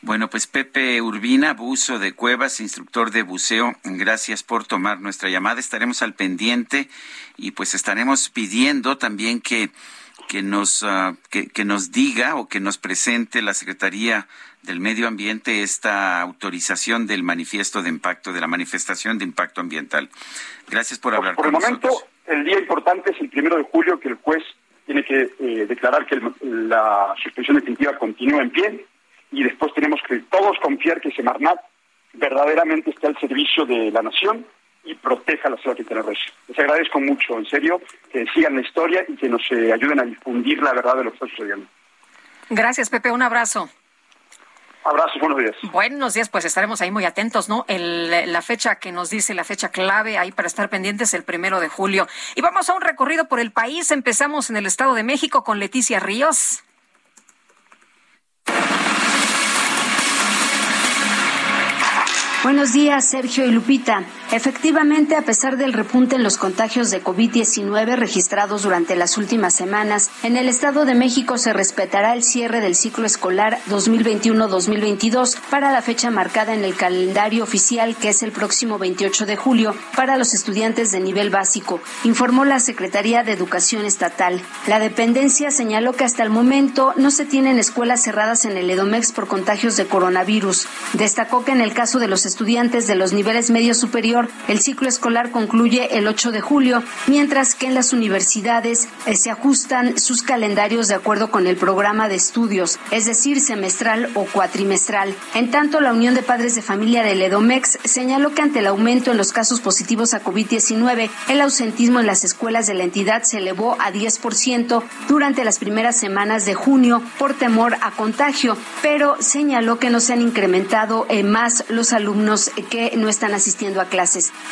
Bueno, pues Pepe Urbina, buzo de Cuevas, instructor de buceo, gracias por tomar nuestra llamada. Estaremos al pendiente y pues estaremos pidiendo también que, que, nos, ah, que, que nos diga o que nos presente la Secretaría del Medio Ambiente esta autorización del manifiesto de impacto, de la manifestación de impacto ambiental. Gracias por hablar por, con nosotros. Por el momento, el día importante es el primero de julio, que el juez tiene que eh, declarar que la suspensión definitiva continúa en pie y después tenemos que todos confiar que Semarnat verdaderamente está al servicio de la nación y proteja la ciudad que tiene Les agradezco mucho, en serio, que sigan la historia y que nos eh, ayuden a difundir la verdad de lo que está sucediendo. Gracias, Pepe. Un abrazo. Abrazo, buenos días. Buenos días, pues estaremos ahí muy atentos, ¿no? El, la fecha que nos dice, la fecha clave ahí para estar pendientes, el primero de julio. Y vamos a un recorrido por el país. Empezamos en el Estado de México con Leticia Ríos. Buenos días, Sergio y Lupita. Efectivamente, a pesar del repunte en los contagios de COVID-19 registrados durante las últimas semanas, en el Estado de México se respetará el cierre del ciclo escolar 2021-2022 para la fecha marcada en el calendario oficial, que es el próximo 28 de julio, para los estudiantes de nivel básico, informó la Secretaría de Educación Estatal. La dependencia señaló que hasta el momento no se tienen escuelas cerradas en el Edomex por contagios de coronavirus. Destacó que en el caso de los estudiantes de los niveles medio superior, el ciclo escolar concluye el 8 de julio, mientras que en las universidades eh, se ajustan sus calendarios de acuerdo con el programa de estudios, es decir, semestral o cuatrimestral. En tanto, la Unión de Padres de Familia del EDOMEX señaló que ante el aumento en los casos positivos a COVID-19, el ausentismo en las escuelas de la entidad se elevó a 10% durante las primeras semanas de junio por temor a contagio, pero señaló que no se han incrementado eh, más los alumnos que no están asistiendo a clases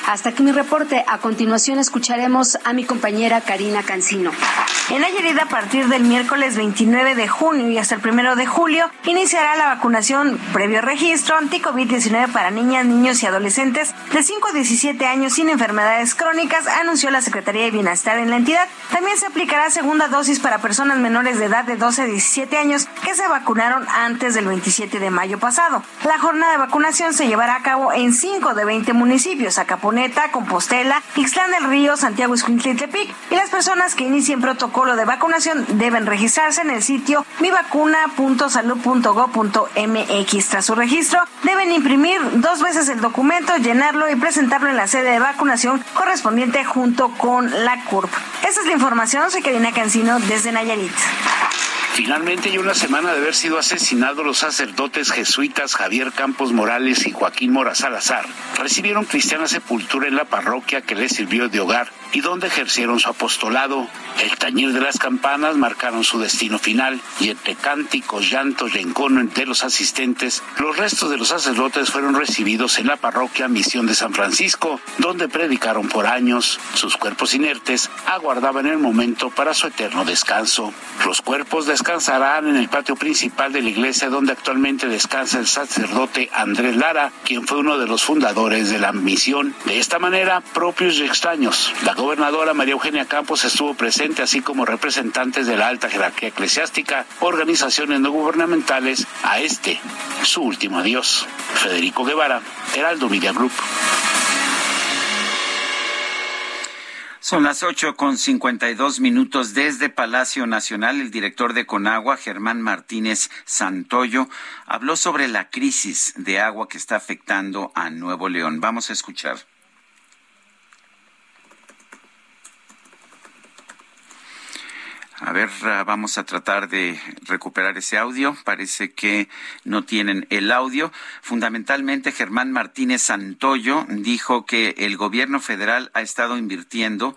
Hasta aquí mi reporte. A continuación escucharemos a mi compañera Karina Cancino. En Nayarit, a partir del miércoles 29 de junio y hasta el primero de julio, iniciará la vacunación previo registro anti-COVID-19 para niñas, niños y adolescentes de 5 a 17 años sin enfermedades crónicas, anunció la Secretaría de Bienestar en la entidad. También se aplicará segunda dosis para personas menores de edad de 12 a 17 años que se vacunaron antes del 27 de mayo pasado. La jornada de vacunación se llevará a cabo en 5 de 20 municipios, Acaponeta, Compostela, Ixtlán del Río, Santiago Tepic, y las personas que inicien protocolo de vacunación deben registrarse en el sitio mivacuna.salud.go.mx. Tras su registro, deben imprimir dos veces el documento, llenarlo y presentarlo en la sede de vacunación correspondiente junto con la CURP. Esa es la información. Soy Karina Cancino desde Nayarit. Finalmente, y una semana de haber sido asesinados los sacerdotes jesuitas Javier Campos Morales y Joaquín Mora Salazar, recibieron cristiana sepultura en la parroquia que les sirvió de hogar y donde ejercieron su apostolado. El tañir de las campanas marcaron su destino final y entre cánticos, llantos y encono entre los asistentes, los restos de los sacerdotes fueron recibidos en la parroquia Misión de San Francisco, donde predicaron por años. Sus cuerpos inertes aguardaban el momento para su eterno descanso. Los cuerpos descansarán en el patio principal de la iglesia donde actualmente descansa el sacerdote Andrés Lara, quien fue uno de los fundadores de la misión. De esta manera, propios y extraños, la gobernadora María Eugenia Campos estuvo presente, así como representantes de la alta jerarquía eclesiástica, organizaciones no gubernamentales, a este, su último adiós. Federico Guevara, Heraldo Media Group. Son las ocho con cincuenta y dos minutos desde Palacio Nacional. El director de Conagua, Germán Martínez Santoyo, habló sobre la crisis de agua que está afectando a Nuevo León. Vamos a escuchar. A ver, ah, vamos a tratar de recuperar ese audio. Parece que no tienen el audio. Fundamentalmente, Germán Martínez Santoyo dijo que el gobierno federal ha estado invirtiendo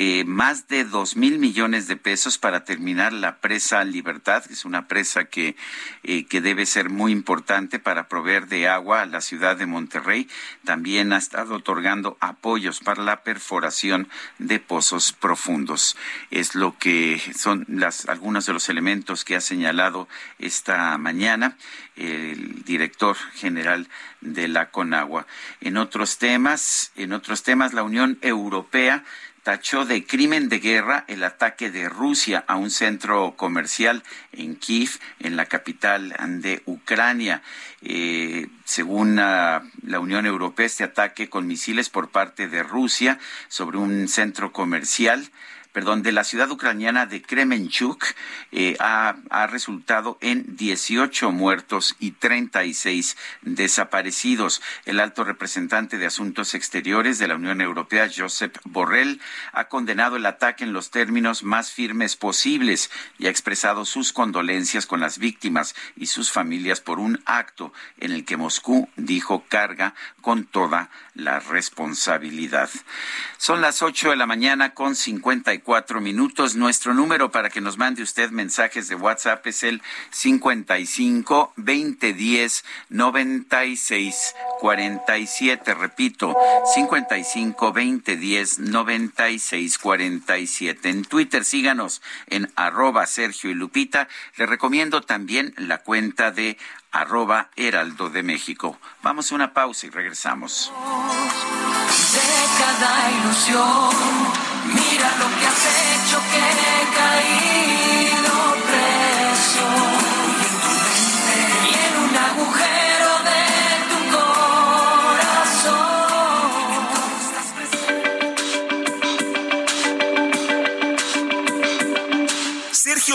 eh, más de dos mil millones de pesos para terminar la presa Libertad, que es una presa que, eh, que debe ser muy importante para proveer de agua a la ciudad de Monterrey. También ha estado otorgando apoyos para la perforación de pozos profundos. Es lo que son las, algunos de los elementos que ha señalado esta mañana el director general de la Conagua. En otros temas, en otros temas, la Unión Europea tachó de crimen de guerra el ataque de Rusia a un centro comercial en Kiev, en la capital de Ucrania. Eh, según la Unión Europea, este ataque con misiles por parte de Rusia sobre un centro comercial perdón, de la ciudad ucraniana de Kremenchuk eh, ha, ha, resultado en 18 muertos y 36 desaparecidos. El alto representante de Asuntos Exteriores de la Unión Europea, Josep Borrell, ha condenado el ataque en los términos más firmes posibles y ha expresado sus condolencias con las víctimas y sus familias por un acto en el que Moscú dijo carga con toda la responsabilidad. Son las 8 de la mañana con 54 minutos. Nuestro número para que nos mande usted mensajes de WhatsApp es el 55 2010 96 47. Repito, 55 2010 96 47. En Twitter síganos en arroba Sergio y Lupita. Le recomiendo también la cuenta de arroba Heraldo de México. Vamos a una pausa y regresamos. Lo has hecho que he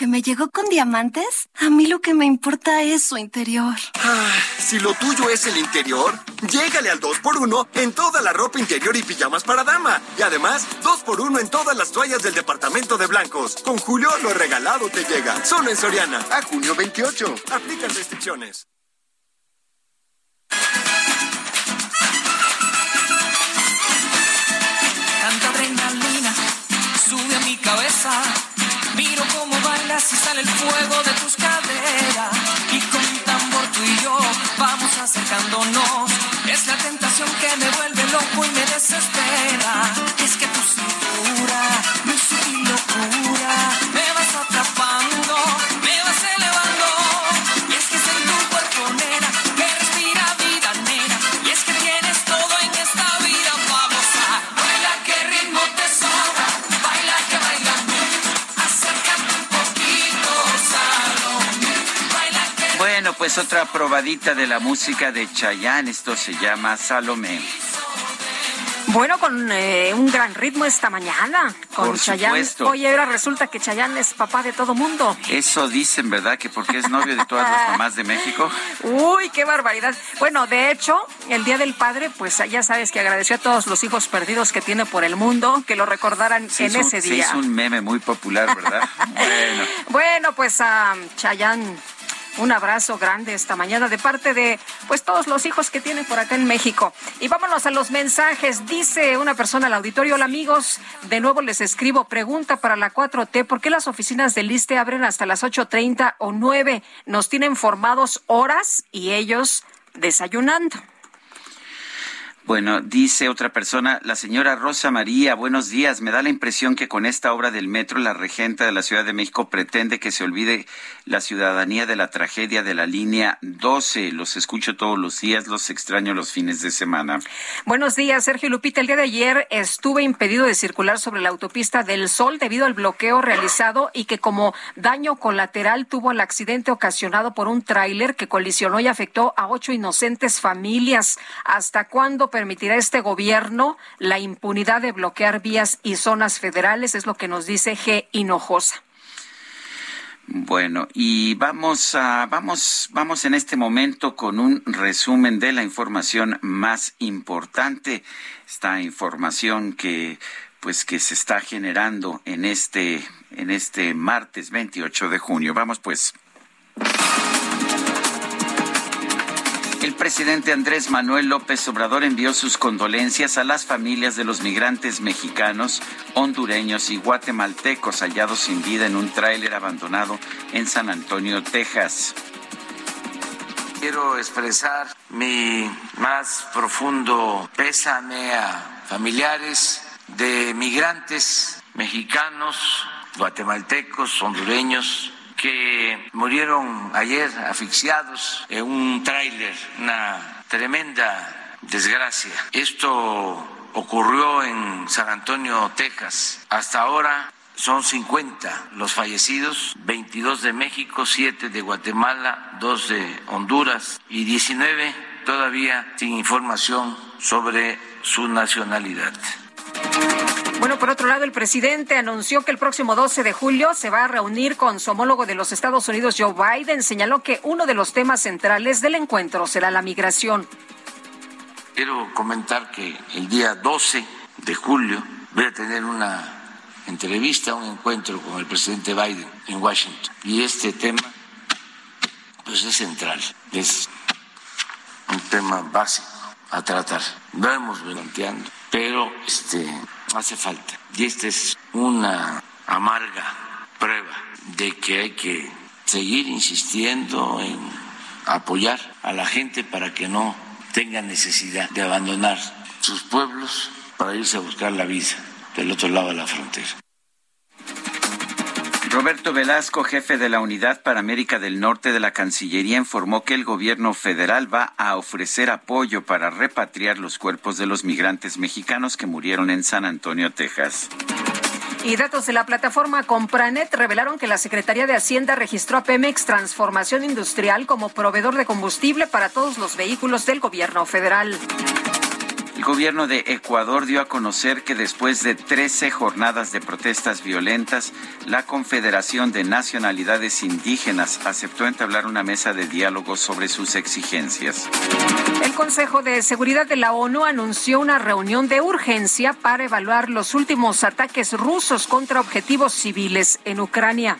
Aunque me llegó con diamantes, a mí lo que me importa es su interior. Ah, si lo tuyo es el interior, llégale al 2x1 en toda la ropa interior y pijamas para dama. Y además, 2x1 en todas las toallas del departamento de blancos. Con Julio, lo regalado te llega. Solo en Soriana. A junio 28. Aplican restricciones. Tanta adrenalina sube a mi cabeza. Y sale el fuego de tus caderas. Y con un tambor tú y yo vamos acercándonos. Es la tentación que me vuelve loco y me desespera. Es que tu cintura, mi sutil locura, pues otra probadita de la música de Chayanne. Esto se llama Salomé. Bueno, con eh, un gran ritmo esta mañana, con Por Chayanne. supuesto. Oye, ahora resulta que Chayanne es papá de todo mundo. Eso dicen, ¿verdad? Que porque es novio de todas las mamás de México. [LAUGHS] Uy, qué barbaridad. Bueno, de hecho, el Día del Padre, pues ya sabes que agradeció a todos los hijos perdidos que tiene por el mundo, que lo recordaran Se en hizo- ese se día. hizo un meme muy popular, ¿verdad? [LAUGHS] bueno. Bueno, pues a Chayanne, un abrazo grande esta mañana de parte de pues todos los hijos que tiene por acá en México. Y vámonos a los mensajes. Dice una persona al auditorio, hola amigos, de nuevo les escribo, pregunta para la 4T, ¿por qué las oficinas del ISTE abren hasta las 8.30 o 9? Nos tienen formados horas y ellos desayunando. Bueno, dice otra persona, la señora Rosa María, buenos días. Me da la impresión que con esta obra del metro, la regenta de la Ciudad de México pretende que se olvide la ciudadanía de la tragedia de la línea 12. Los escucho todos los días, los extraño los fines de semana. Buenos días, Sergio Lupita. El día de ayer estuve impedido de circular sobre la autopista del Sol debido al bloqueo realizado y que como daño colateral tuvo el accidente ocasionado por un tráiler que colisionó y afectó a ocho inocentes familias. ¿Hasta cuándo permitirá este gobierno la impunidad de bloquear vías y zonas federales? Es lo que nos dice G. Hinojosa. Bueno, y vamos a, vamos, vamos en este momento con un resumen de la información más importante. Esta información que, pues, que se está generando en este, en este martes 28 de junio. Vamos pues. El presidente Andrés Manuel López Obrador envió sus condolencias a las familias de los migrantes mexicanos, hondureños y guatemaltecos hallados sin vida en un tráiler abandonado en San Antonio, Texas. Quiero expresar mi más profundo pésame a familiares de migrantes mexicanos, guatemaltecos, hondureños, que murieron ayer asfixiados en un tráiler, una tremenda desgracia. Esto ocurrió en San Antonio, Texas. Hasta ahora son 50 los fallecidos, 22 de México, 7 de Guatemala, 2 de Honduras y 19 todavía sin información sobre su nacionalidad. Bueno, por otro lado, el presidente anunció que el próximo 12 de julio se va a reunir con su homólogo de los Estados Unidos, Joe Biden. Señaló que uno de los temas centrales del encuentro será la migración. Quiero comentar que el día 12 de julio voy a tener una entrevista, un encuentro con el presidente Biden en Washington. Y este tema, pues es central, es un tema básico a tratar. Lo hemos planteando, pero este hace falta. Y esta es una amarga prueba de que hay que seguir insistiendo en apoyar a la gente para que no tenga necesidad de abandonar sus pueblos para irse a buscar la vida del otro lado de la frontera. Roberto Velasco, jefe de la Unidad para América del Norte de la Cancillería, informó que el gobierno federal va a ofrecer apoyo para repatriar los cuerpos de los migrantes mexicanos que murieron en San Antonio, Texas. Y datos de la plataforma Compranet revelaron que la Secretaría de Hacienda registró a Pemex Transformación Industrial como proveedor de combustible para todos los vehículos del gobierno federal. El gobierno de Ecuador dio a conocer que después de 13 jornadas de protestas violentas, la Confederación de Nacionalidades Indígenas aceptó entablar una mesa de diálogo sobre sus exigencias. El Consejo de Seguridad de la ONU anunció una reunión de urgencia para evaluar los últimos ataques rusos contra objetivos civiles en Ucrania.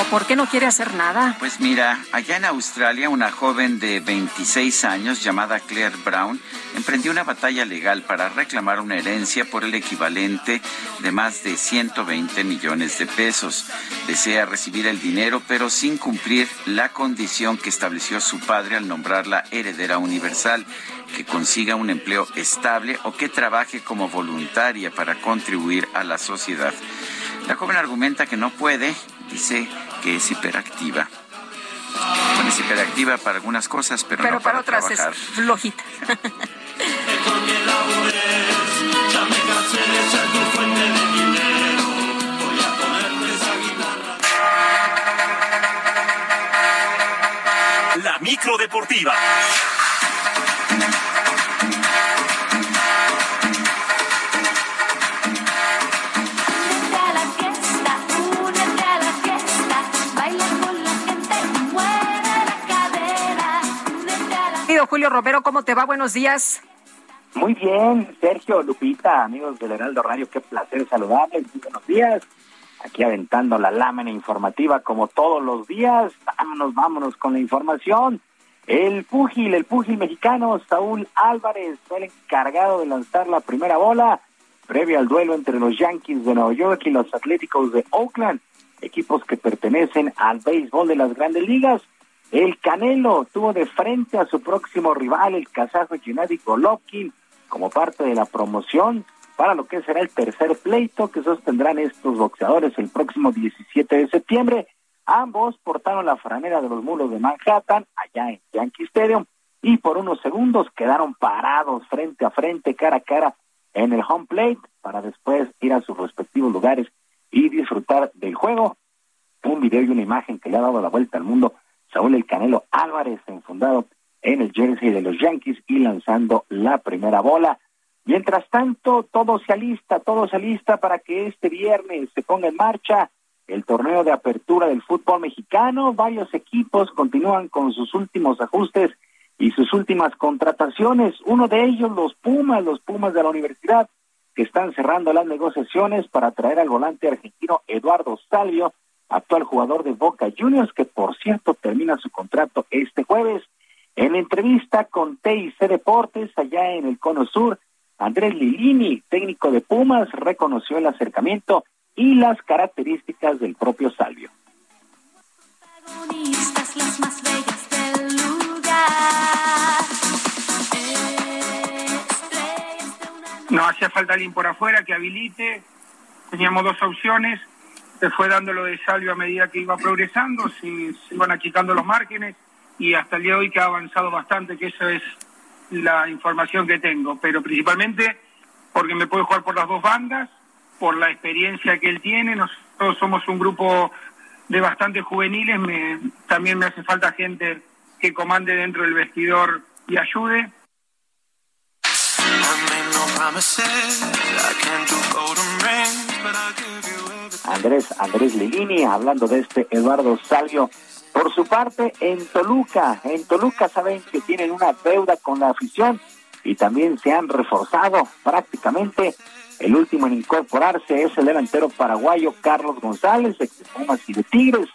Ay, como por qué no quiere hacer nada. Pues mira, allá en Australia una joven de 26 años llamada Claire Brown emprendió una batalla legal para reclamar una herencia por el equivalente de más de 120 millones de pesos. Desea recibir el dinero, pero sin cumplir la condición que estableció su padre al nombrarla heredera universal, que consiga un empleo estable o que trabaje como voluntaria para contribuir a la sociedad. La joven argumenta que no puede, dice que es hiperactiva. Bueno, es hiperactiva para algunas cosas, pero, pero no para, para otras trabajar. es flojita. La micro deportiva. Julio Romero, ¿cómo te va? Buenos días. Muy bien, Sergio, Lupita, amigos del Heraldo Radio, qué placer saludarles. Buenos días. Aquí aventando la lámina informativa como todos los días. Vámonos, vámonos con la información. El púgil, el púgil mexicano Saúl Álvarez fue el encargado de lanzar la primera bola previo al duelo entre los Yankees de Nueva York y los Atléticos de Oakland, equipos que pertenecen al béisbol de las grandes ligas. El Canelo tuvo de frente a su próximo rival, el kazajo Gennady Golovkin, como parte de la promoción para lo que será el tercer pleito que sostendrán estos boxeadores el próximo 17 de septiembre. Ambos portaron la franera de los mulos de Manhattan allá en Yankee Stadium y por unos segundos quedaron parados frente a frente, cara a cara en el home plate para después ir a sus respectivos lugares y disfrutar del juego. Un video y una imagen que le ha dado la vuelta al mundo Saúl El Canelo Álvarez enfundado en el jersey de los Yankees y lanzando la primera bola. Mientras tanto, todo se alista, todo se alista para que este viernes se ponga en marcha el torneo de apertura del fútbol mexicano. Varios equipos continúan con sus últimos ajustes y sus últimas contrataciones. Uno de ellos, los Pumas, los Pumas de la universidad, que están cerrando las negociaciones para traer al volante argentino Eduardo Salvio, actual jugador de Boca Juniors, que por cierto termina su contrato este jueves. En entrevista con TIC Deportes, allá en el Cono Sur, Andrés Lilini, técnico de Pumas, reconoció el acercamiento y las características del propio Salvio. No hacía falta alguien por afuera que habilite. Teníamos dos opciones. Se fue dando lo de Salvio a medida que iba progresando, se, se iban achicando los márgenes y hasta el día de hoy que ha avanzado bastante, que eso es la información que tengo. Pero principalmente porque me puede jugar por las dos bandas, por la experiencia que él tiene. Nosotros somos un grupo de bastante juveniles. También me hace falta gente que comande dentro del vestidor y ayude. Andrés, Andrés Lilini, hablando de este Eduardo Salvio. Por su parte, en Toluca, en Toluca saben que tienen una deuda con la afición y también se han reforzado prácticamente. El último en incorporarse es el delantero paraguayo Carlos González, de Pumas y de Tigres.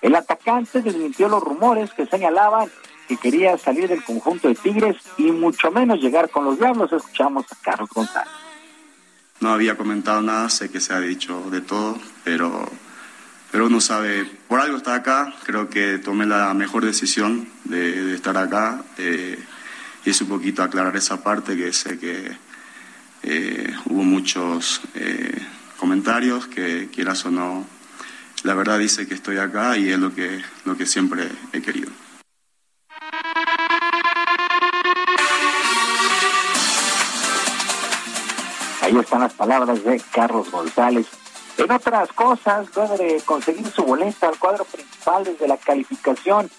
El atacante desmintió los rumores que señalaban que quería salir del conjunto de Tigres y mucho menos llegar con los Diablos. Escuchamos a Carlos González. No había comentado nada, sé que se ha dicho de todo, pero, pero uno sabe, por algo está acá, creo que tomé la mejor decisión de, estar acá eh, y es un poquito aclarar esa parte que sé que eh, hubo muchos eh, comentarios que quieras o no, la verdad dice que estoy acá y es lo que, lo que siempre he querido. Ahí están las palabras de Carlos González, En otras cosas, luego de conseguir su boleto al cuadro principal desde la calificación,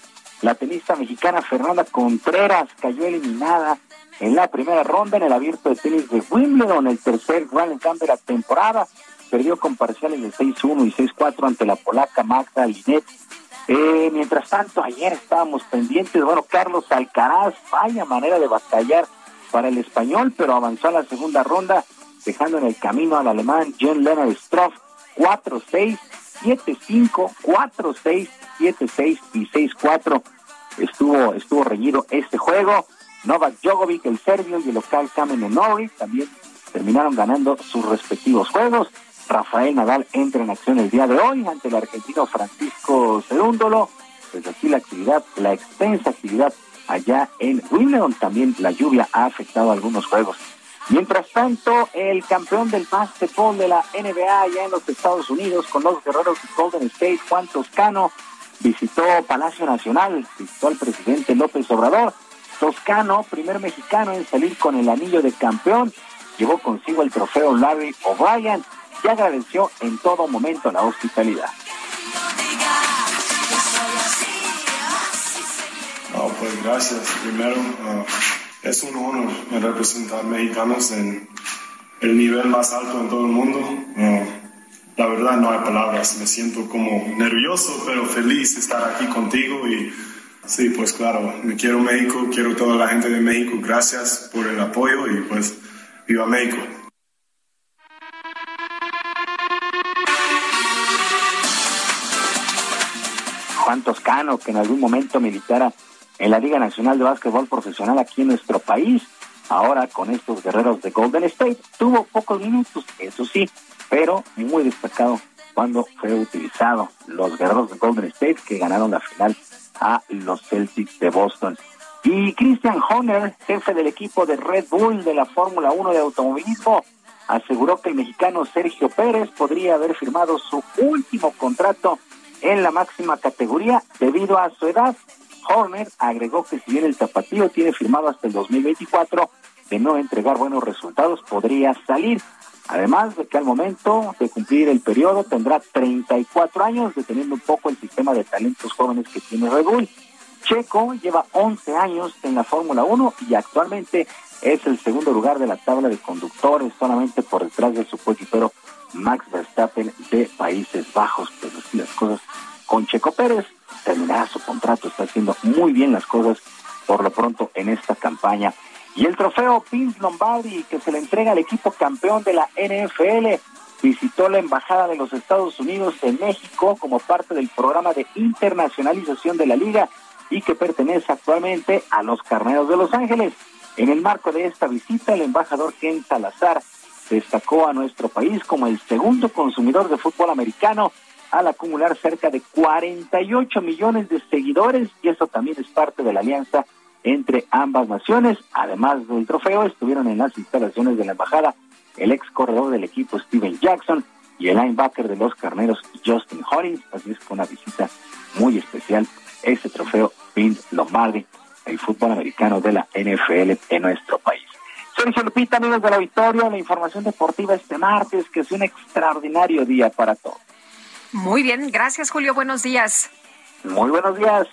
la tenista mexicana Fernanda Contreras cayó eliminada en la primera ronda en el abierto de tenis de Wimbledon, el tercer Grand Slam de la temporada. Perdió con parciales de 6-1 y 6-4 ante la polaca Magda Linet. Eh, mientras tanto, ayer estábamos pendientes, bueno, Carlos Alcaraz, vaya manera de batallar para el español, pero avanzó a la segunda ronda, dejando en el camino al alemán Jen Leonard Stroff 4-6, 7-5, 4-6, 7-6 y 6-4. Estuvo, estuvo reñido este juego. Novak Djokovic, el serbio, y el local Kamen Norrie también terminaron ganando sus respectivos juegos. Rafael Nadal entra en acción el día de hoy ante el argentino Francisco Cerúndolo. Pues así la actividad, la extensa actividad allá en Wimbledon. También la lluvia ha afectado algunos juegos. Mientras tanto, el campeón del básquetbol de la NBA allá en los Estados Unidos con los guerreros de Golden State, Juan Toscano, visitó Palacio Nacional, visitó al presidente López Obrador. Toscano, primer mexicano en salir con el anillo de campeón, llevó consigo el trofeo Larry O'Brien y agradeció en todo momento la hospitalidad. No, pues gracias. Primero, ah, es un honor representar mexicanos en el nivel más alto en todo el mundo. Ah, la verdad no hay palabras, me siento como nervioso, pero feliz de estar aquí contigo y sí, pues claro, me quiero México, quiero toda la gente de México, gracias por el apoyo y pues viva México. Juan Toscano, que en algún momento militara en la Liga Nacional de Básquetbol Profesional aquí en nuestro país. Ahora con estos guerreros de Golden State tuvo pocos minutos, eso sí, pero muy destacado cuando fue utilizado los guerreros de Golden State que ganaron la final a los Celtics de Boston. Y Christian Horner, jefe del equipo de Red Bull de la Fórmula 1 de automovilismo, aseguró que el mexicano Sergio Pérez podría haber firmado su último contrato en la máxima categoría debido a su edad. Horner agregó que si bien el tapatío tiene firmado hasta el 2024, de no entregar buenos resultados podría salir. Además de que al momento de cumplir el periodo tendrá 34 años, deteniendo un poco el sistema de talentos jóvenes que tiene Red Bull. Checo lleva 11 años en la Fórmula 1 y actualmente es el segundo lugar de la tabla de conductores, solamente por detrás de su coequipero Max Verstappen de Países Bajos. Pero así las cosas con Checo Pérez, terminará su contrato, está haciendo muy bien las cosas por lo pronto en esta campaña. Y el trofeo Vince Lombardi, que se le entrega al equipo campeón de la NFL, visitó la Embajada de los Estados Unidos en México como parte del programa de internacionalización de la liga y que pertenece actualmente a los Carneros de Los Ángeles. En el marco de esta visita, el embajador Ken Salazar destacó a nuestro país como el segundo consumidor de fútbol americano al acumular cerca de 48 millones de seguidores y eso también es parte de la alianza entre ambas naciones. Además del trofeo, estuvieron en las instalaciones de la embajada el ex corredor del equipo Steven Jackson y el linebacker de los carneros Justin Hollins. Así es que una visita muy especial este trofeo Vince Lombardi, el fútbol americano de la NFL en nuestro país. Sergio Lupita, amigos de la Victoria, la información deportiva este martes, que es un extraordinario día para todos. Muy bien, gracias Julio, buenos días. Muy buenos días.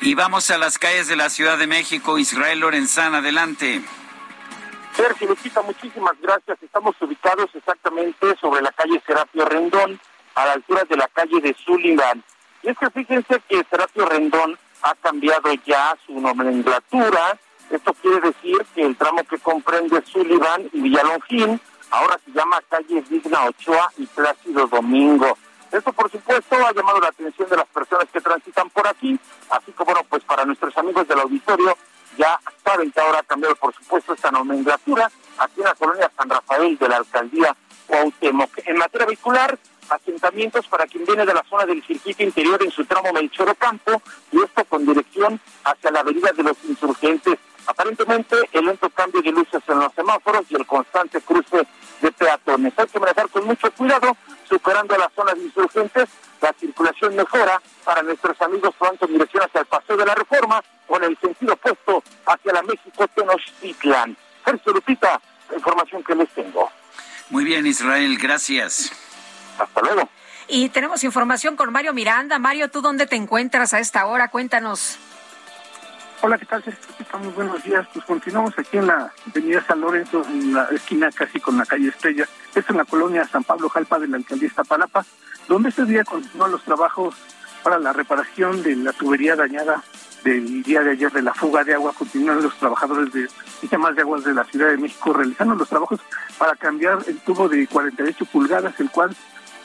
Y vamos a las calles de la Ciudad de México. Israel Lorenzán, adelante. Sergio Lupita, muchísimas gracias. Estamos ubicados exactamente sobre la calle Serapio Rendón, a la altura de la calle de Sullivan. Y es que fíjense que Serapio Rendón ha cambiado ya su nomenclatura. Esto quiere decir que el tramo que comprende Sullivan y Villalongín ahora se llama calle Digna Ochoa y Plácido Domingo. Esto, por supuesto, ha llamado la atención de las personas que transitan por aquí, así como, bueno, pues para nuestros amigos del auditorio, ya saben que ahora ha cambiado, por supuesto, esta nomenclatura aquí en la colonia San Rafael de la alcaldía Cuauhtémoc. En materia vehicular, asentamientos para quien viene de la zona del circuito interior en su tramo Melchor Campo y esto con dirección hacia la avenida de los insurgentes. Aparentemente, el lento cambio de luces en los semáforos y el constante cruce de peatones. Hay que manejar con mucho cuidado. Su superando a la zona de insurgentes, la circulación mejora para nuestros amigos van con dirección hacia el Paseo de la Reforma con el sentido opuesto hacia la México Tenochtitlan. Sergio Lupita, información que les tengo. Muy bien, Israel, gracias. Hasta luego. Y tenemos información con Mario Miranda. Mario, ¿tú dónde te encuentras a esta hora? Cuéntanos. Hola, ¿qué tal? Muy buenos días. Pues continuamos aquí en la avenida San Lorenzo, en la esquina casi con la calle Estrella. Esto en la colonia San Pablo Jalpa de la alcaldía Iztapalapa, donde este día continúan los trabajos para la reparación de la tubería dañada del día de ayer de la fuga de agua. Continúan los trabajadores de sistemas de aguas de la Ciudad de México realizando los trabajos para cambiar el tubo de 48 pulgadas, el cual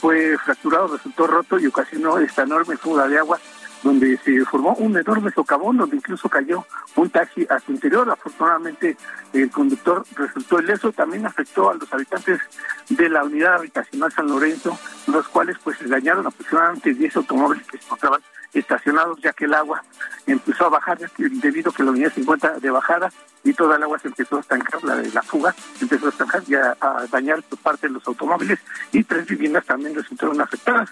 fue fracturado, resultó roto y ocasionó esta enorme fuga de agua donde se formó un enorme socavón, donde incluso cayó un taxi a su interior. Afortunadamente, el conductor resultó ileso. También afectó a los habitantes de la unidad habitacional San Lorenzo, los cuales pues se dañaron aproximadamente 10 automóviles que se encontraban estacionados, ya que el agua empezó a bajar debido a que la unidad se encuentra de bajada y toda el agua se empezó a estancar, la de la fuga empezó a estancar y a, dañar parte de los automóviles y tres viviendas también resultaron afectadas.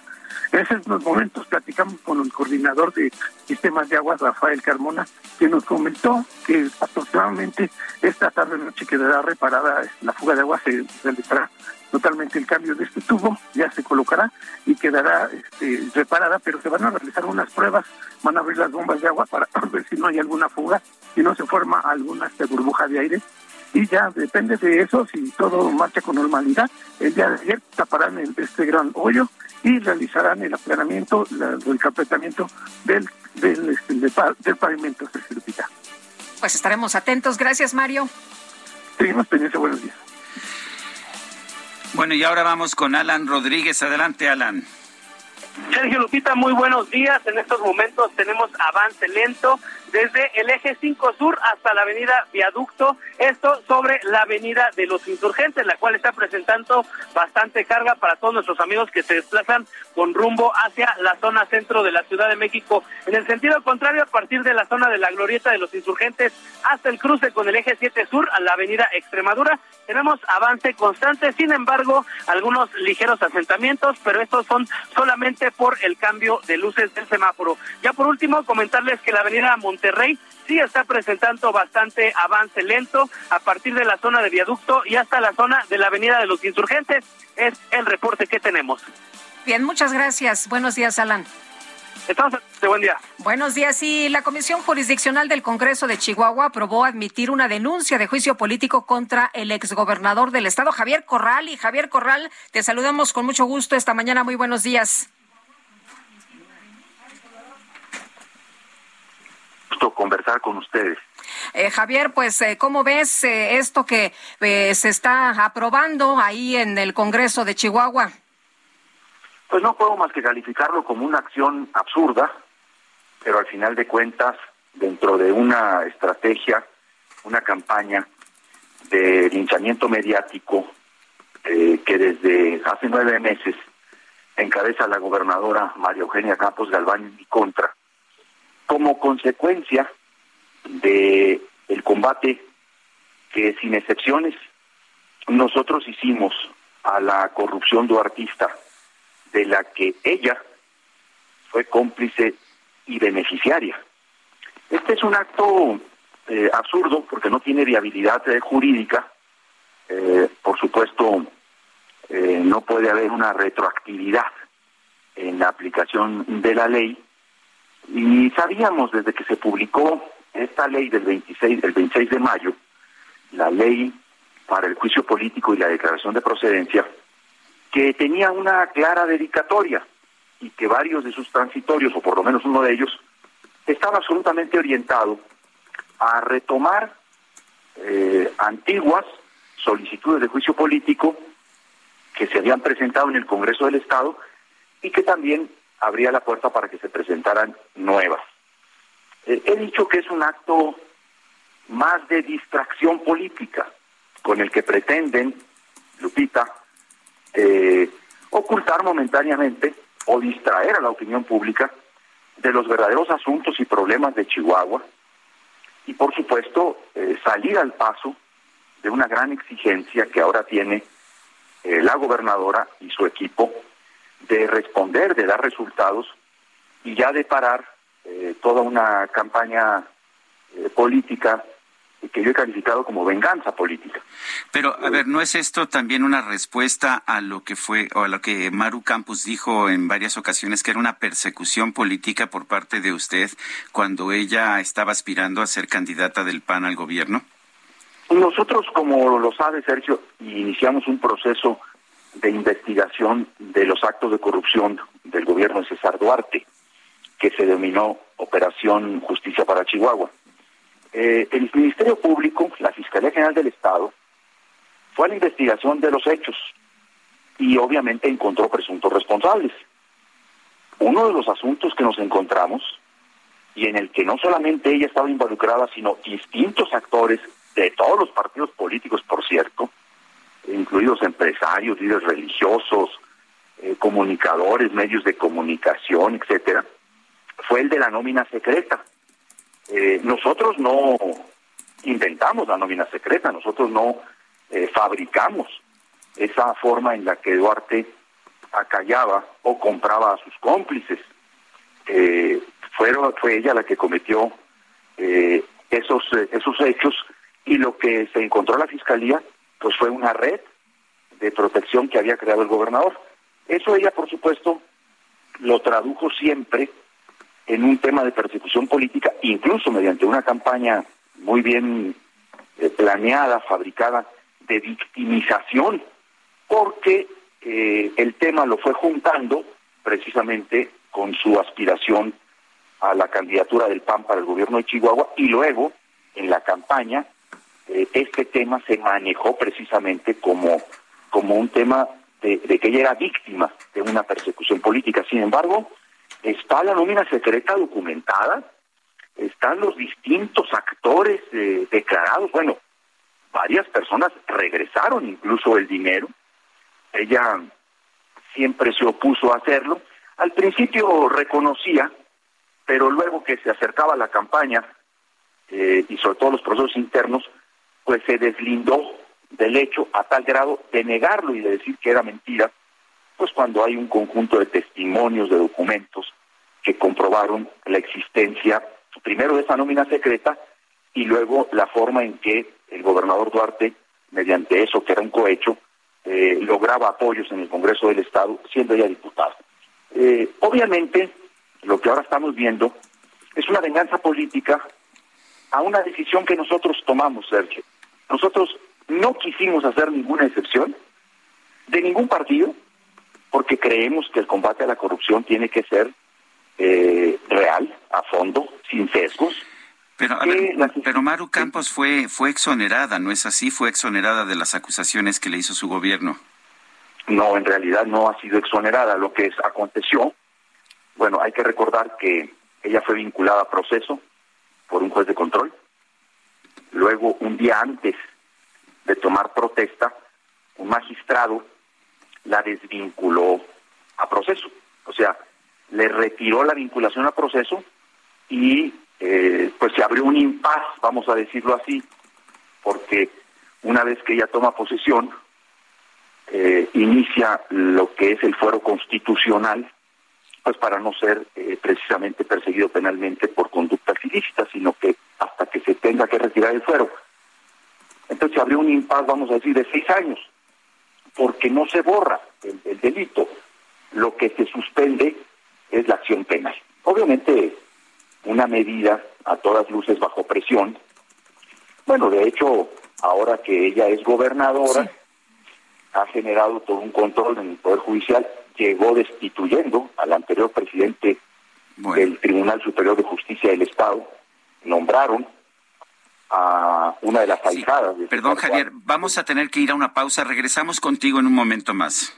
En esos momentos platicamos con el coordinador de sistemas de aguas, Rafael Carmona, que nos comentó que aproximadamente esta tarde noche quedará reparada la fuga de agua, se realizará totalmente el cambio de este tubo, ya se colocará y quedará este, reparada, pero se van a realizar unas pruebas, van a abrir las bombas de agua para [CLEARS THROAT] ver si no hay alguna fuga, si no se forma alguna este, burbuja de aire y ya depende de eso, si todo marcha con normalidad, el día de ayer taparán el- este gran hoyo y realizarán el aplanamiento, la- el carpetamiento del, del, este, del del pavimento, certifica. Pues estaremos atentos. Gracias, Mario. Seguimos pendientes, buenos días. Bueno, y ahora vamos con Alan Rodríguez. Adelante, Alan. Sergio Lupita, muy buenos días. En estos momentos tenemos avance lento desde el eje 5 sur hasta la avenida Viaducto, esto sobre la avenida de los insurgentes, la cual está presentando bastante carga para todos nuestros amigos que se desplazan con rumbo hacia la zona centro de la Ciudad de México. En el sentido contrario, a partir de la zona de la glorieta de los insurgentes hasta el cruce con el eje 7 sur a la avenida Extremadura, tenemos avance constante, sin embargo, algunos ligeros asentamientos, pero estos son solamente por el cambio de luces del semáforo. Ya por último, comentarles que la avenida Monterrey sí está presentando bastante avance lento a partir de la zona de viaducto y hasta la zona de la avenida de los insurgentes. Es el reporte que tenemos. Bien, muchas gracias. Buenos días, Alan. De buen día. Buenos días. Y la Comisión Jurisdiccional del Congreso de Chihuahua aprobó admitir una denuncia de juicio político contra el exgobernador del estado, Javier Corral. Y Javier Corral, te saludamos con mucho gusto esta mañana. Muy buenos días. Gusto conversar con ustedes. Eh, Javier, pues, eh, ¿cómo ves eh, esto que eh, se está aprobando ahí en el Congreso de Chihuahua? Pues no puedo más que calificarlo como una acción absurda, pero al final de cuentas, dentro de una estrategia, una campaña de linchamiento mediático eh, que desde hace nueve meses encabeza la gobernadora María Eugenia Campos Galván en mi contra, como consecuencia de el combate que sin excepciones nosotros hicimos a la corrupción duartista de la que ella fue cómplice y beneficiaria. Este es un acto eh, absurdo porque no tiene viabilidad eh, jurídica. Eh, por supuesto, no puede haber una retroactividad en la aplicación de la ley. Y sabíamos desde que se publicó esta ley del 26, el 26 de mayo, la ley para el juicio político y la declaración de procedencia, que tenía una clara dedicatoria y que varios de sus transitorios, o por lo menos uno de ellos, estaba absolutamente orientado a retomar eh, antiguas solicitudes de juicio político que se habían presentado en el Congreso del Estado y que también abría la puerta para que se presentaran nuevas. Eh, he dicho que es un acto más de distracción política con el que pretenden, Lupita, eh, ocultar momentáneamente o distraer a la opinión pública de los verdaderos asuntos y problemas de Chihuahua y por supuesto eh, salir al paso de una gran exigencia que ahora tiene eh, la gobernadora y su equipo de responder, de dar resultados y ya de parar eh, toda una campaña eh, política que yo he calificado como venganza política. Pero, a ver, ¿no es esto también una respuesta a lo que fue, o a lo que Maru Campos dijo en varias ocasiones, que era una persecución política por parte de usted cuando ella estaba aspirando a ser candidata del PAN al gobierno? Nosotros, como lo sabe Sergio, iniciamos un proceso de investigación de los actos de corrupción del gobierno de César Duarte, que se denominó Operación Justicia para Chihuahua. Eh, el Ministerio Público, la Fiscalía General del Estado, fue a la investigación de los hechos y obviamente encontró presuntos responsables. Uno de los asuntos que nos encontramos y en el que no solamente ella estaba involucrada, sino distintos actores de todos los partidos políticos, por cierto, incluidos empresarios, líderes religiosos, eh, comunicadores, medios de comunicación, etcétera, fue el de la nómina secreta. Eh, nosotros no inventamos la nómina secreta, nosotros no eh, fabricamos esa forma en la que Duarte acallaba o compraba a sus cómplices. Fueron, fue ella la que cometió esos, esos hechos y lo que se encontró en la fiscalía pues fue una red de protección que había creado el gobernador. Eso ella, por supuesto, lo tradujo siempre en un tema de persecución política, incluso mediante una campaña muy bien eh, planeada, fabricada, de victimización, porque eh, el tema lo fue juntando precisamente con su aspiración a la candidatura del PAN para el gobierno de Chihuahua y luego en la campaña eh, este tema se manejó precisamente como, como un tema de, que ella era víctima de una persecución política. Sin embargo, está la nómina secreta documentada, están los distintos actores eh, declarados, bueno, varias personas regresaron incluso el dinero, ella siempre se opuso a hacerlo, al principio reconocía, pero luego que se acercaba la campaña eh, y sobre todo los procesos internos, pues se deslindó del hecho a tal grado de negarlo y de decir que era mentira, pues cuando hay un conjunto de testimonios, de documentos que comprobaron la existencia primero de esa nómina secreta y luego la forma en que el gobernador Duarte, mediante eso que era un cohecho, eh, lograba apoyos en el Congreso del Estado, siendo ella diputada. Eh, obviamente, lo que ahora estamos viendo es una venganza política a una decisión que nosotros tomamos, Sergio. Nosotros no quisimos hacer ninguna excepción de ningún partido, porque creemos que el combate a la corrupción tiene que ser eh, real, a fondo, sin sesgos. Pero, a ver, pero Maru Campos fue, fue exonerada, ¿no es así? Fue exonerada de las acusaciones que le hizo su gobierno. No, en realidad no ha sido exonerada. Lo que es- aconteció, bueno, hay que recordar que ella fue vinculada a proceso por un juez de control. Luego, un día antes de tomar protesta, un magistrado la desvinculó a proceso. O sea, le retiró la vinculación a proceso y eh, pues se abrió un impas, vamos a decirlo así, porque una vez que ella toma posesión, eh, inicia lo que es el fuero constitucional, pues para no ser eh, precisamente perseguido penalmente por conductas ilícitas, sino que hasta que se tenga que retirar el fuero. Entonces se abrió un impas, vamos a decir, de seis años, porque no se borra el, el delito. Lo que se suspende es la acción penal. Obviamente, una medida a todas luces bajo presión. Bueno, de hecho, ahora que ella es gobernadora, ha generado todo un control en el Poder Judicial, llegó destituyendo al anterior presidente del Tribunal Superior de Justicia del Estado, nombraron a una de las ahijadas de Perdón, Javier, vamos a tener que ir a una pausa. Regresamos contigo en un momento más.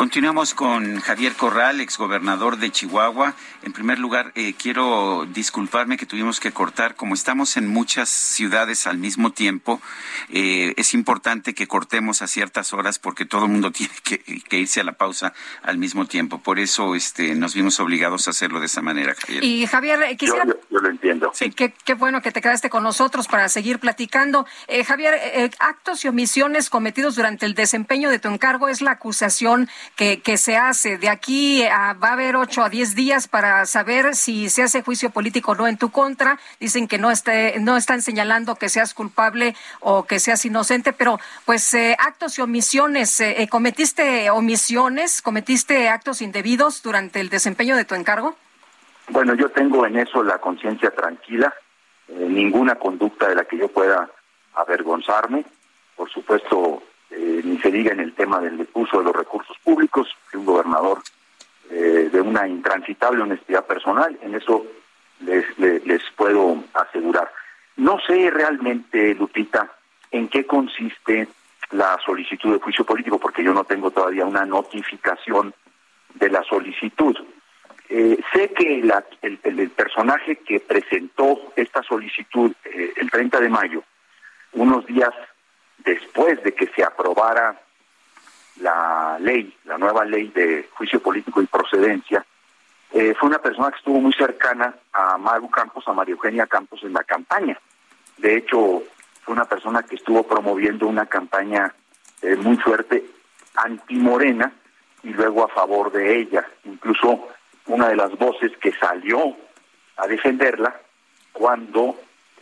Continuamos con Javier Corral, exgobernador de Chihuahua. En primer lugar, eh, quiero disculparme que tuvimos que cortar. Como estamos en muchas ciudades al mismo tiempo, eh, es importante que cortemos a ciertas horas porque todo el mundo [LAUGHS] tiene que, que irse a la pausa al mismo tiempo. Por eso este, nos vimos obligados a hacerlo de esa manera, Javier. Y Javier, eh, quisiera... Yo, yo- yo lo entiendo. Sí, qué, qué bueno que te quedaste con nosotros para seguir platicando. Eh, Javier, eh, actos y omisiones cometidos durante el desempeño de tu encargo es la acusación que, que se hace. De aquí a- va a haber ocho a diez días para saber si se hace juicio político o no en tu contra. Dicen que no, esté, no están señalando que seas culpable o que seas inocente, pero pues eh, actos y omisiones. eh, eh, ¿Cometiste omisiones? ¿Cometiste actos indebidos durante el desempeño de tu encargo? Bueno, yo tengo en eso la conciencia tranquila, ninguna conducta de la que yo pueda avergonzarme. Por supuesto, eh, ni se diga en el tema del uso de los recursos públicos, que un gobernador eh, de una intransitable honestidad personal, en eso les, les, puedo asegurar. No sé realmente, Lupita, en qué consiste la solicitud de juicio político, porque yo no tengo todavía una notificación de la solicitud. Eh, sé que la- el, el- el personaje que presentó esta solicitud eh, el 30 de mayo, unos días después de que se aprobara la ley, la nueva ley de juicio político y procedencia, eh, fue una persona que estuvo muy cercana a Maru Campos, a María Eugenia Campos en la campaña. De hecho, fue una persona que estuvo promoviendo una campaña eh, muy fuerte anti-morena y luego a favor de ella. Incluso una de las voces que salió a defenderla cuando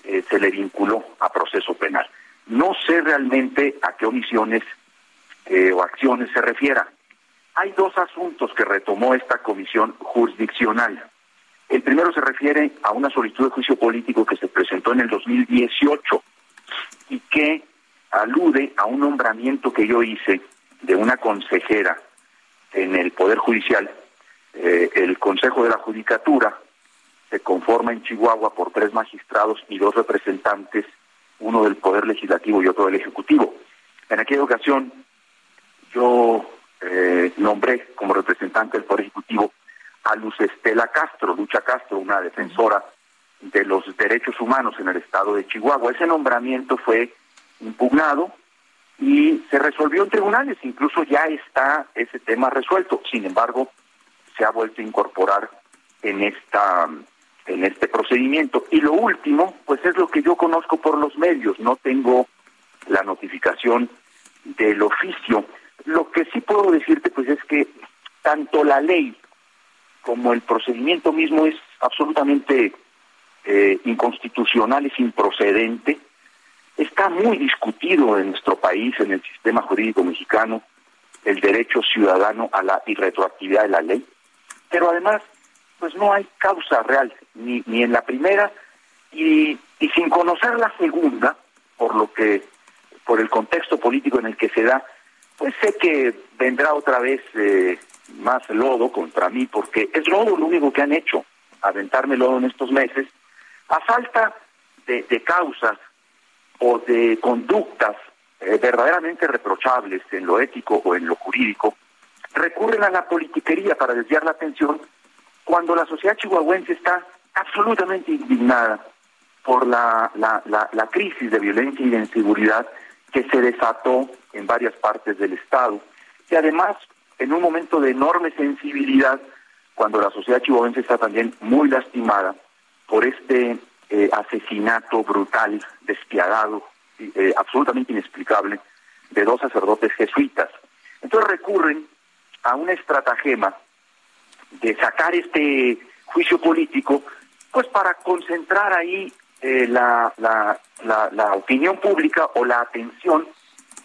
eh, se le vinculó a proceso penal. No sé realmente a qué omisiones eh, o acciones se refiera. Hay dos asuntos que retomó esta comisión jurisdiccional. El primero se refiere a una solicitud de juicio político que se presentó en el 2018 y que alude a un nombramiento que yo hice de una consejera en el Poder Judicial. Eh, el Consejo de la Judicatura se conforma en Chihuahua por tres magistrados y dos representantes, uno del Poder Legislativo y otro del Ejecutivo. En aquella ocasión yo eh, nombré como representante del Poder Ejecutivo a Luz Estela Castro, Lucha Castro, una defensora de los derechos humanos en el estado de Chihuahua. Ese nombramiento fue impugnado y se resolvió en tribunales, incluso ya está ese tema resuelto. Sin embargo, se ha vuelto a incorporar en esta en este procedimiento. Y lo último, pues es lo que yo conozco por los medios, no tengo la notificación del oficio. Lo que sí puedo decirte, pues es que tanto la ley como el procedimiento mismo es absolutamente eh, inconstitucional, es improcedente. Está muy discutido en nuestro país, en el sistema jurídico mexicano, el derecho ciudadano a la irretroactividad de la ley, pero además, pues no hay causa real, ni, ni en la primera, y, y sin conocer la segunda, por lo que, por el contexto político en el que se da, pues sé que vendrá otra vez eh, más lodo contra mí, porque es lodo lo único que han hecho, aventarme lodo en estos meses, a falta de, de causas o de conductas eh, verdaderamente reprochables en lo ético o en lo jurídico, recurren a la politiquería para desviar la atención cuando la sociedad chihuahuense está absolutamente indignada por la, la, la, crisis de violencia y de inseguridad que se desató en varias partes del Estado y además en un momento de enorme sensibilidad cuando la sociedad chihuahuense está también muy lastimada por este eh, asesinato brutal, despiadado, eh, absolutamente inexplicable de dos sacerdotes jesuitas. Entonces recurren a una estratagema de sacar este juicio político, pues para concentrar ahí eh, la, la, la, la opinión pública o la atención,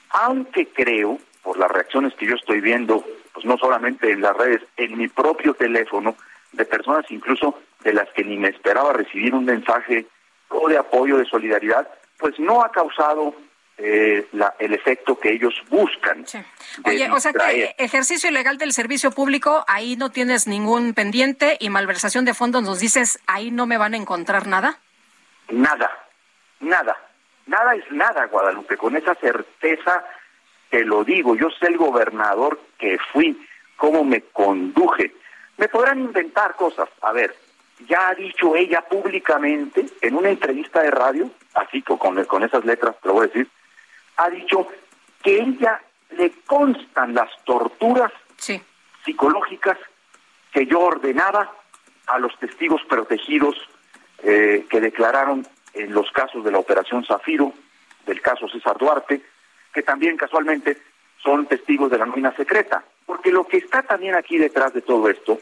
aunque creo, por las reacciones que yo estoy viendo, pues no solamente en las redes, en mi propio teléfono, de personas incluso de las que ni me esperaba recibir un mensaje o de apoyo, de solidaridad, pues no ha causado eh, la- el efecto que ellos buscan. Oye, o sea que ejercicio ilegal del servicio público, ahí no tienes ningún pendiente y malversación de fondos nos dices, ahí no me van a encontrar nada. Nada, nada, nada es nada, Guadalupe, con esa certeza te lo digo, yo sé el gobernador que fui, cómo me conduje. Me podrán inventar cosas, a ver, ya ha dicho ella públicamente en una entrevista de radio, así co- con, con esas letras te lo voy a decir, ha dicho que ella le constan las torturas psicológicas que yo ordenaba a los testigos protegidos eh, que declararon en los casos de la Operación Zafiro, del caso César Duarte, que también casualmente son testigos de la nómina secreta. Porque lo que está también aquí detrás de todo esto,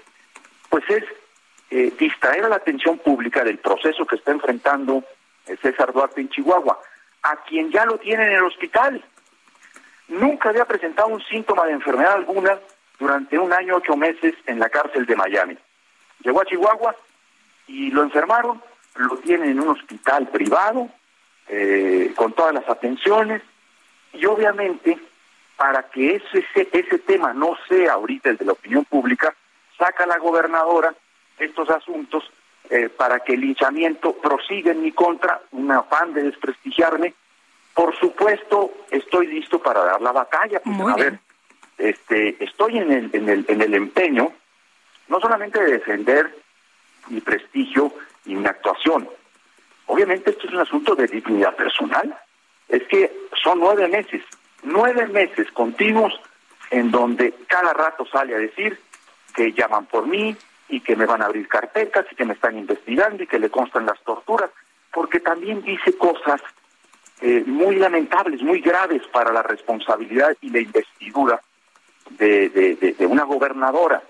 pues es eh, distraer a la atención pública del proceso que está enfrentando eh, César Duarte en Chihuahua, a quien ya lo tiene en el hospital. Nunca había presentado un síntoma de enfermedad alguna durante un año, ocho meses en la cárcel de Miami. Llegó a Chihuahua y lo enfermaron, lo tienen en un hospital privado, eh, con todas las atenciones, y obviamente para que ese, ese, ese tema no sea ahorita el de la opinión pública, saca la gobernadora estos asuntos eh, para que el linchamiento prosiga en mi contra, un afán de desprestigiarme. Por supuesto, estoy listo para dar la batalla. pues, Muy a bien. ver, este, estoy en el, en, el, en el empeño no solamente de defender mi prestigio y mi actuación. Obviamente esto es un asunto de dignidad personal. Es que son nueve meses, nueve meses continuos en donde cada rato sale a decir que llaman por mí y que me van a abrir carpetas y que me están investigando y que le constan las torturas, porque también dice cosas eh, muy lamentables, muy graves para la responsabilidad y la investidura de, de- una gobernadora,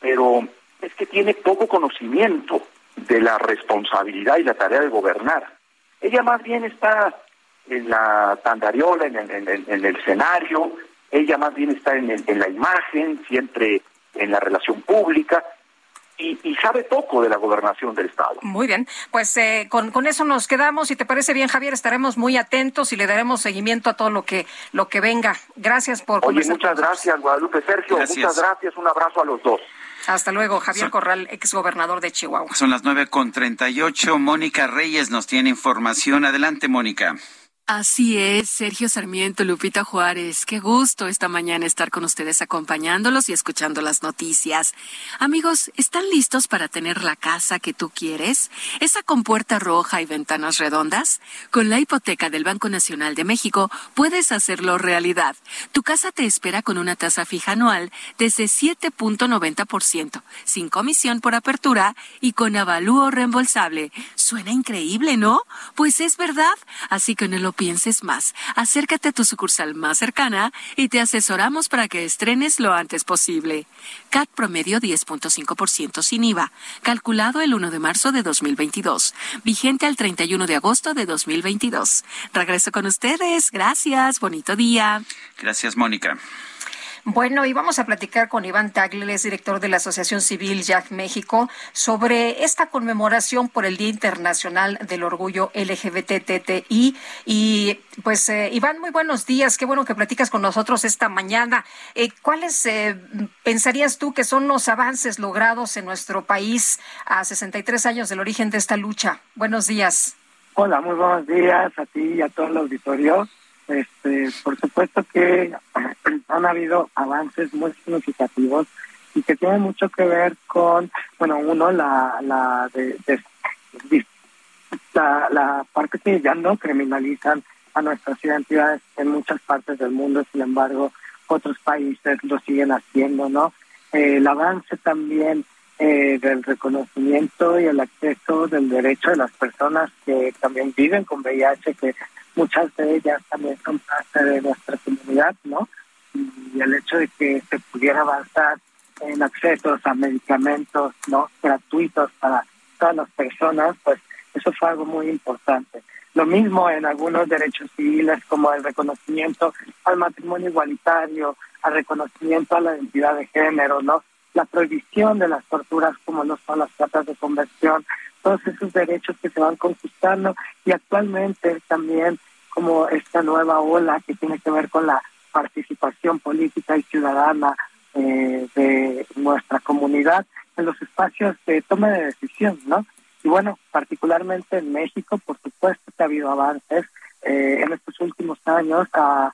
pero es que tiene poco conocimiento de la responsabilidad y la tarea de gobernar. Ella más bien está en la tandariola, en el, en el- en el escenario, ella más bien está en, en la imagen, siempre en la relación pública, y, y sabe poco de la gobernación del Estado. Muy bien, pues eh, con, con eso nos quedamos. Si te parece bien, Javier, estaremos muy atentos y le daremos seguimiento a todo lo que lo que venga. Gracias por Oye, muchas gracias, Guadalupe. Sergio, Gracias. muchas gracias. Un abrazo a los dos. Hasta luego, Javier Corral, exgobernador de Chihuahua. Son las nueve con treinta y ocho. Mónica Reyes nos tiene información. Adelante, Mónica. Así es, Sergio Sarmiento, Lupita Juárez. Qué gusto esta mañana estar con ustedes acompañándolos y escuchando las noticias. Amigos, ¿están listos para tener la casa que tú quieres? ¿Esa con puerta roja y ventanas redondas? Con la hipoteca del Banco Nacional de México puedes hacerlo realidad. Tu casa te espera con una tasa fija anual desde 7.90%, sin comisión por apertura y con avalúo reembolsable. Suena increíble, ¿no? Pues es verdad. Así que no pienses más. Acércate a tu sucursal más cercana y te asesoramos para que estrenes lo antes posible. CAT promedio 10.5% sin IVA, calculado el 1 de marzo de 2022, vigente al 31 de agosto de 2022. Regreso con ustedes. Gracias. Bonito día. Gracias, Mónica. Bueno, y vamos a platicar con Iván Tagle, es director de la Asociación Civil Jack México, sobre esta conmemoración por el Día Internacional del Orgullo LGBTTI. Y pues, eh, Iván, muy buenos días. Qué bueno que platicas con nosotros esta mañana. Eh, ¿Cuáles eh, pensarías tú que son los avances logrados en nuestro país a 63 años del origen de esta lucha? Buenos días. Hola, muy buenos días a ti y a todo el auditorio. Este, por supuesto que han habido avances muy significativos y que tienen mucho que ver con, bueno, uno, la, la, de, la, parte que ya no criminalizan a nuestras identidades en muchas partes del mundo, sin embargo, otros países lo siguen haciendo, ¿no? El avance también eh, del reconocimiento y el acceso del derecho de las personas que también viven con VIH, que muchas de ellas también son parte de nuestra comunidad, ¿no? Y el hecho de que se pudiera avanzar en accesos a medicamentos, ¿no? Gratuitos para todas las personas, pues eso fue algo muy importante. Lo mismo en algunos derechos civiles como el reconocimiento al matrimonio igualitario, al reconocimiento a la identidad de género, ¿no? La prohibición de las torturas como no son las tratas de conversión, todos esos derechos que se van conquistando y actualmente también como esta nueva ola que tiene que ver con la participación política y ciudadana eh, de nuestra comunidad en los espacios de toma de decisión, ¿no? Y bueno, particularmente en México, por supuesto que ha habido avances. Eh, en estos últimos años ha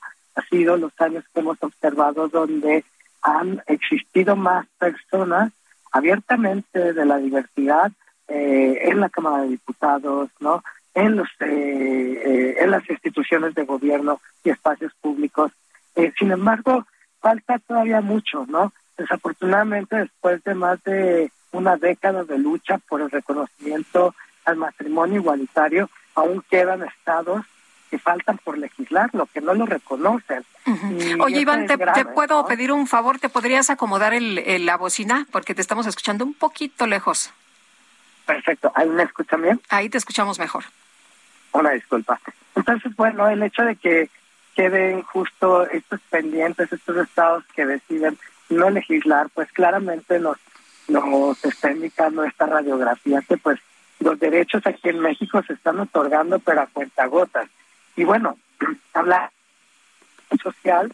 sido los años que hemos observado donde han existido más personas abiertamente de la diversidad eh, en la Cámara de Diputados, ¿no? En los eh, eh, en las instituciones de gobierno y espacios públicos. Eh, sin embargo, falta todavía mucho, ¿no? Desafortunadamente, después de más de una década de lucha por el reconocimiento al matrimonio igualitario, aún quedan estados que faltan por legislar, lo que no lo reconocen. Oye, Iván, te, grave, te puedo ¿no? pedir un favor? ¿Te podrías acomodar el, el- la bocina? Porque te estamos escuchando un poquito lejos. Perfecto. ¿Ahí me escuchan bien? Ahí te escuchamos mejor. Una disculpa. Entonces, bueno, el hecho de que queden justo estos pendientes, estos estados que deciden no legislar, pues claramente nos, nos está indicando esta radiografía que pues los derechos aquí en México se están otorgando pero a cuentagotas. Y bueno, [CLEARS THROAT] habla social,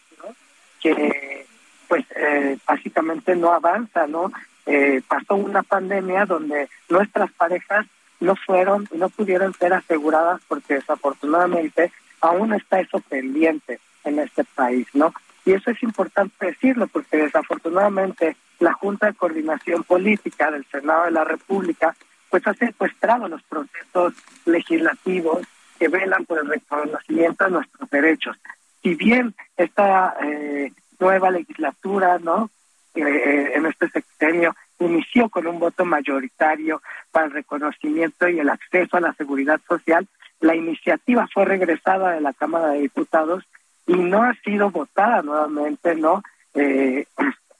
que pues eh, básicamente no avanza, ¿no? Eh, pasó una pandemia donde nuestras parejas no fueron no pudieron ser aseguradas porque desafortunadamente aún está eso pendiente en este país, ¿no? Y eso es importante decirlo porque desafortunadamente la Junta de Coordinación Política del Senado de la República pues ha secuestrado los procesos legislativos que velan por el reconocimiento de nuestros derechos. Si bien esta eh, nueva legislatura, ¿no? Eh, en este sexenio inició con un voto mayoritario para el reconocimiento y el acceso a la seguridad social, la iniciativa fue regresada de la Cámara de Diputados y no ha sido votada nuevamente, ¿no? Eh,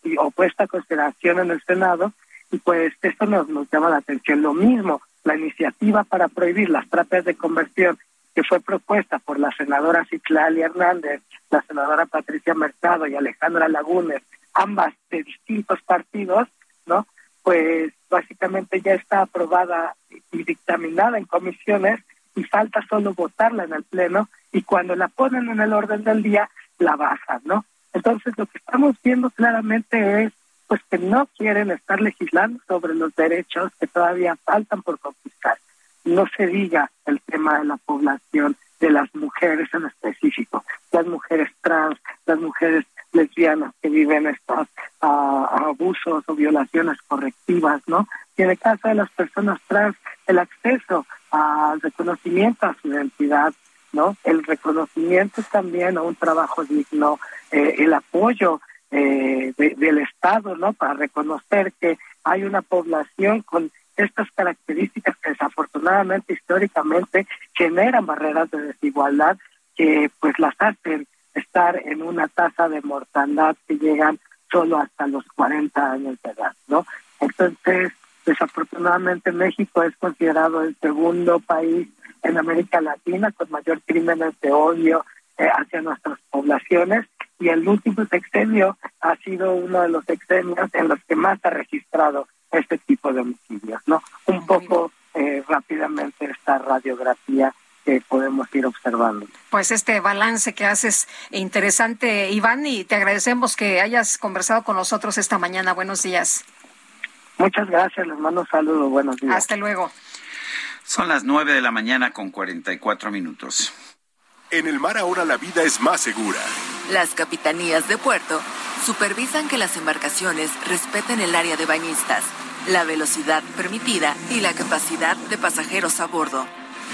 y opuesta a consideración en el Senado y pues esto nos, nos llama la atención. Lo mismo, la iniciativa para prohibir las terapias de conversión que fue propuesta por la senadora Citlali Hernández, la senadora Patricia Mercado y Alejandra Lagunes, ambas de distintos partidos, ¿no? Pues básicamente ya está aprobada y dictaminada en comisiones y falta solo votarla en el Pleno y cuando la ponen en el orden del día, la bajan, ¿no? Entonces lo que estamos viendo claramente es pues que no quieren estar legislando sobre los derechos que todavía faltan por conquistar. No se diga el tema de la población, de las mujeres en específico, las mujeres trans, las mujeres lesbianas que viven estos ah, abusos o violaciones correctivas, ¿no? Y en el caso de las personas trans, el acceso al reconocimiento a su identidad, ¿no? El reconocimiento también a un trabajo digno, eh, el apoyo eh, de- del Estado, ¿no? Para reconocer que hay una población con estas características desafortunadamente históricamente generan barreras de desigualdad que pues las hacen estar en una tasa de mortandad que llegan solo hasta los 40 años de edad, ¿no? Entonces, desafortunadamente México es considerado el segundo país en América Latina con mayor crímenes de odio eh, hacia nuestras poblaciones y el último sexenio ha sido uno de los sexenios en los que más ha registrado este tipo de homicidios, ¿no? Un poco eh, rápidamente esta radiografía que podemos ir observando. Pues este balance que haces interesante, Iván, y te agradecemos que hayas conversado con nosotros esta mañana. Buenos días. Muchas gracias, les mando un saludo, buenos días. Hasta luego. Son las 9 de la mañana con 44 minutos. En el mar ahora la vida es más segura. Las capitanías de puerto supervisan que las embarcaciones respeten el área de bañistas, la velocidad permitida y la capacidad de pasajeros a bordo.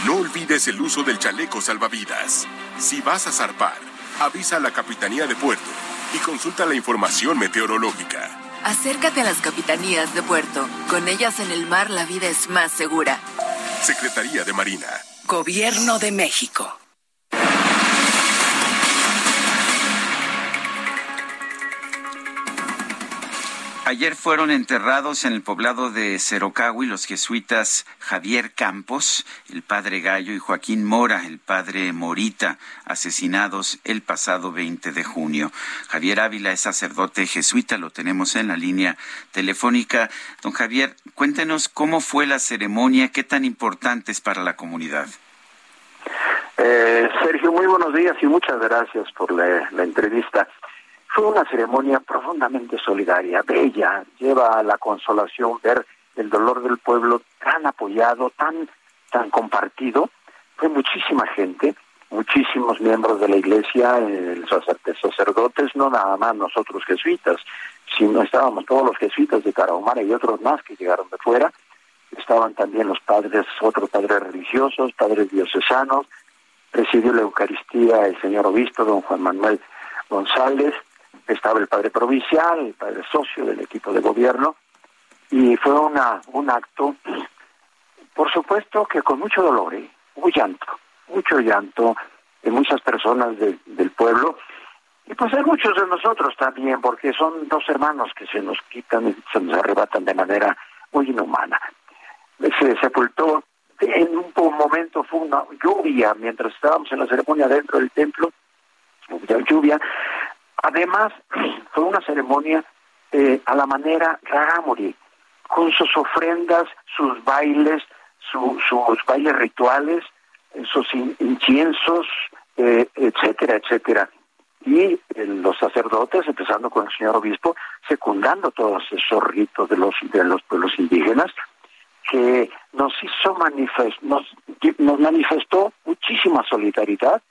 No olvides el uso del chaleco salvavidas. Si vas a zarpar, avisa a la Capitanía de Puerto y consulta la información meteorológica. Acércate a las capitanías de puerto. Con ellas en el mar la vida es más segura. Secretaría de Marina. Gobierno de México. Ayer fueron enterrados en el poblado de Cerocagui los jesuitas Javier Campos, el padre Gallo, y Joaquín Mora, el padre Morita, asesinados el pasado 20 de junio. Javier Ávila es sacerdote jesuita, lo tenemos en la línea telefónica. Don Javier, cuéntenos cómo fue la ceremonia, qué tan importante es para la comunidad. Eh, Sergio, muy buenos días y muchas gracias por la entrevista. Fue una ceremonia profundamente solidaria, bella, lleva a la consolación ver el dolor del pueblo tan apoyado, tan, tan compartido. Fue muchísima gente, muchísimos miembros de la iglesia, el sacer- sacerdotes, no nada más nosotros jesuitas, sino estábamos todos los jesuitas de Tarahumara y otros más que llegaron de fuera. Estaban también los padres, otros padres religiosos, padres diocesanos, presidió la Eucaristía el señor obispo, don Juan Manuel González, estaba el padre provincial, el padre socio del equipo de gobierno, y fue una un acto, por supuesto que con mucho dolor, ¿eh? hubo llanto, mucho llanto de muchas personas de- del pueblo, y pues hay muchos de nosotros también, porque son dos hermanos que se nos quitan, se nos arrebatan de manera muy inhumana. Se sepultó, en un momento fue una lluvia, mientras estábamos en la ceremonia dentro del templo, lluvia. Además, [CLEARS THROAT] fue una ceremonia eh, a la manera Raramuri, con sus ofrendas, sus bailes, su- sus bailes rituales, eh, sus in- inciensos, eh, etcétera, etcétera. Y los sacerdotes, empezando con el señor obispo, secundando todos esos ritos de los, de los pueblos indígenas, que nos hizo manifest, nos, nos manifestó muchísima solidaridad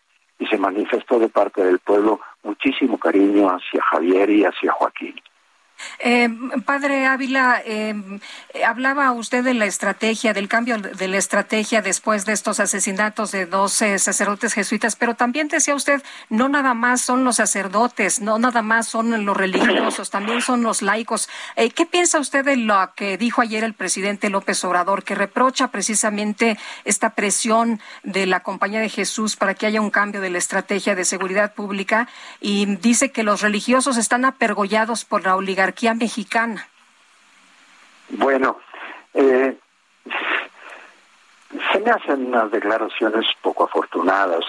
y se manifestó de parte del pueblo muchísimo cariño hacia Javier y hacia Joaquín. Eh, padre Ávila, eh, hablaba usted de la estrategia, del cambio de la estrategia después de estos asesinatos de dos sacerdotes jesuitas, pero también decía usted, no nada más son los sacerdotes, no nada más son los religiosos, también son los laicos. Eh, ¿Qué piensa usted de lo que dijo ayer el presidente López Obrador, que reprocha precisamente esta presión de la Compañía de Jesús para que haya un cambio de la estrategia de seguridad pública y dice que los religiosos están apergollados por la oligarquía mexicana? Bueno, eh, se me hacen unas declaraciones poco afortunadas.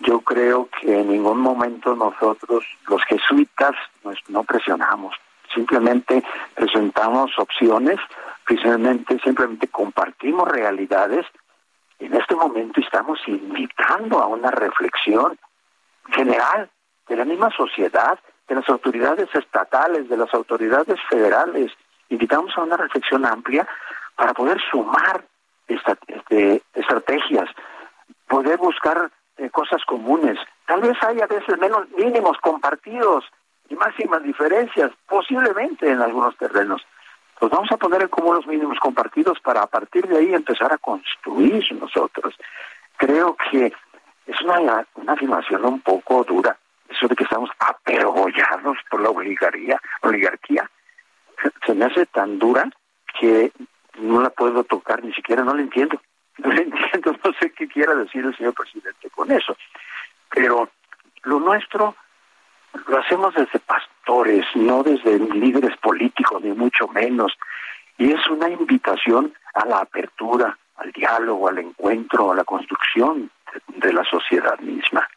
Yo creo que en ningún momento nosotros, los jesuitas, pues, no presionamos. Simplemente presentamos opciones, precisamente simplemente compartimos realidades. En este momento estamos invitando a una reflexión general de la misma sociedad, de las autoridades estatales, de las autoridades federales. Invitamos a una reflexión amplia para poder sumar este, estrategias, poder buscar eh, cosas comunes. Tal vez haya veces menos mínimos compartidos y máximas diferencias, posiblemente en algunos terrenos. Pues vamos a poner en común los mínimos compartidos para a partir de ahí empezar a construir nosotros. Creo que es una, una afirmación un poco dura, eso de que estamos apergollados por la oligarquía, oligarquía. Se me hace tan dura que no la puedo tocar, ni siquiera no la entiendo. [LAUGHS] No la entiendo, no sé qué quiera decir el señor presidente con eso. Pero lo nuestro lo hacemos desde pastores, no desde líderes políticos, ni mucho menos. Y es una invitación a la apertura, al diálogo, al encuentro, a la construcción de, de la sociedad misma.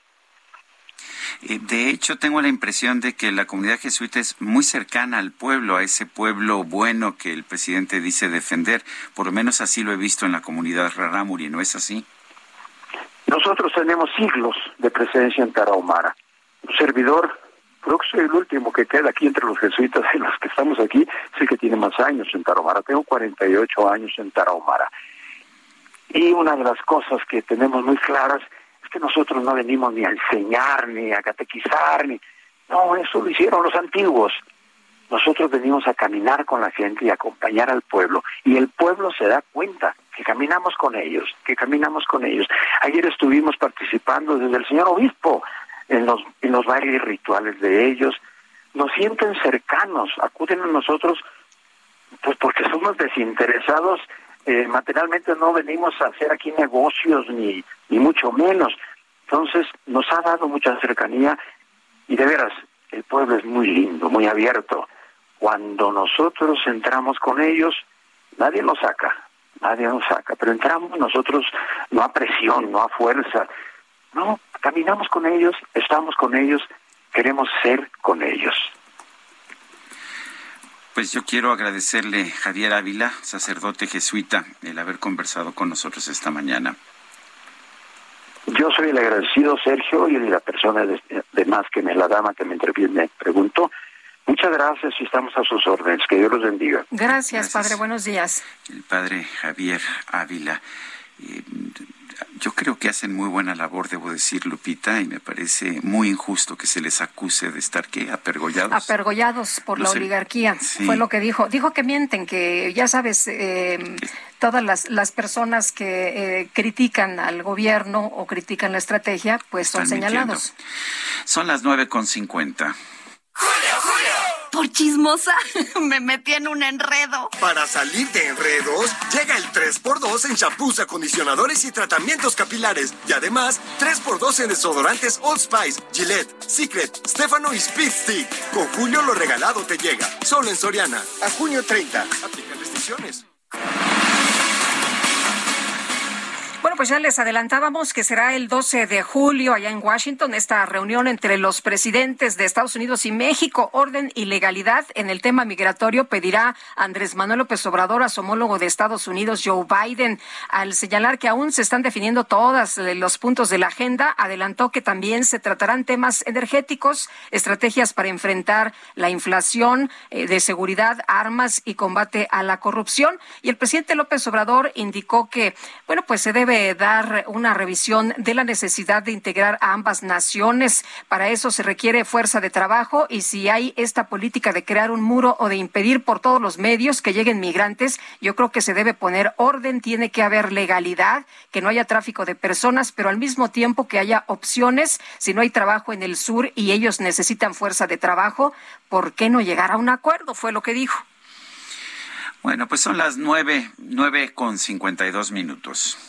Eh, De hecho, tengo la impresión de que la comunidad jesuita es muy cercana al pueblo, a ese pueblo bueno que el presidente dice defender. Por lo menos así lo he visto en la comunidad Rarámuri, ¿no es así? Nosotros tenemos siglos de presencia en Tarahumara. Un servidor, creo que soy el último que queda aquí entre los jesuitas y los que estamos aquí, el que tiene más años en Tarahumara. Tengo 48 años en Tarahumara. Y una de las cosas que tenemos muy claras que nosotros no venimos ni a enseñar, ni a catequizar, ni... No, eso lo hicieron los antiguos. Nosotros venimos a caminar con la gente y acompañar al pueblo. Y el pueblo se da cuenta que caminamos con ellos, que caminamos con ellos. Ayer estuvimos participando desde el señor obispo en los, en los bailes rituales de ellos. Nos sienten cercanos, acuden a nosotros, pues porque somos desinteresados. Eh, materialmente no venimos a hacer aquí negocios ni, ni mucho menos. Entonces nos ha dado mucha cercanía y de veras, el pueblo es muy lindo, muy abierto. Cuando nosotros entramos con ellos, nadie nos saca, nadie nos saca, pero entramos nosotros no a presión, no a fuerza, no, caminamos con ellos, estamos con ellos, queremos ser con ellos. Pues yo quiero agradecerle Javier Ávila, sacerdote jesuita, el haber conversado con nosotros esta mañana. Yo soy el agradecido, Sergio, y la persona de, de más que me la dama que me entreviene, preguntó. Muchas gracias y estamos a sus órdenes. Que Dios los bendiga. Gracias, padre. Buenos días. El padre Javier Ávila. eh, yo creo que hacen muy buena labor, debo decir, Lupita, y me parece muy injusto que se les acuse de estar, ¿qué? Apergollados. Apergollados por No la sé. oligarquía, Sí. fue lo que dijo. Dijo que mienten, que ya sabes, eh, todas las, las personas que eh, critican al gobierno o critican la estrategia, pues son mintiendo. señalados. Son las nueve con cincuenta. Por chismosa, [LAUGHS] me metí en un enredo. Para salir de enredos, llega el 3x2 en shampoos, acondicionadores y tratamientos capilares. Y además, 3x2 en desodorantes Old Spice, Gillette, Secret, Stefano y Speed Stick. Con Julio lo regalado te llega. Solo en Soriana. A junio 30. Aplican restricciones. Bueno, pues ya les adelantábamos que será el 12 de julio allá en Washington esta reunión entre los presidentes de Estados Unidos y México. Orden y legalidad en el tema migratorio pedirá Andrés Manuel López Obrador a su homólogo de Estados Unidos, Joe Biden. Al señalar que aún se están definiendo todos eh, los puntos de la agenda, adelantó que también se tratarán temas energéticos, estrategias para enfrentar la inflación, eh, de seguridad, armas y combate a la corrupción. Y el presidente López Obrador indicó que, bueno, pues se debe dar una revisión de la necesidad de integrar a ambas naciones. Para eso se requiere fuerza de trabajo y si hay esta política de crear un muro o de impedir por todos los medios que lleguen migrantes, yo creo que se debe poner orden, tiene que haber legalidad, que no haya tráfico de personas, pero al mismo tiempo que haya opciones. Si no hay trabajo en el sur y ellos necesitan fuerza de trabajo, ¿por qué no llegar a un acuerdo? Fue lo que dijo. Bueno, pues son las nueve, nueve con cincuenta y dos minutos.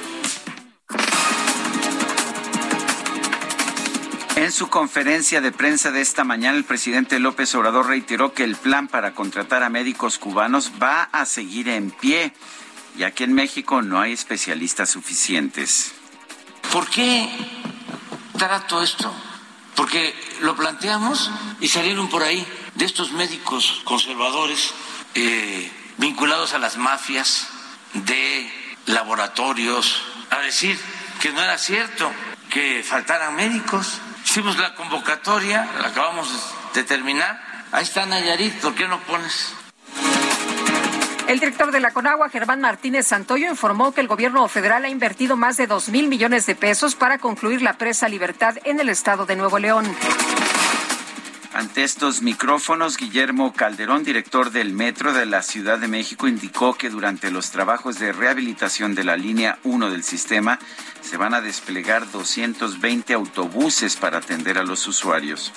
En su conferencia de prensa de esta mañana, el presidente López Obrador reiteró que el plan para contratar a médicos cubanos va a seguir en pie, ya que en México no hay especialistas suficientes. ¿Por qué trato esto? Porque lo planteamos y salieron por ahí de estos médicos conservadores eh, vinculados a las mafias de laboratorios a decir que no era cierto que faltaran médicos. Hicimos la convocatoria, la acabamos de terminar. Ahí está Nayarit, ¿por qué no pones? El director de la Conagua, Germán Martínez Santoyo, informó que el gobierno federal ha invertido más de dos mil millones de pesos para concluir la presa Libertad en el estado de Nuevo León. Ante estos micrófonos, Guillermo Calderón, director del Metro de la Ciudad de México, indicó que durante los trabajos de rehabilitación de la línea 1 del sistema se van a desplegar 220 autobuses para atender a los usuarios.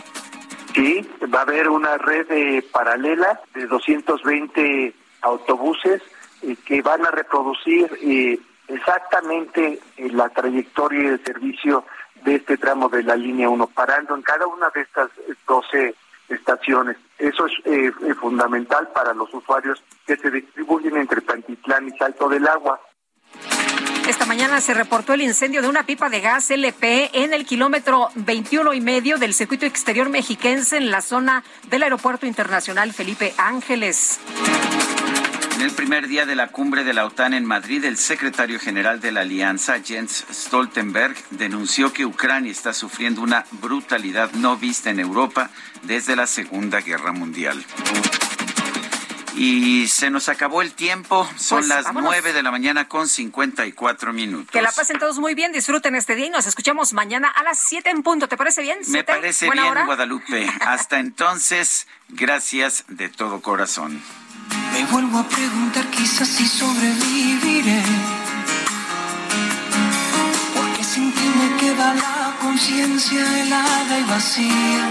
Sí, va a haber una red eh, paralela de 220 autobuses eh, que van a reproducir eh, exactamente eh, la trayectoria el servicio de este tramo de la línea 1, parando en cada una de estas 12 estaciones. Eso es eh, fundamental para los usuarios que se distribuyen entre Pantitlán y Salto del Agua. Esta mañana se reportó el incendio de una pipa de gas LP en el kilómetro 21 y medio del circuito exterior mexiquense en la zona del Aeropuerto Internacional Felipe Ángeles. En el primer día de la cumbre de la OTAN en Madrid, el secretario general de la Alianza, Jens Stoltenberg, denunció que Ucrania está sufriendo una brutalidad no vista en Europa desde la Segunda Guerra Mundial. Y se nos acabó el tiempo. Son Pues, las nueve de la mañana con 54 minutos. Que la pasen todos muy bien, disfruten este día y nos escuchamos mañana a las 7 en punto. ¿Te parece bien? Me parece ¿Buena bien, hora? Guadalupe. Hasta entonces, gracias de todo corazón. Me vuelvo a preguntar quizás si sobreviviré. Porque sin ti me queda la conciencia helada y vacía.